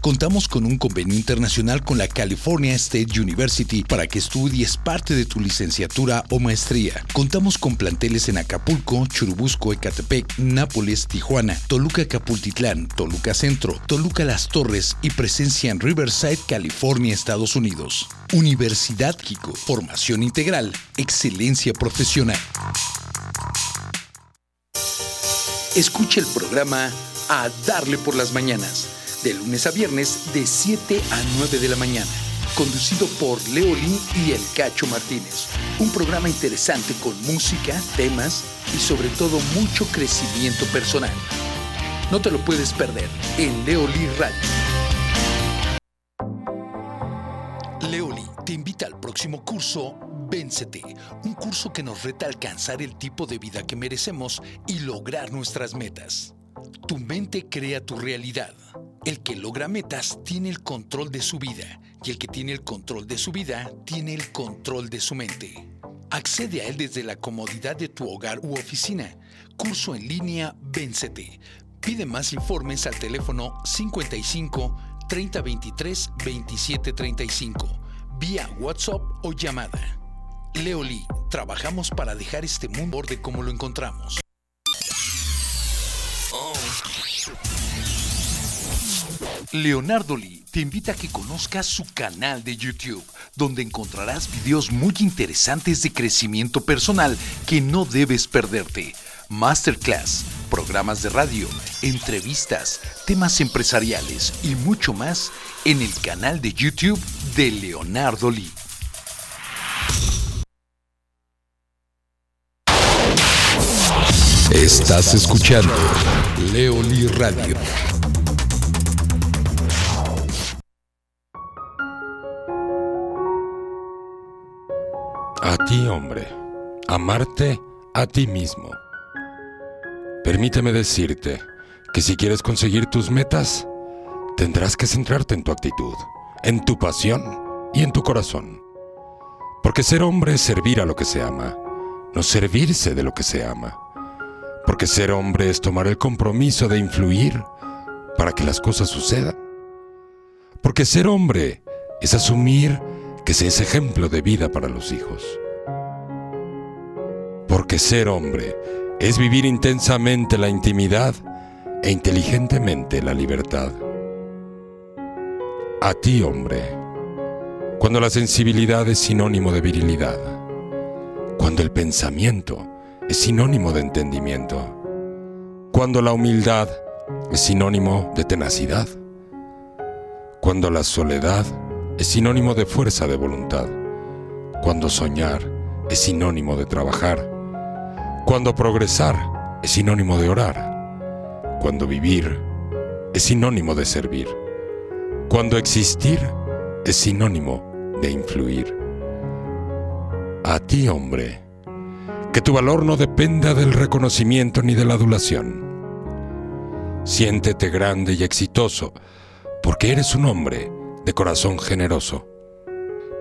Contamos con un convenio internacional con la California State University para que estudies parte de tu licenciatura o maestría. Contamos con planteles en Acapulco, Churubusco, Ecatepec, Nápoles, Tijuana, Toluca, Capultitlán, Toluca Centro, Toluca Las Torres y presencia en Riverside, California, Estados Unidos. Universidad Kiko. Formación integral. Excelencia profesional. Escucha el programa A Darle por las Mañanas, de lunes a viernes de 7 a 9 de la mañana, conducido por Leolín y El Cacho Martínez. Un programa interesante con música, temas y sobre todo mucho crecimiento personal. No te lo puedes perder en Leolí Radio. Leoli te invita al próximo curso Véncete, un curso que nos reta a alcanzar el tipo de vida que merecemos y lograr nuestras metas. Tu mente crea tu realidad. El que logra metas tiene el control de su vida y el que tiene el control de su vida tiene el control de su mente. Accede a él desde la comodidad de tu hogar u oficina. Curso en línea Véncete. Pide más informes al teléfono 55 3023 2735 vía WhatsApp o llamada. Leoli, trabajamos para dejar este mundo de como lo encontramos. Leonardo Lee te invita a que conozcas su canal de YouTube, donde encontrarás videos muy interesantes de crecimiento personal que no debes perderte. Masterclass, programas de radio, entrevistas, temas empresariales y mucho más en el canal de YouTube de Leonardo Lee. Estás escuchando Leoli Radio. A ti, hombre, amarte a ti mismo. Permíteme decirte que si quieres conseguir tus metas, tendrás que centrarte en tu actitud, en tu pasión y en tu corazón. Porque ser hombre es servir a lo que se ama, no servirse de lo que se ama. Porque ser hombre es tomar el compromiso de influir para que las cosas sucedan. Porque ser hombre es asumir que se es ejemplo de vida para los hijos. Porque ser hombre es vivir intensamente la intimidad e inteligentemente la libertad. A ti, hombre, cuando la sensibilidad es sinónimo de virilidad, cuando el pensamiento es sinónimo de entendimiento, cuando la humildad es sinónimo de tenacidad, cuando la soledad es sinónimo de fuerza de voluntad, cuando soñar es sinónimo de trabajar, cuando progresar es sinónimo de orar, cuando vivir es sinónimo de servir, cuando existir es sinónimo de influir. A ti, hombre, que tu valor no dependa del reconocimiento ni de la adulación. Siéntete grande y exitoso, porque eres un hombre de corazón generoso.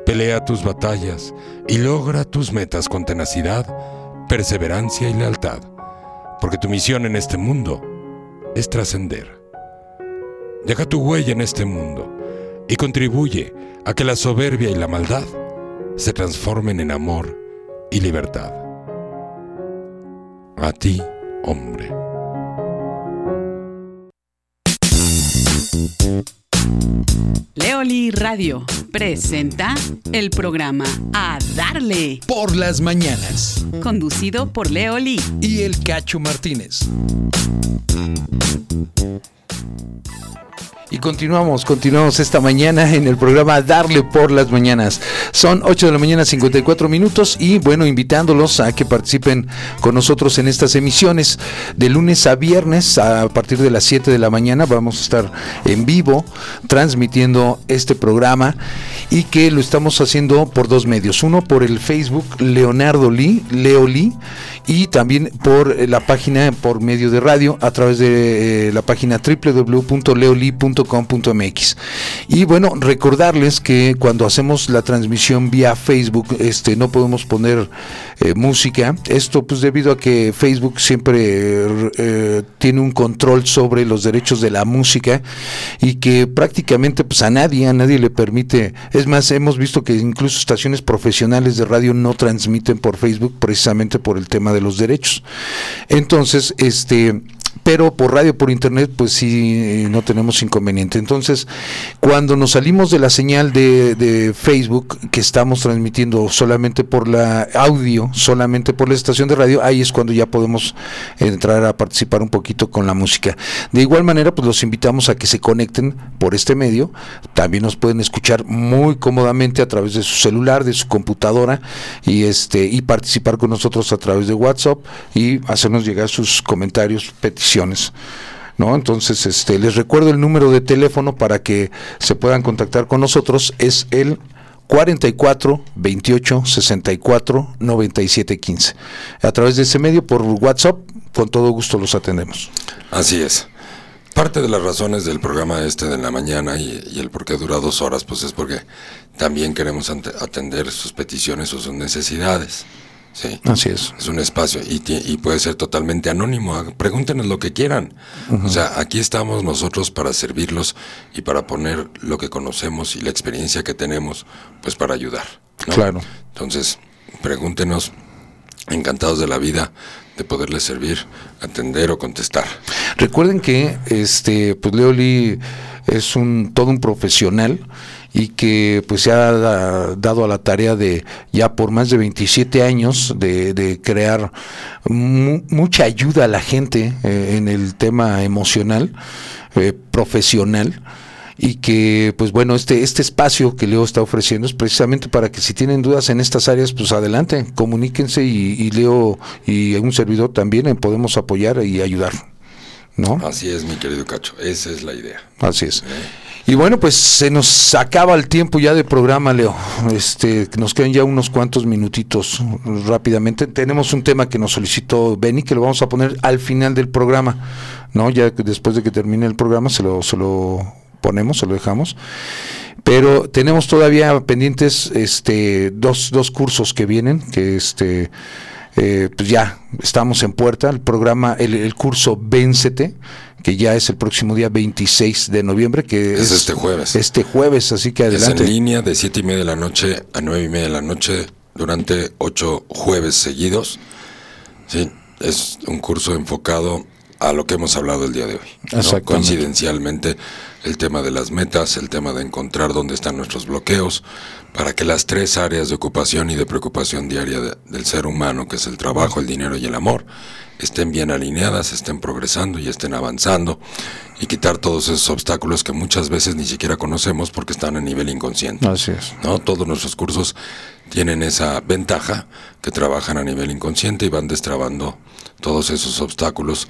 Pelea tus batallas y logra tus metas con tenacidad, perseverancia y lealtad, porque tu misión en este mundo es trascender. Deja tu huella en este mundo y contribuye a que la soberbia y la maldad se transformen en amor y libertad. A ti, hombre. Leoli Radio presenta el programa A Darle, Por las mañanas. conducido por Leoli. Y el Cacho Martínez. Y continuamos, continuamos esta mañana en el programa Darle por las mañanas. Son 8 de la mañana 54 minutos y bueno, invitándolos a que participen con nosotros en estas emisiones de lunes a viernes a partir de las 7 de la mañana. Vamos a estar en vivo transmitiendo este programa y que lo estamos haciendo por dos medios. Uno por el Facebook Leonardo Lee, Leo Lee, y también por la página por medio de radio a través de eh, la página www.leoli.com Y bueno, recordarles que cuando hacemos la transmisión vía Facebook, este no podemos poner eh, música. Esto pues debido a que Facebook siempre eh, tiene un control sobre los derechos de la música y que prácticamente pues a nadie, a nadie le permite. Es más, hemos visto que incluso estaciones profesionales de radio no transmiten por Facebook precisamente por el tema de los derechos. Entonces, este pero por radio, por internet, pues sí, eh, no tenemos inconveniente. Entonces, cuando nos salimos de la señal de, de, Facebook, que estamos transmitiendo solamente por la audio, solamente por la estación de radio, ahí es cuando ya podemos entrar a participar un poquito con la música. De igual manera, pues los invitamos a que se conecten por este medio. También nos pueden escuchar muy cómodamente a través de su celular, de su computadora, y este, y participar con nosotros a través de WhatsApp y hacernos llegar sus comentarios, peticiones. ¿No? Entonces, este, les recuerdo el número de teléfono para que se puedan contactar con nosotros, es el 44 28 64 97 15. A través de ese medio, por WhatsApp, con todo gusto los atendemos. Así es. Parte de las razones del programa este de la mañana y, y el por qué dura dos horas, pues es porque también queremos atender sus peticiones o sus necesidades. Sí. Así es. Es un espacio y, y, puede ser totalmente anónimo. Pregúntenos lo que quieran. Uh -huh. O sea, aquí estamos nosotros para servirlos y para poner lo que conocemos y la experiencia que tenemos, pues para ayudar. ¿no? Claro. Entonces, pregúntenos, encantados de la vida, de poderles servir, atender o contestar. Recuerden que este, pues Leoli es un todo un profesional y que pues se ha dado a la tarea de ya por más de 27 años de, de crear mu mucha ayuda a la gente eh, en el tema emocional, eh, profesional y que pues bueno este este espacio que Leo está ofreciendo es precisamente para que si tienen dudas en estas áreas pues adelante comuníquense y, y Leo y un servidor también eh, podemos apoyar y ayudar ¿no? Así es mi querido Cacho esa es la idea así es ¿Eh? Y bueno, pues se nos acaba el tiempo ya de programa, Leo. Este, nos quedan ya unos cuantos minutitos rápidamente. Tenemos un tema que nos solicitó Benny, que lo vamos a poner al final del programa, ¿no? Ya después de que termine el programa se lo, se lo ponemos, se lo dejamos. Pero tenemos todavía pendientes este, dos, dos cursos que vienen, que este, eh, pues ya estamos en puerta. El programa, el, el curso Véncete que ya es el próximo día 26 de noviembre, que es, es, este jueves. Este jueves, así que adelante. Es en línea de siete y media de la noche a nueve y media de la noche durante ocho jueves seguidos. Sí, es un curso enfocado a lo que hemos hablado el día de hoy. ¿no? Coincidencialmente, el tema de las metas, el tema de encontrar dónde están nuestros bloqueos, para que las tres áreas de ocupación y de preocupación diaria de, del ser humano, que es el trabajo, el dinero y el amor, estén bien alineadas, estén progresando y estén avanzando y quitar todos esos obstáculos que muchas veces ni siquiera conocemos porque están a nivel inconsciente. Así es. ¿no? Todos nuestros cursos tienen esa ventaja que trabajan a nivel inconsciente y van destrabando todos esos obstáculos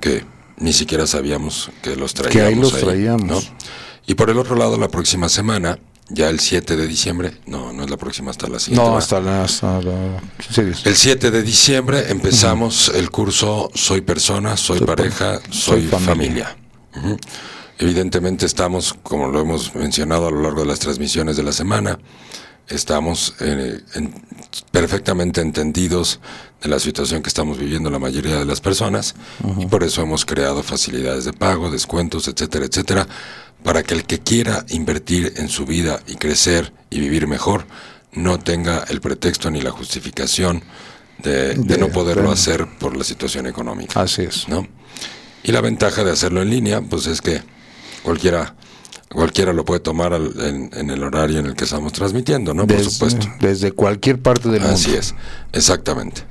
que ni siquiera sabíamos que los traíamos. Que ahí los ahí, traíamos. ¿no? Y por el otro lado, la próxima semana, ya el 7 de diciembre, no, no es la próxima, hasta la siguiente. No, hasta la, hasta la sí, El 7 de diciembre empezamos uh -huh. el curso Soy persona, soy, soy pareja, soy, soy familia. familia. Uh -huh. Evidentemente estamos, como lo hemos mencionado a lo largo de las transmisiones de la semana, estamos eh, en, perfectamente entendidos de la situación que estamos viviendo la mayoría de las personas uh -huh. y por eso hemos creado facilidades de pago, descuentos, etcétera, etcétera, para que el que quiera invertir en su vida y crecer y vivir mejor no tenga el pretexto ni la justificación de, de, de no poderlo de... hacer por la situación económica. Así es. ¿no? Y la ventaja de hacerlo en línea, pues es que cualquiera cualquiera lo puede tomar al, en, en, el horario en el que estamos transmitiendo, ¿no? Desde, Por supuesto. Desde cualquier parte del mundo. Así es, exactamente.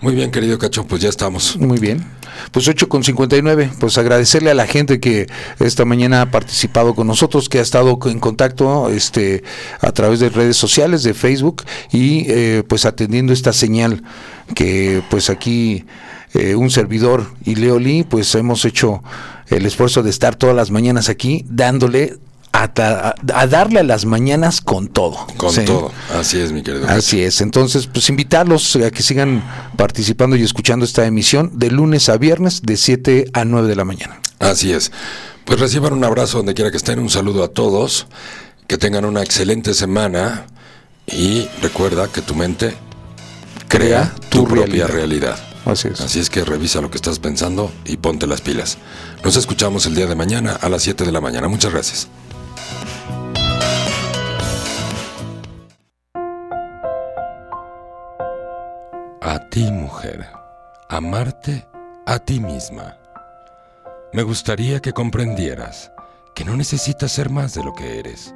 Muy bien, querido Cacho, pues ya estamos. Muy bien. Pues 8 con 59, pues agradecerle a la gente que esta mañana ha participado con nosotros, que ha estado en contacto este, a través de redes sociales, de Facebook, y eh, pues atendiendo esta señal que pues aquí eh, un servidor y Leoli, pues hemos hecho el esfuerzo de estar todas las mañanas aquí dándole a, a, a, darle a las mañanas con todo. Con ¿sí? todo, así es, mi querido. Así es, entonces, pues invitarlos a que sigan participando y escuchando esta emisión de lunes a viernes de 7 a 9 de la mañana. Así es. Pues reciban un abrazo donde quiera que estén, un saludo a todos, que tengan una excelente semana y recuerda que tu mente crea tu, propia realidad. Así es. Así es que revisa lo que estás pensando y ponte las pilas. Nos escuchamos el día de mañana a las 7 de la mañana. Muchas gracias. A ti, mujer, amarte a ti misma. Me gustaría que comprendieras que no necesitas ser más de lo que eres,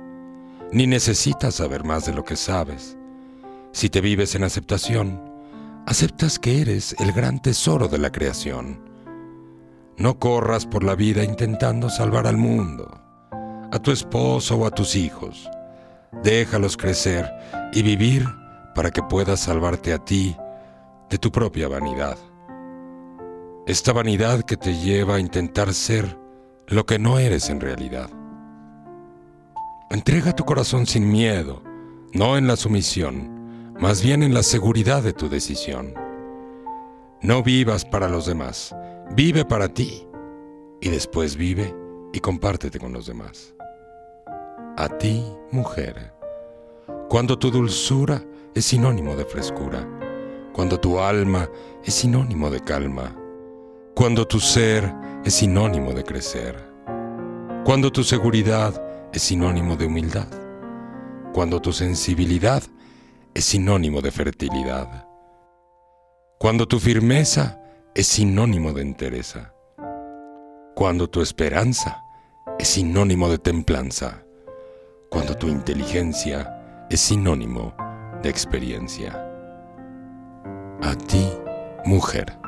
ni necesitas saber más de lo que sabes. Si te vives en aceptación, aceptas que eres el gran tesoro de la creación. No corras por la vida intentando salvar al mundo, a tu esposo o a tus hijos. Déjalos crecer y vivir para que puedas salvarte a ti de tu propia vanidad. Esta vanidad que te lleva a intentar ser lo que no eres en realidad. Entrega tu corazón sin miedo, no en la sumisión, más bien en la seguridad de tu decisión. No vivas para los demás, vive para ti y después vive y compártete con los demás. A ti, mujer, cuando tu dulzura es sinónimo de frescura, cuando tu alma es sinónimo de calma, cuando tu ser es sinónimo de crecer, cuando tu seguridad es sinónimo de humildad, cuando tu sensibilidad es sinónimo de fertilidad, cuando tu firmeza es sinónimo de entereza, cuando tu esperanza es sinónimo de templanza, cuando tu inteligencia es sinónimo de experiencia. A ti, mujer